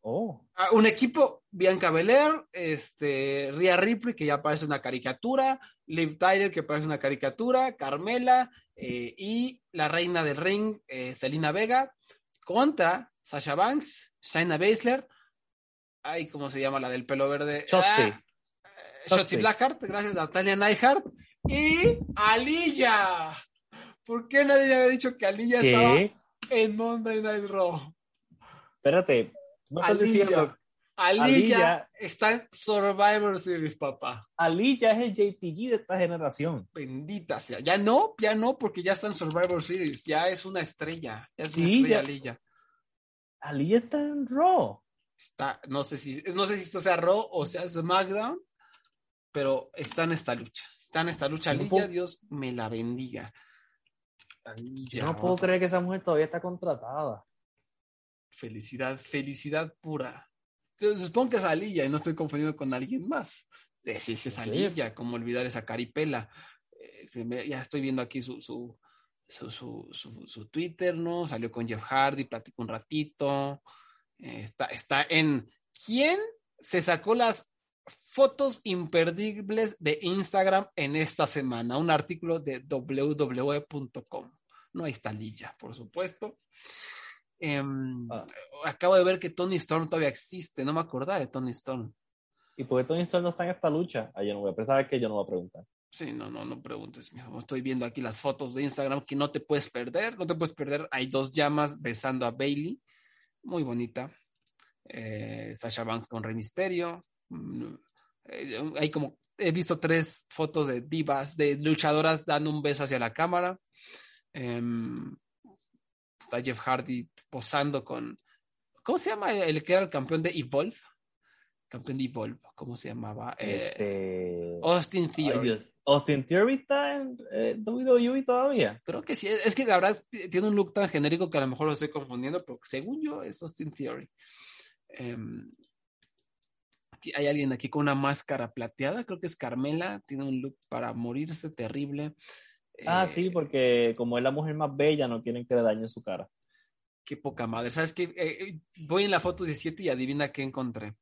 Oh. Ah, un equipo, Bianca Belair, este, Rhea Ripley, que ya parece una caricatura, Liv Tyler, que parece una caricatura, Carmela, eh, y la reina del ring, eh, Selena Vega, contra Sasha Banks, Shayna Baszler, ay, ¿cómo se llama la del pelo verde? Shotzi. Ah, eh, Shotzi. Blackheart, gracias a Natalia Neihart, y Aliyah. ¿Por qué nadie había dicho que Aliyah estaba en Monday Night Raw? Espérate. ¿Me estás Aliyah. diciendo Aliyah, Aliyah. está en Survivor Series, papá. Ali ya es el JTG de esta generación? Bendita sea. Ya no, ya no, porque ya está en Survivor Series. Ya es una estrella. Ya es una estrella ya- Aliyah. Ali está en Raw. Está, no sé si, no sé si esto sea Raw o sea SmackDown, pero está en esta lucha. Está en esta lucha no puedo- Dios me la bendiga. Yo no puedo creer que esa mujer todavía está contratada. Felicidad, felicidad pura. Supongo que es Aliyah y no estoy confundido con alguien más. Sí, sí, sí, es Sí. Aliyah, como olvidar esa caripela. Eh, ya estoy viendo aquí su, su, su, su, su- Twitter, ¿no? Salió con Jeff Hardy, platicó un ratito. Eh, está, está en. ¿Quién se sacó las fotos imperdibles de Instagram en esta semana? Un artículo de www.com. No ahí está Aliyah, por supuesto. Em, Ah. Acabo de ver que Tony Storm todavía existe, no me acordaba de Tony Storm. ¿Y por qué Tony Storm no está en esta lucha? Ah, yo no voy a pensar que yo no voy a preguntar. Sí, no, no, no preguntes, mijo. Estoy viendo aquí las fotos de Instagram que no te puedes perder, no te puedes perder. Hay dos llamas besando a Bailey, muy bonita. Eh, Sasha Banks con Rey Misterio. Mm, eh, hay como, he visto tres fotos de divas, de luchadoras dando un beso hacia la cámara. Em, está Jeff Hardy posando con, ¿cómo se llama el que era el campeón de Evolve? Campeón de Evolve, ¿cómo se llamaba? Eh, Este... Austin Theory. Austin Theory está en eh, WWE todavía. Creo que sí. Es que la verdad tiene un look tan genérico que a lo mejor lo estoy confundiendo, pero según yo es Austin Theory. Em, aquí hay alguien aquí con una máscara plateada, creo que es Carmela, tiene un look para morirse terrible. Ah, Eh, sí, porque como es la mujer más bella, no quieren que le dañen su cara. Qué poca madre. ¿Sabes qué? Eh, eh, voy en la foto 17 y adivina qué encontré.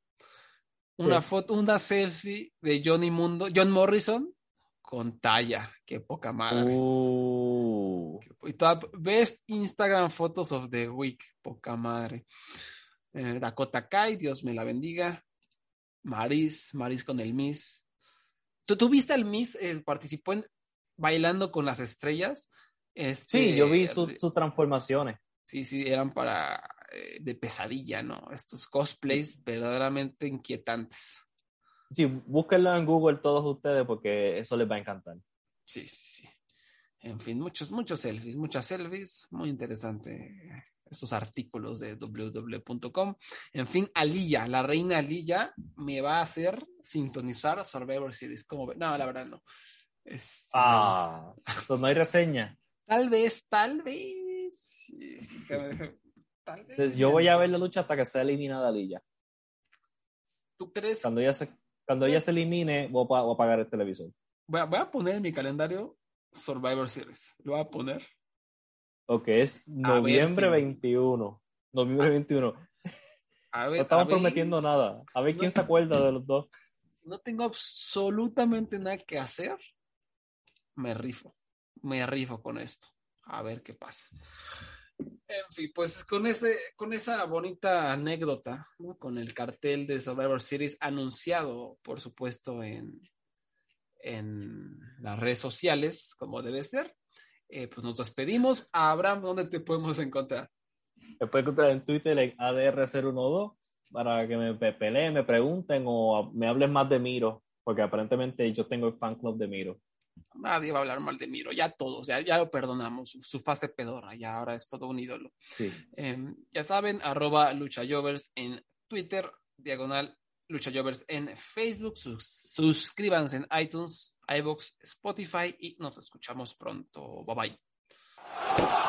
Una ¿Qué? foto, una selfie de Johnny Mundo, John Morrison con talla. Qué poca madre. Uh, Best Instagram Photos of the Week, poca madre. Eh, Dakota Kai, Dios me la bendiga. Maris, Maris con el Miss. ¿Tú, tú viste al Miss? eh, participó en Bailando con las Estrellas. Este, sí, yo vi su- sus transformaciones. Sí, sí, eran para eh, de pesadilla, ¿no? Estos cosplays verdaderamente inquietantes. Sí, búsquenlo en Google todos ustedes porque eso les va a encantar. Sí, sí, sí. En fin, muchos, muchos selfies, muchas selfies. Muy interesante estos artículos de www.com. En fin, Aliyah, la reina Aliyah, me va a hacer sintonizar Survivor Series. ¿Cómo ve? No, la verdad no. Es- Ah, entonces no hay reseña. Tal vez, tal vez. Tal vez. Entonces, yo voy a ver la lucha hasta que sea eliminada Lilla. ¿Tú crees? Cuando ella se, cuando ella se elimine, voy a, voy a apagar el televisor. Voy a, voy a poner en mi calendario Survivor Series. Lo voy a poner. Ok, es noviembre si- 21. Noviembre 21. A ver, No estamos a ver. prometiendo nada. A ver No. quién se acuerda de los dos. no tengo absolutamente nada que hacer, me rifo. Me rifo con esto. A ver qué pasa. En fin, pues con, ese, con esa bonita anécdota, con el cartel de Survivor Series anunciado, por supuesto, en, en las redes sociales, como debe ser, eh, pues nos despedimos. Abraham, ¿dónde te podemos encontrar? Me pueden encontrar en Twitter en ADR012 para que me peleen, me pregunten o me hablen más de Miro, porque aparentemente yo tengo el fan club de Miro. Nadie va a hablar mal de Miro, ya todos, ya, ya lo perdonamos, su, su fase pedorra, ya ahora es todo un ídolo. Sí. Eh, ya saben, arroba luchayovers en Twitter, diagonal luchayovers en Facebook, sus, suscríbanse en iTunes, iBox, Spotify y nos escuchamos pronto. Bye bye.